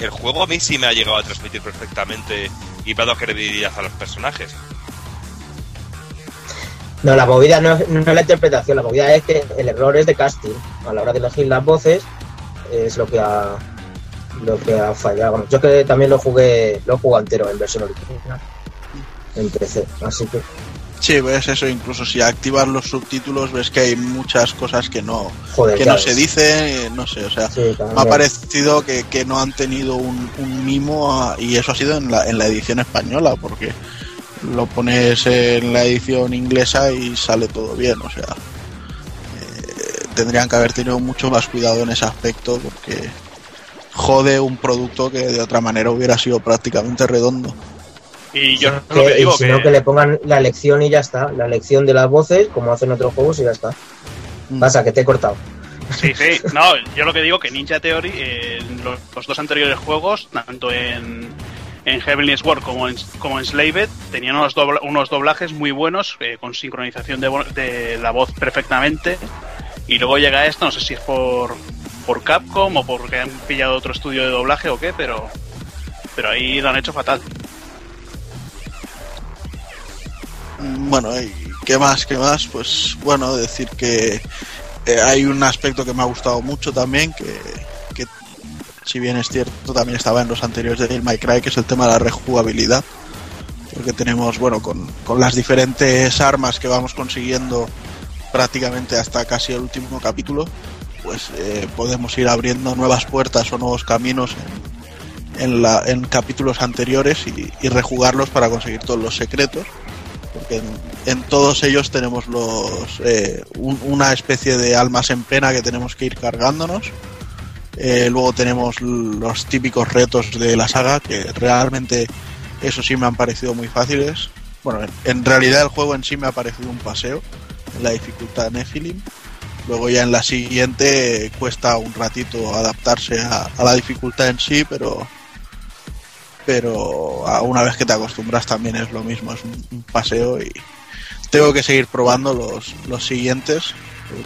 el juego a mí sí me ha llegado a transmitir perfectamente y me ha credibilidad a los personajes. No, la movida no es, no es la interpretación, la movida es que el error es de casting. A la hora de elegir las voces es lo que ha, lo que ha fallado. Bueno, yo que también lo jugué, lo jugué entero en versión original. En PC, así que Sí, ves eso, incluso si activas los subtítulos ves que hay muchas cosas que no, Joder, que no ves. se dice, no sé, o sea, Sí, me ha parecido que, que no han tenido un, un mimo a- y eso ha sido en la, en la edición española, porque lo pones en la edición inglesa y sale todo bien, o sea, eh, tendrían que haber tenido mucho más cuidado en ese aspecto porque jode un producto que de otra manera hubiera sido prácticamente redondo. Y yo Que- lo que digo y que, no, que le pongan la lección y ya está. La lección de las voces, como hacen otros juegos, y ya está. Mm. Pasa, que te he cortado. Sí, sí, [LAUGHS] no, yo lo que digo que Ninja Theory, eh, los, los dos anteriores juegos, tanto en, en Heavenly Sword como en, como en Slaved, tenían unos, dobla- unos doblajes muy buenos, eh, con sincronización de la voz perfectamente. Y luego llega esto, no sé si es por, por Capcom o porque han pillado otro estudio de doblaje o qué, pero, pero ahí lo han hecho fatal. Bueno, ¿y qué más? ¿Qué más? Pues bueno, decir que eh, hay un aspecto que me ha gustado mucho también, que, que si bien es cierto, también estaba en los anteriores de Devil May Cry, que es el tema de la rejugabilidad. Porque tenemos, bueno, con, con las diferentes armas que vamos consiguiendo prácticamente hasta casi el último capítulo, pues eh, podemos ir abriendo nuevas puertas o nuevos caminos en, en, la, en capítulos anteriores y rejugarlos para conseguir todos los secretos porque en, todos ellos tenemos los eh, un- una especie de almas en pena que tenemos que ir cargándonos. Eh, luego tenemos los típicos retos de la saga que realmente eso sí me han parecido muy fáciles. Bueno, en, realidad el juego en sí me ha parecido un paseo en la dificultad Nephilim. Luego ya en la siguiente cuesta un ratito adaptarse a la dificultad en sí, pero pero una vez que te acostumbras también es lo mismo, es un, paseo y tengo que seguir probando los, los siguientes,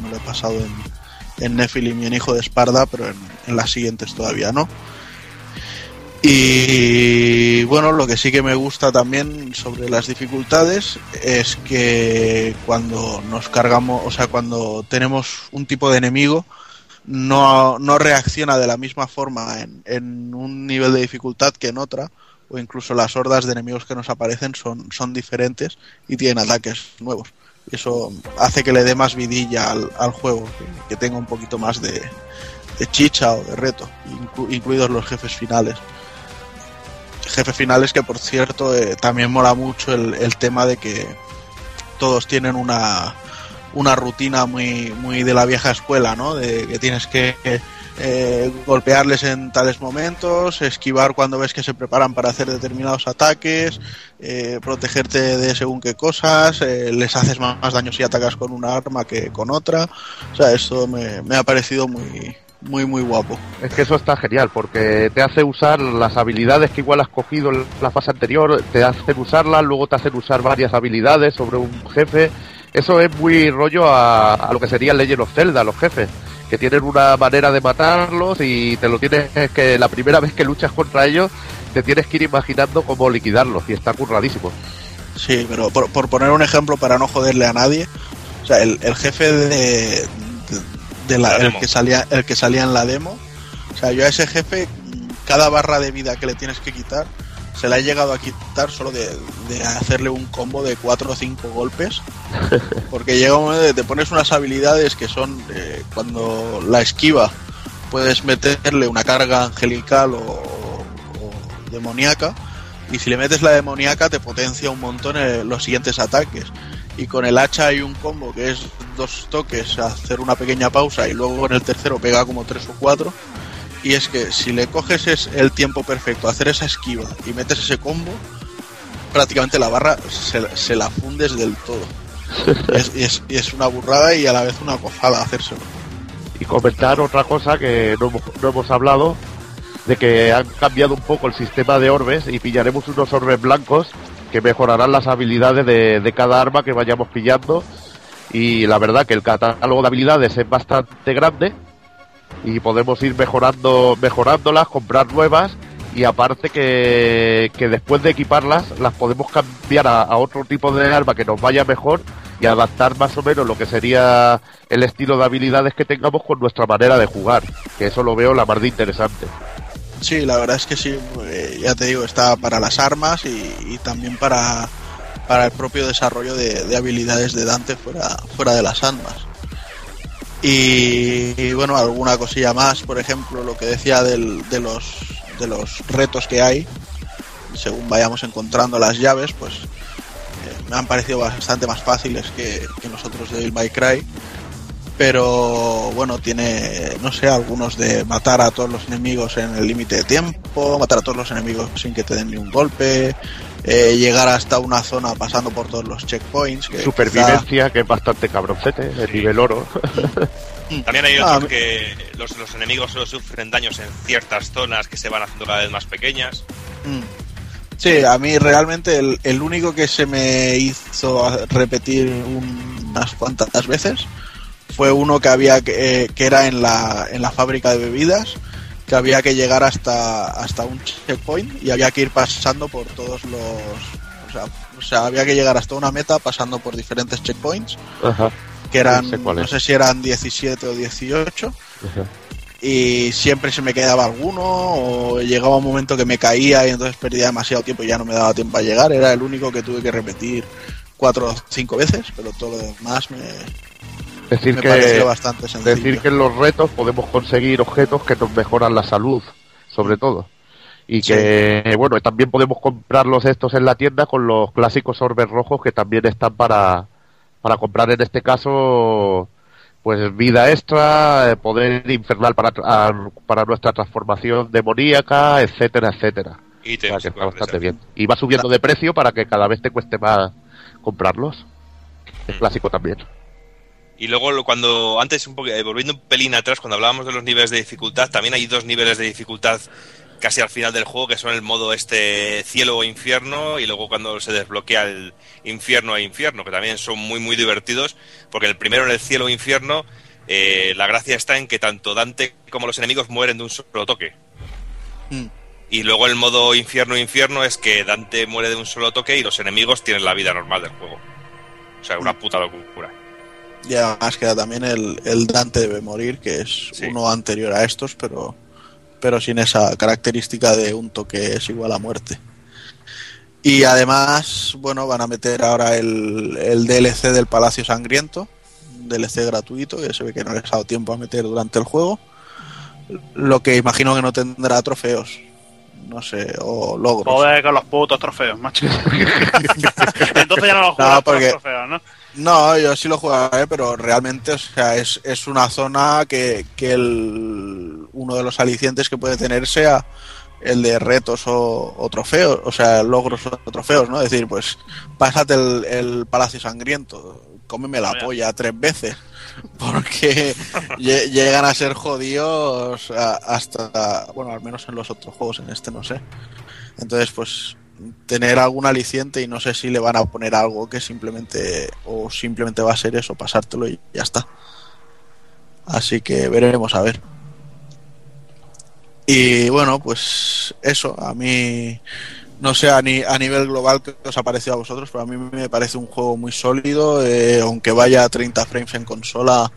me lo he pasado en, en Nephilim y en Hijo de Esparda, pero en, en las siguientes todavía no. Y bueno, lo que sí que me gusta también sobre las dificultades es que cuando nos cargamos, o sea, cuando tenemos un tipo de enemigo, no, no reacciona de la misma forma en, en un nivel de dificultad que en otra, o incluso las hordas de enemigos que nos aparecen son, son diferentes y tienen ataques nuevos. Eso hace que le dé más vidilla al, juego, que, tenga un poquito más de, chicha o de reto, inclu- incluidos los jefes finales. Jefes finales que, por cierto, eh, también mola mucho el tema de que todos tienen una, una rutina muy, muy de la vieja escuela, ¿no? De que tienes que eh, golpearles en tales momentos, esquivar cuando ves que se preparan para hacer determinados ataques, eh, protegerte de según qué cosas, eh, les haces más, daño si atacas con una arma que con otra. O sea, esto me, me ha parecido muy, muy, muy guapo. Es que eso está genial, porque te hace usar las habilidades que igual has cogido en la fase anterior, te hacen usarlas, luego te hacen usar varias habilidades sobre un jefe. Eso es muy rollo a, a lo que sería Legend of Zelda, los jefes, que tienen una manera de matarlos y te lo tienes que, la primera vez que luchas contra ellos, te tienes que ir imaginando cómo liquidarlos y está curradísimo. Sí, pero por, por poner un ejemplo para no joderle a nadie, o sea, el, el jefe de, de, de la, La el demo. que salía el que salía en la demo, o sea, yo a ese jefe cada barra de vida que le tienes que quitar se la he llegado a quitar solo de, de hacerle un combo de 4 o 5 golpes. [LAUGHS] Porque llega un momento de te pones unas habilidades que son eh, cuando la esquiva puedes meterle una carga angelical o, o demoníaca y si le metes la demoníaca te potencia un montón eh, los siguientes ataques. Y con el hacha hay un combo que es dos toques, hacer una pequeña pausa y luego en el tercero pega como tres o cuatro. Y es que si le coges es el tiempo perfecto, hacer esa esquiva y metes ese combo, prácticamente la barra se, se la fundes del todo. Y [LAUGHS] es, y es- y es una burrada y a la vez una gozada hacérselo. Y comentar otra cosa que no hemos, no hemos hablado, de que han cambiado un poco el sistema de orbes y pillaremos unos orbes blancos que mejorarán las habilidades de, de cada arma que vayamos pillando. Y la verdad que el catálogo de habilidades es bastante grande y podemos ir mejorando, mejorándolas, comprar nuevas y aparte que, que después de equiparlas las podemos cambiar a, otro tipo de arma que nos vaya mejor y adaptar más o menos lo que sería el estilo de habilidades que tengamos con nuestra manera de jugar, que eso lo veo la más de interesante. Sí, la verdad es que sí, eh, ya te digo, está para las armas y, y también para, para el propio desarrollo de, de habilidades de Dante fuera, fuera de las armas. Y, bueno, alguna cosilla más, por ejemplo, lo que decía del- de, los, de los retos que hay, según vayamos encontrando las llaves, pues eh, me han parecido bastante más fáciles que, que nosotros de May Cry. Pero bueno, tiene, no sé, algunos de matar a todos los enemigos en el límite de tiempo, matar a todos los enemigos sin que te den ni un golpe, eh, llegar hasta una zona pasando por todos los checkpoints. Que Supervivencia, que es bastante cabroncete, el nivel oro. [LAUGHS] También hay Ah, otros que los, los enemigos solo sufren daños en ciertas zonas que se van haciendo cada vez más pequeñas. Mm. Sí, a mí realmente el, el único que se me hizo repetir un- unas cuantas veces fue uno que había que, eh, que era en la, en la fábrica de bebidas, que había que llegar hasta, hasta un checkpoint y había que ir pasando por todos los... O sea, o sea, había que llegar hasta una meta pasando por diferentes checkpoints, Ajá. que eran, sé no sé si eran 17 o 18, ajá. y siempre se me quedaba alguno o llegaba un momento que me caía y entonces perdía demasiado tiempo y ya no me daba tiempo a llegar. Era el único que tuve que repetir cuatro o cinco veces, pero todo lo demás me, Decir me que, pareció bastante sencillo. decir que en los retos podemos conseguir objetos que nos mejoran la salud, sobre todo. Y Sí. que, bueno, también podemos comprarlos estos en la tienda con los clásicos orbes rojos que también están para, para comprar en este caso, pues vida extra, eh, poder infernal para, tra- para nuestra transformación demoníaca, etcétera, etcétera. O sea, Ítems, que está bastante bien. Y va subiendo de precio para que cada vez te cueste más comprarlos. Es clásico también. Y luego cuando antes un poco eh, volviendo un pelín atrás cuando hablábamos de los niveles de dificultad, también hay dos niveles de dificultad casi al final del juego que son el modo este cielo o infierno y luego cuando se desbloquea el infierno e infierno que también son muy muy divertidos porque el primero en el cielo o infierno eh, la gracia está en que tanto Dante como los enemigos mueren de un solo toque. Mm. Y luego el modo infierno infierno es que Dante muere de un solo toque y los enemigos tienen la vida normal del juego. O sea, una puta locura. Y además queda también el, el Dante debe morir, que es Sí. uno anterior a estos, pero, pero sin esa característica de un toque es igual a muerte. Y además, bueno, van a meter ahora el, el DLC del Palacio Sangriento, un DLC gratuito, que se ve que no les ha dado tiempo a meter durante el juego. Lo que imagino que no tendrá trofeos, no sé, o logros. Joder con los putos trofeos, macho. [LAUGHS] Entonces ya no lo juegas No, por porque- los trofeos, ¿no? No, yo sí lo jugaré, pero realmente, o sea, es, es una zona que, que el, uno de los alicientes que puede tener sea el de retos o, o trofeos, o sea, logros o trofeos, ¿no? Es decir, pues, pásate el, el Palacio Sangriento, cómeme la polla tres veces, porque lle- llegan a ser jodidos hasta, bueno, al menos en los otros juegos, en este no sé. Entonces, pues, tener algún aliciente y no sé si le van a poner algo que simplemente o simplemente va a ser eso, pasártelo y ya está. Así que veremos a ver. Y bueno, pues eso, a mí no sé a, ni, a nivel global qué os ha parecido a vosotros, pero a mí me parece un juego muy sólido, eh, aunque vaya a 30 frames en consola,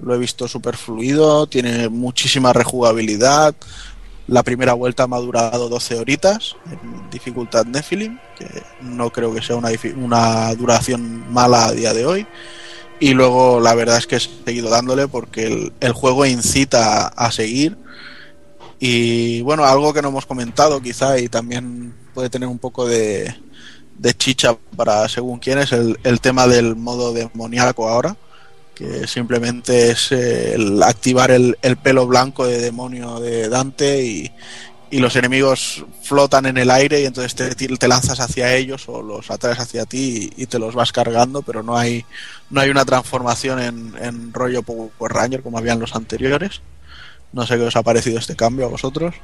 lo he visto súper fluido, tiene muchísima rejugabilidad, la primera vuelta me ha durado 12 horitas en dificultad Nephilim, que no creo que sea una, una duración mala a día de hoy. Y luego la verdad es que he seguido dándole porque el, el juego incita a, a seguir. Y bueno, algo que no hemos comentado quizá y también puede tener un poco de, de chicha para según quién es el, el tema del modo demoníaco ahora que simplemente es eh, el activar el, el pelo blanco de demonio de Dante y, y los enemigos flotan en el aire y entonces te, te lanzas hacia ellos o los atraes hacia ti y, y te los vas cargando, pero no hay no hay una transformación en, en rollo Power Ranger como habían los anteriores. No sé qué os ha parecido este cambio a vosotros.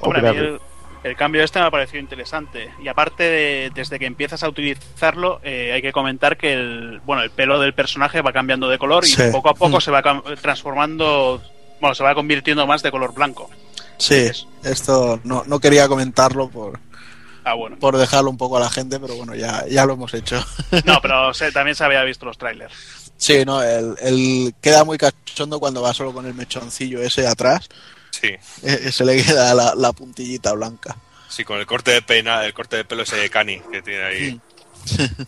Hombre, a mí Hombre, el, el cambio este me ha parecido interesante. Y aparte, de- desde que empiezas a utilizarlo, eh, hay que comentar que el, bueno, el pelo del personaje va cambiando de color y poco a poco Mm. se va transformando, bueno, se va convirtiendo más de color blanco. Sí, esto no, no quería comentarlo por, Ah, bueno. por dejarlo un poco a la gente, pero bueno, ya, ya lo hemos hecho. No, [LAUGHS] pero se- también se había visto los trailers. Sí, no, el, el- queda muy cachondo cuando va solo con el mechoncillo ese atrás. Sí, Eh, se le queda la, la puntillita blanca. sí, con el corte de peina, el corte de pelo ese cani que tiene ahí. [LAUGHS]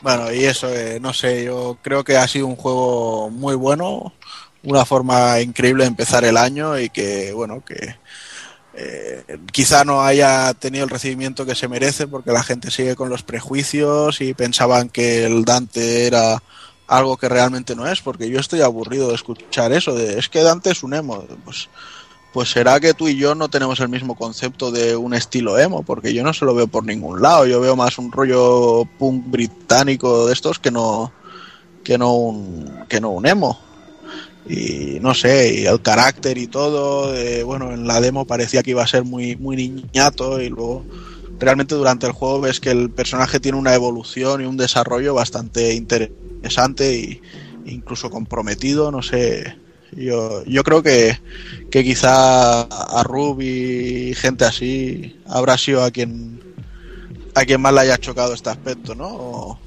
Bueno, y eso, eh, no sé, yo creo que ha sido un juego muy bueno, una forma increíble de empezar el año y que, bueno, que eh, quizá no haya tenido el recibimiento que se merece porque la gente sigue con los prejuicios y pensaban que el Dante era algo que realmente no es, porque yo estoy aburrido de escuchar eso, de es que Dante es un emo. Pues, pues será que tú y yo no tenemos el mismo concepto de un estilo emo, porque yo no se lo veo por ningún lado, yo veo más un rollo punk británico de estos que no que no un que no un emo. Y no sé, y el carácter y todo, eh, bueno, en la demo parecía que iba a ser muy muy niñato y luego realmente durante el juego ves que el personaje tiene una evolución y un desarrollo bastante interesante y incluso comprometido, no sé, yo, yo creo que, que quizá a Rub y gente así habrá sido a quien a quien más le haya chocado este aspecto, ¿no?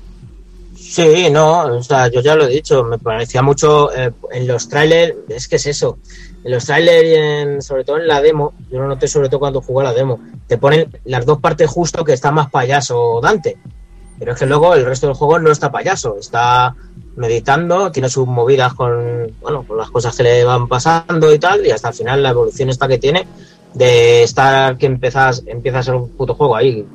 Sí, no, o sea, yo ya lo he dicho, me parecía mucho eh, en los trailers, es que es eso, en los trailers y en, sobre todo en la demo, yo lo noté sobre todo cuando jugué la demo, te ponen las dos partes justo que está más payaso Dante, pero es que luego el resto del juego no está payaso, está meditando, tiene sus movidas con, bueno, con las cosas que le van pasando y tal, y hasta el final la evolución esta que tiene de estar que empiezas, empieza a ser un puto juego ahí,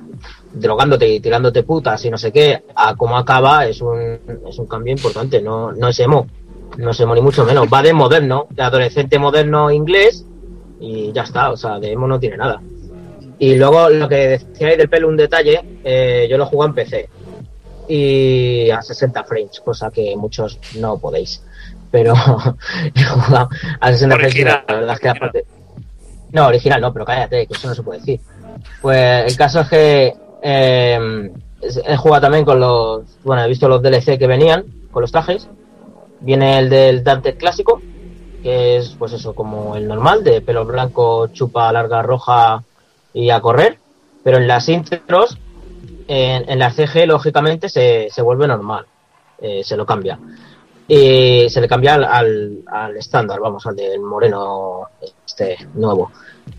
drogándote y tirándote putas y no sé qué, a cómo acaba es un, es un cambio importante, no, no es emo, no emo ni mucho menos, va de moderno, de adolescente moderno inglés y ya está, o sea, de emo no tiene nada. Y luego lo que decíais del pelo, un detalle, eh, yo lo juego en PC y a 60 frames, cosa que muchos no podéis. Pero [LAUGHS] he jugado a 60 frames y la verdad es que aparte... No, original no, pero cállate, que eso no se puede decir. Pues el caso es que eh, he jugado también con los... Bueno, he visto los DLC que venían con los trajes. Viene el del Dante clásico, que es pues eso, como el normal, de pelo blanco, chupa larga roja y a correr. Pero en las intros, en, la CG, lógicamente, se, se vuelve normal. Eh, se lo cambia. Y se le cambia al, al, al estándar, vamos, al del moreno este nuevo.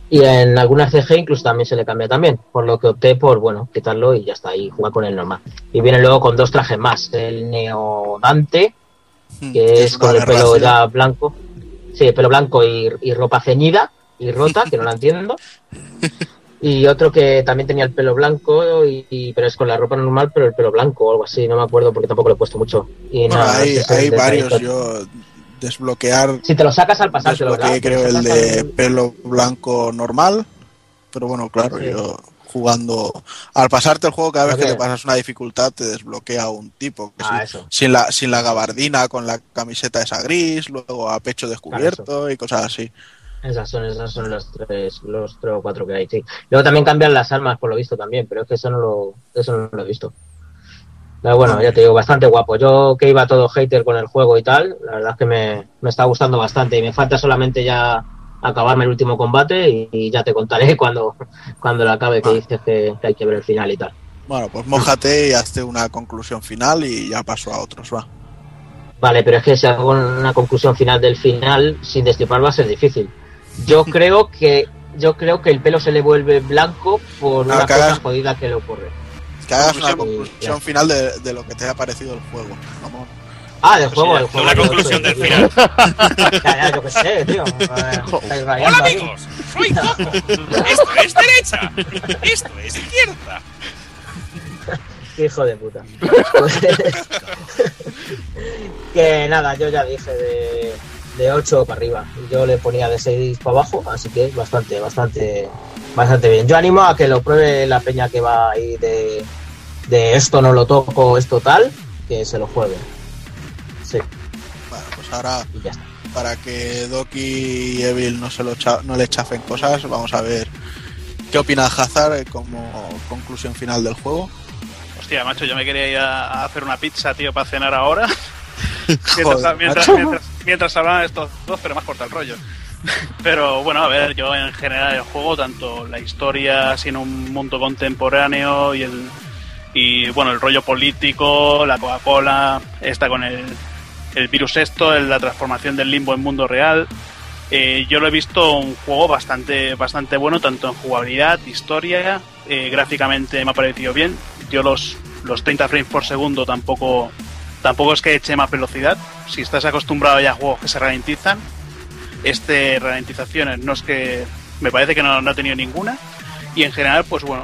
Y en alguna CG incluso también se le cambia también, por lo que opté por, bueno, quitarlo y ya está, y jugar con el normal. Y viene luego con dos trajes más, el Neo Dante, que es con el pelo ya blanco, sí, pelo blanco y, y ropa ceñida y rota, que no la entiendo. [LAUGHS] Y otro que también tenía el pelo blanco, y, y- pero es con la ropa normal, pero el pelo blanco o algo así, no me acuerdo porque tampoco lo he puesto mucho. Y Bueno, nada, hay, el varios, yo desbloquear Si te lo sacas al creo Te lo el sacas de al- pelo blanco normal, pero bueno, claro, Sí. yo jugando al pasarte el juego cada vez que te pasas una dificultad te desbloquea un tipo que Ah, sí, eso. sin la sin la gabardina con la camiseta esa gris luego a pecho descubierto y cosas así Esas son, esas son los tres, los tres o cuatro que hay, sí. Luego también cambian las armas, por lo visto también, pero es que eso no lo, eso no lo he visto. Pero bueno, ya te digo, bastante guapo. Yo que iba todo hater con el juego y tal, la verdad es que me, me está gustando bastante y me falta solamente ya acabarme el último combate y, y ya te contaré [LAUGHS] cuando, cuando lo acabe, que dices que, que hay que ver el final y tal. bueno pues mójate y hazte una conclusión final y ya paso a otros va Vale, pero es que si hago una conclusión final del final sin destripar va a ser difícil. Yo [LAUGHS] creo que yo creo que el pelo se le vuelve blanco por Ah, una cosa hagas- jodida que le ocurre. que hagas una Conclusión. final de, de lo que te haya parecido el juego vamos Ah, del juego, del juego. conclusión del final. [LAUGHS] Ya, ya, yo qué sé, tío. Estáis rayando Hola amigos, soy Coco. Esto es derecha. Esto es izquierda. Qué hijo de puta. Pues, [LAUGHS] que nada, yo ya dije de, de 8 para arriba. Yo le ponía de 6 para abajo, así que es bastante, bastante, bastante bien. Yo animo a que lo pruebe la peña que va ahí de, de esto no lo toco, esto tal, que se lo juegue. Sí, bueno pues ahora y ya está. para que Doki y Evil no se lo cha- no le chafen cosas vamos a ver qué opina Hazard como conclusión final del juego Hostia, macho, yo me quería ir a hacer una pizza, tío, para cenar ahora. [LAUGHS] mientras, Joder, mientras, macho. mientras, mientras hablaban estos dos, pero más corta el rollo. [LAUGHS] Pero bueno, a ver, yo en general el juego, tanto la historia, así en un mundo contemporáneo y el y bueno, el rollo político, la Coca-Cola, está con el, el virus esto, la transformación del limbo en mundo real. Eh, yo lo he visto un juego bastante, bastante bueno, tanto en jugabilidad, historia, eh, gráficamente me ha parecido bien. Yo los, los 30 frames por segundo tampoco, tampoco es que eche más velocidad. Si estás acostumbrado a juegos que se ralentizan, este ralentizaciones no es que me parece que no, ha tenido ninguna. Y en general, pues bueno,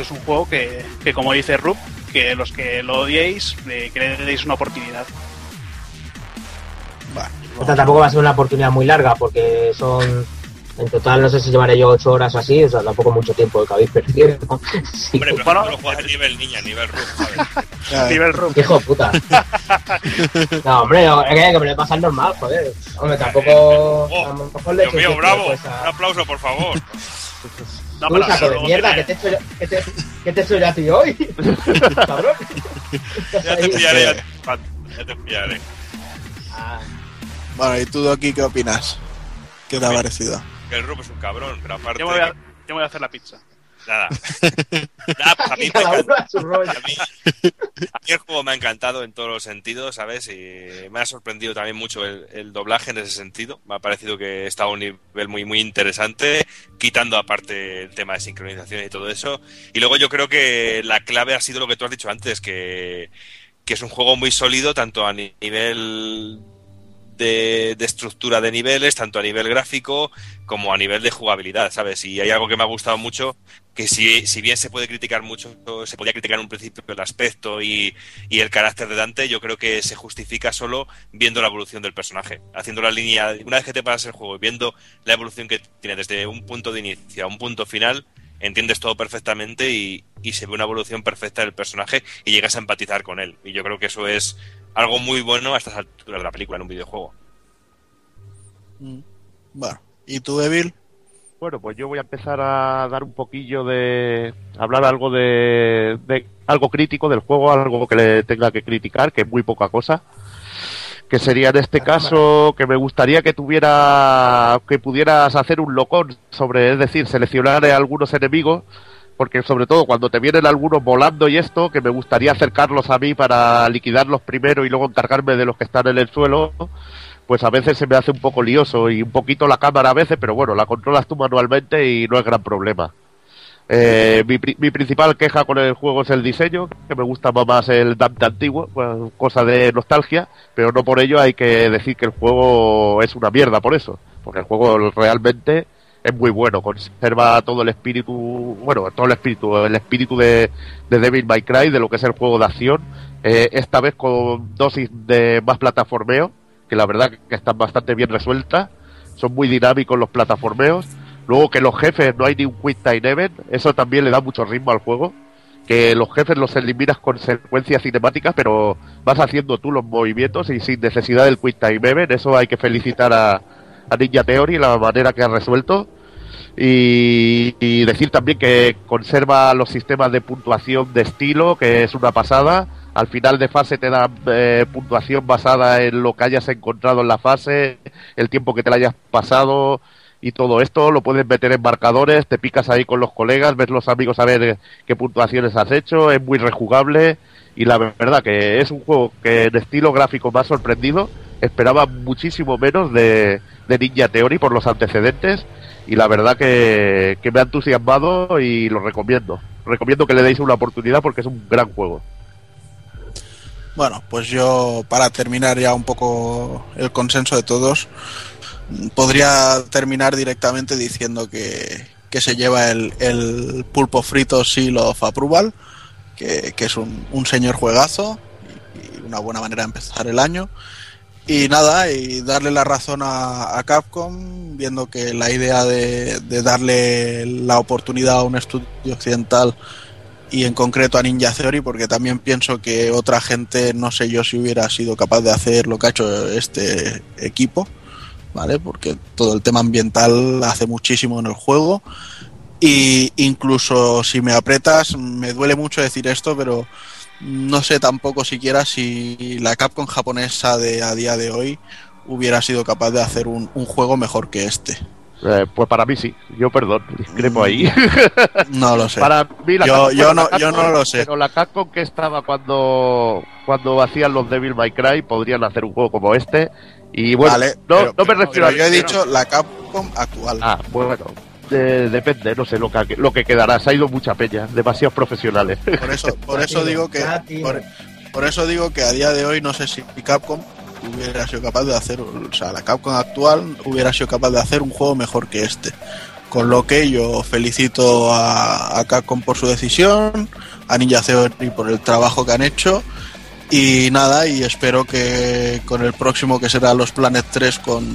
es un juego que, que como dice Rup, que los que lo odiéis, eh, que le deis una oportunidad. Vale, Esta tampoco va a ser una oportunidad muy larga porque son. En total, no sé si llevaré yo 8 horas o así, o sea, tampoco mucho tiempo que habéis perdido. [LAUGHS] Sí. Hombre, pero Bueno, no lo juegas a nivel niña, a nivel ¿sabes? Ya, Nivel Rup. Hijo de puta. [LAUGHS] No, hombre, no, es que, que me lo pasan normal, joder. Hombre, tampoco. a lo mejor le Dios mío, un bravo. pues, a- Un aplauso, por favor. [LAUGHS] Tú, saco de mierda, ¿qué te he hecho te- te he hecho yo a ti hoy? Cabrón. Ya te pillaré, ya te pillaré. Ah, Bueno, ¿y tú, Doki, qué opinas? ¿Qué te ha parecido? Que el rook es un cabrón, pero aparte. Yo me, voy a, yo me voy a hacer la pizza. Nada. [LAUGHS] Nada, pues [LAUGHS] a mí me a a el juego me ha encantado en todos los sentidos, ¿sabes? Y me ha sorprendido también mucho el, el doblaje en ese sentido. Me ha parecido que está a un nivel muy, muy interesante, quitando aparte el tema de sincronización y todo eso. Y luego yo creo que la clave ha sido lo que tú has dicho antes, que, que es un juego muy sólido tanto a ni- nivel de, estructura de niveles, tanto a nivel gráfico como a nivel de jugabilidad, ¿sabes? Y hay algo que me ha gustado mucho, que si, si bien se puede criticar mucho, se podía criticar en un principio el aspecto y, y el carácter de Dante, yo creo que se justifica solo viendo la evolución del personaje, haciendo la línea, una vez que te pasas el juego y viendo la evolución que tiene desde un punto de inicio a un punto final, entiendes todo perfectamente y, y se ve una evolución perfecta del personaje y llegas a empatizar con él. Y yo creo que eso es algo muy bueno a estas alturas de la película en un videojuego. Mm. Bueno, ¿y tú, Evil? Bueno, pues yo voy a empezar a dar un poquillo de. hablar algo de, de algo crítico del juego, algo que le tenga que criticar, que es muy poca cosa. Que sería en este caso que me gustaría que tuviera. que pudieras hacer un locón sobre, es decir, seleccionar a algunos enemigos. Porque sobre todo cuando te vienen algunos volando y esto, que me gustaría acercarlos a mí para liquidarlos primero y luego encargarme de los que están en el suelo, pues a veces se me hace un poco lioso y un poquito la cámara a veces, pero bueno, la controlas tú manualmente y no es gran problema. Eh, mi, mi principal queja con el juego es el diseño, que me gusta más el Dante antiguo, pues, cosa de nostalgia, pero no por ello hay que decir que el juego es una mierda por eso, porque el juego realmente es muy bueno, conserva todo el espíritu, bueno, todo el espíritu, el espíritu de, de Devil May Cry, de lo que es el juego de acción, eh, esta vez con dosis de más plataformeo, que la verdad que están bastante bien resueltas, son muy dinámicos los plataformeos, luego que los jefes no hay ni un quick time event, eso también le da mucho ritmo al juego, que los jefes los eliminas con secuencias cinemáticas, pero vas haciendo tú los movimientos y sin necesidad del quick time event, eso hay que felicitar a, a Ninja Theory la manera que ha resuelto. Y, decir también que conserva los sistemas de puntuación de estilo, que es una pasada. Al final de fase te dan eh, puntuación basada en lo que hayas encontrado en la fase, el tiempo que te la hayas pasado y todo esto. Lo puedes meter en marcadores, te picas ahí con los colegas, ves los amigos a ver eh, qué puntuaciones has hecho. Es muy rejugable y la verdad que es un juego que en estilo gráfico me ha sorprendido. Esperaba muchísimo menos de, Ninja Theory por los antecedentes y la verdad que, me ha entusiasmado y lo recomiendo. Recomiendo que le deis una oportunidad porque es un gran juego. Bueno, pues yo, para terminar ya un poco el consenso de todos, podría terminar directamente diciendo que, que se lleva el, el pulpo frito Seal of Approval, que, que es un, un señor juegazo y una buena manera de empezar el año. Y nada, y darle la razón a, Capcom, viendo que la idea de, de darle la oportunidad a un estudio occidental y en concreto a Ninja Theory, porque también pienso que otra gente, no sé yo si hubiera sido capaz de hacer lo que ha hecho este equipo, ¿vale? Porque todo el tema ambiental hace muchísimo en el juego. Y incluso si me apretas, me duele mucho decir esto, pero no sé tampoco siquiera si la Capcom japonesa de a día de hoy hubiera sido capaz de hacer un, un juego mejor que este. Eh, pues para mí sí, yo perdón, discrepo ahí. No lo sé. [LAUGHS] para mí la Yo- Capcom- yo no- la yo no lo sé. Pero la Capcom que estaba cuando cuando hacían los Devil May Cry podrían hacer un juego como este y bueno, Vale, no, pero- no me pero refiero a yo he dicho la Capcom actual. Ah, bueno, de- depende, no sé lo que, lo que quedará. Se ha ido mucha peña, demasiados profesionales. Por eso, por eso digo que por, por eso digo que a día de hoy no sé si Capcom hubiera sido capaz de hacer, o sea, la Capcom actual hubiera sido capaz de hacer un juego mejor que este. Con lo que yo felicito a, a Capcom por su decisión, a Ninja Theory por el trabajo que han hecho y nada, y espero que con el próximo que será los Planet 3 con,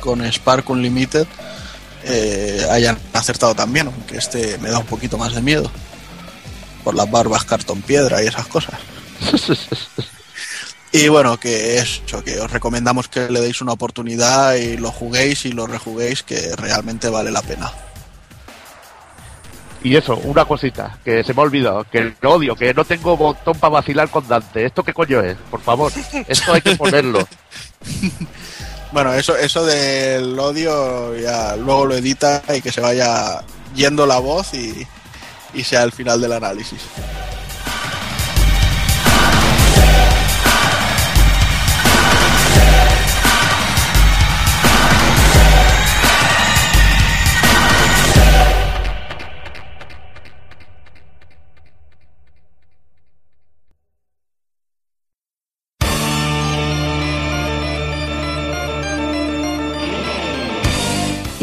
con Spark Unlimited eh, hayan acertado también, aunque este me da un poquito más de miedo por las barbas cartón piedra y esas cosas. [LAUGHS] Y bueno, que eso, que os recomendamos que le deis una oportunidad y lo juguéis y lo rejuguéis, que realmente vale la pena. Y eso, una cosita, que se me ha olvidado, que el odio, que no tengo botón para vacilar con Dante. ¿Esto qué coño es? Por favor, esto hay que ponerlo. [LAUGHS] Bueno, eso, eso del odio ya luego lo edita y que se vaya yendo la voz y, y sea el final del análisis.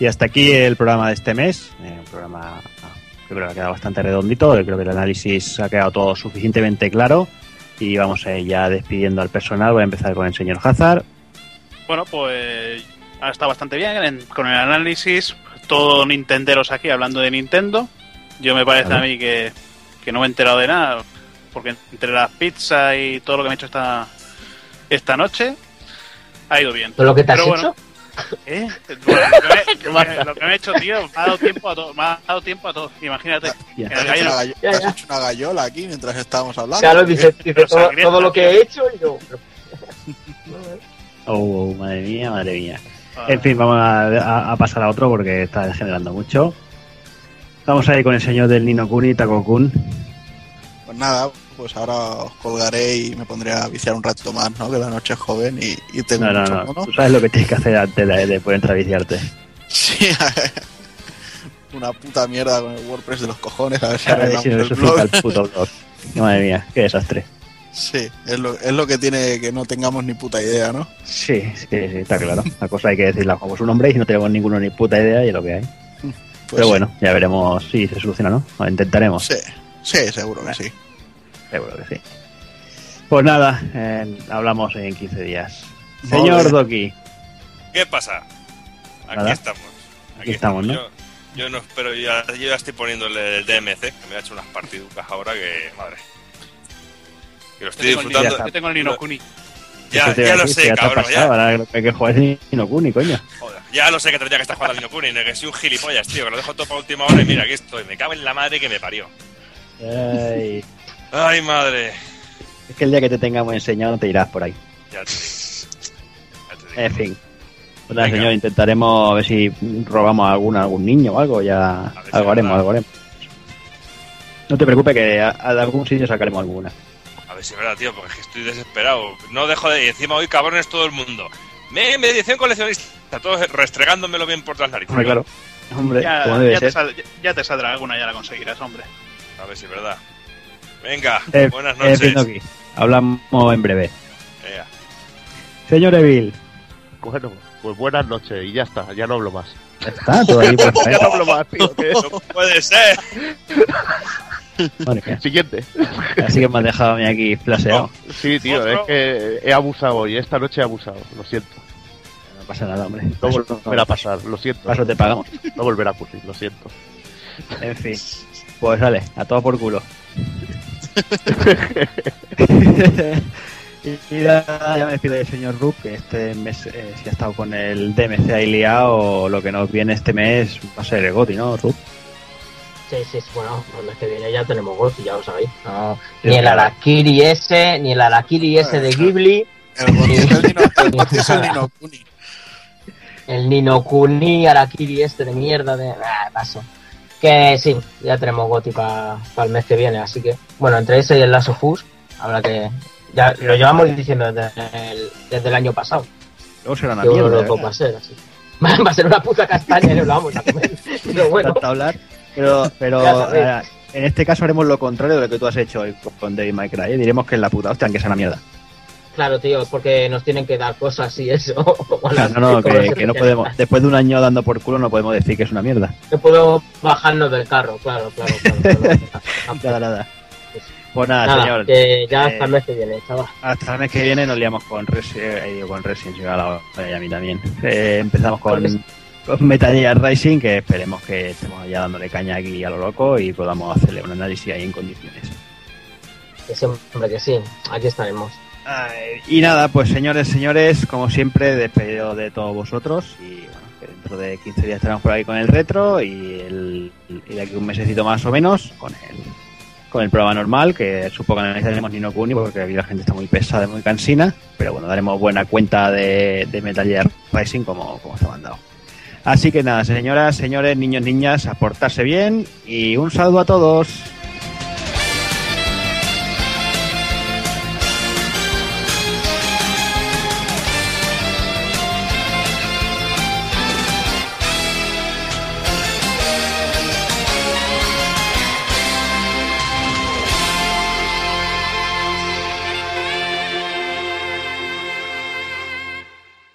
Y hasta aquí el programa de este mes. Eh, un programa ah, que creo que ha quedado bastante redondito. Yo creo que el análisis ha quedado todo suficientemente claro. Y vamos a ir ya despidiendo al personal. Voy a empezar con el señor Hazard. Bueno, pues ha estado bastante bien en- con el análisis. Todo Nintenderos aquí hablando de Nintendo. Yo me parece Vale. a mí que, que no me he enterado de nada. Porque entre las pizzas y todo lo que me he hecho esta, esta noche, ha ido bien. ¿Todo lo que te has Pero hecho? bueno, ¿eh? Bueno, [LAUGHS] lo, que me, lo que me he hecho, tío, me ha dado tiempo a todo. Me ha dado tiempo a todo. Imagínate. Ya. Has hecho, una gallo- gallo- Ya, has ya. hecho una gallola aquí mientras estábamos hablando. Claro, dice, dice Pero todo, lo que he hecho y yo. Oh, [LAUGHS] oh, madre mía, madre mía. En fin, vamos a, a- a pasar a otro porque está degenerando mucho. Vamos a ir con el señor del Nino Taco Kun. Pues nada, pues ahora os colgaré y me pondré a viciar un rato más, ¿no? Que la noche es joven y, y tengo No, no, mucho no. mono. Tú sabes lo que tienes que hacer antes de, de poder entrar a viciarte. Sí, [LAUGHS] una puta mierda con el WordPress de los cojones, a ver si arreglamos si el resucita blog. el puto blog. [LAUGHS] Madre mía, qué desastre. Sí, es lo, es lo que tiene que no tengamos ni puta idea, ¿no? Sí, que sí, está claro. La cosa hay que decirla como su nombre y no tenemos ninguno ni puta idea de lo que hay. Pues Pero sí, bueno, ya veremos si se soluciona, ¿no? Lo intentaremos. Sí, sí, seguro que sí. Seguro que sí. Pues nada, eh, hablamos en 15 días. Señor. Doki, ¿Qué pasa? Aquí Nada. estamos. Aquí estamos, ¿no? Yo, yo no espero, yo ya, yo ya estoy poniéndole el DMC, que me ha hecho unas partiducas ahora que, madre. Que lo Yo estoy el disfrutando. Yo tengo el Nino Kuni. Ya, ¿qué te ya lo sé, cabrón. pasado, Ya, ahora lo que hay que jugar es Nino Kuni, coño. joder, ya lo sé que tendría que estar jugando al Nino Kuni, que soy un gilipollas, tío, que lo dejo todo para última hora y mira, aquí estoy. Me cago en la madre que me parió. Ay, Ay, madre. es que el día que te tengamos enseñado te irás por ahí. Ya te digo. Ya te digo. En fin. Pues nada, señor, intentaremos a ver si robamos a algún, a algún niño o algo. Ya si algo haremos, algo haremos. No te preocupes que a, algún sitio sacaremos alguna. A ver si es verdad, tío, porque es que estoy desesperado. No dejo de. Y encima hoy cabrones todo el mundo. Me, me edición coleccionista, todos restregándomelo bien por las narices. Hombre, claro. Hombre, Ya, como debe ya te ser. sal- ya- ya te saldrá alguna, ya la conseguirás, hombre. A ver si es verdad. Venga, Eh, buenas eh, noches. Pinocchi, hablamos en breve. Venga. Señor Evil, Bueno, pues buenas noches y ya está, ya no hablo más. ¿está todo ahí [LAUGHS] ya no hablo más, tío. que- No puede ser. Madre mía. Siguiente. Así que me has dejado a mí aquí flaseado. Sí, tío, Otro. es que he abusado hoy, esta noche he abusado, lo siento. No pasa nada, hombre. No volverá a pasar, lo siento. Paso te pagamos. No volverá a ocurrir, lo siento. En fin. Pues vale, a todo por culo. [LAUGHS] y, ya me despido del señor Rup, que este mes eh, si ha estado con el DMC ahí liado, lo que nos viene este mes va a ser el Goti, ¿no, Rup? Sí, sí, sí, bueno, el mes que viene ya tenemos Gotti, ya lo sabéis. No, ni el Arakiri ese, ni el Arakiri ese de Ghibli, El Goti es el Nino, el Goti es el Nino Kuni. el Nino Kuni, Arakiri este de mierda, de... Ah, paso. Que sí, ya tenemos Gotti para el mes que viene, así que, bueno, entre ese y el Last of Us, habrá que... Ya lo llevamos diciendo desde el, desde el año pasado. Luego será una que mierda. va a ser así. [LAUGHS] Va a ser una puta castaña y no lo vamos a comer. [LAUGHS] Pero bueno, hablar. Pero, pero eh, en este caso haremos lo contrario de lo que tú has hecho hoy con David May Cry, ¿eh? Diremos que es la puta hostia, aunque sea una mierda. Claro, tío, porque nos tienen que dar cosas y eso. [LAUGHS] No, no, que, que no podemos. Después de un año dando por culo, no podemos decir que es una mierda. No puedo bajarnos del carro, claro, claro, claro. claro. [LAUGHS] Nada, nada. Pues nada, Nada, señor. que ya eh, hasta el mes que viene, chaval. Hasta el mes que viene nos liamos con Resident eh, con Resident Evil a mí también. Eh, empezamos con, con Metal Gear Rising, que esperemos que estemos ya dándole caña aquí a lo loco y podamos hacerle un análisis ahí en condiciones. Que sí, hombre, que sí, aquí estaremos. Y nada, pues señores, señores, como siempre, despedido de todos vosotros y bueno, que dentro de 15 días estaremos por ahí con el retro y, el, de aquí un mesecito más o menos con el, con el programa normal, que supongo que no necesitaremos ni no Kuni porque la gente está muy pesada muy cansina, pero bueno, daremos buena cuenta de, de Metal Gear Rising como, como se ha mandado. Así que nada, señoras, señores, niños, niñas, a portarse bien y un saludo a todos.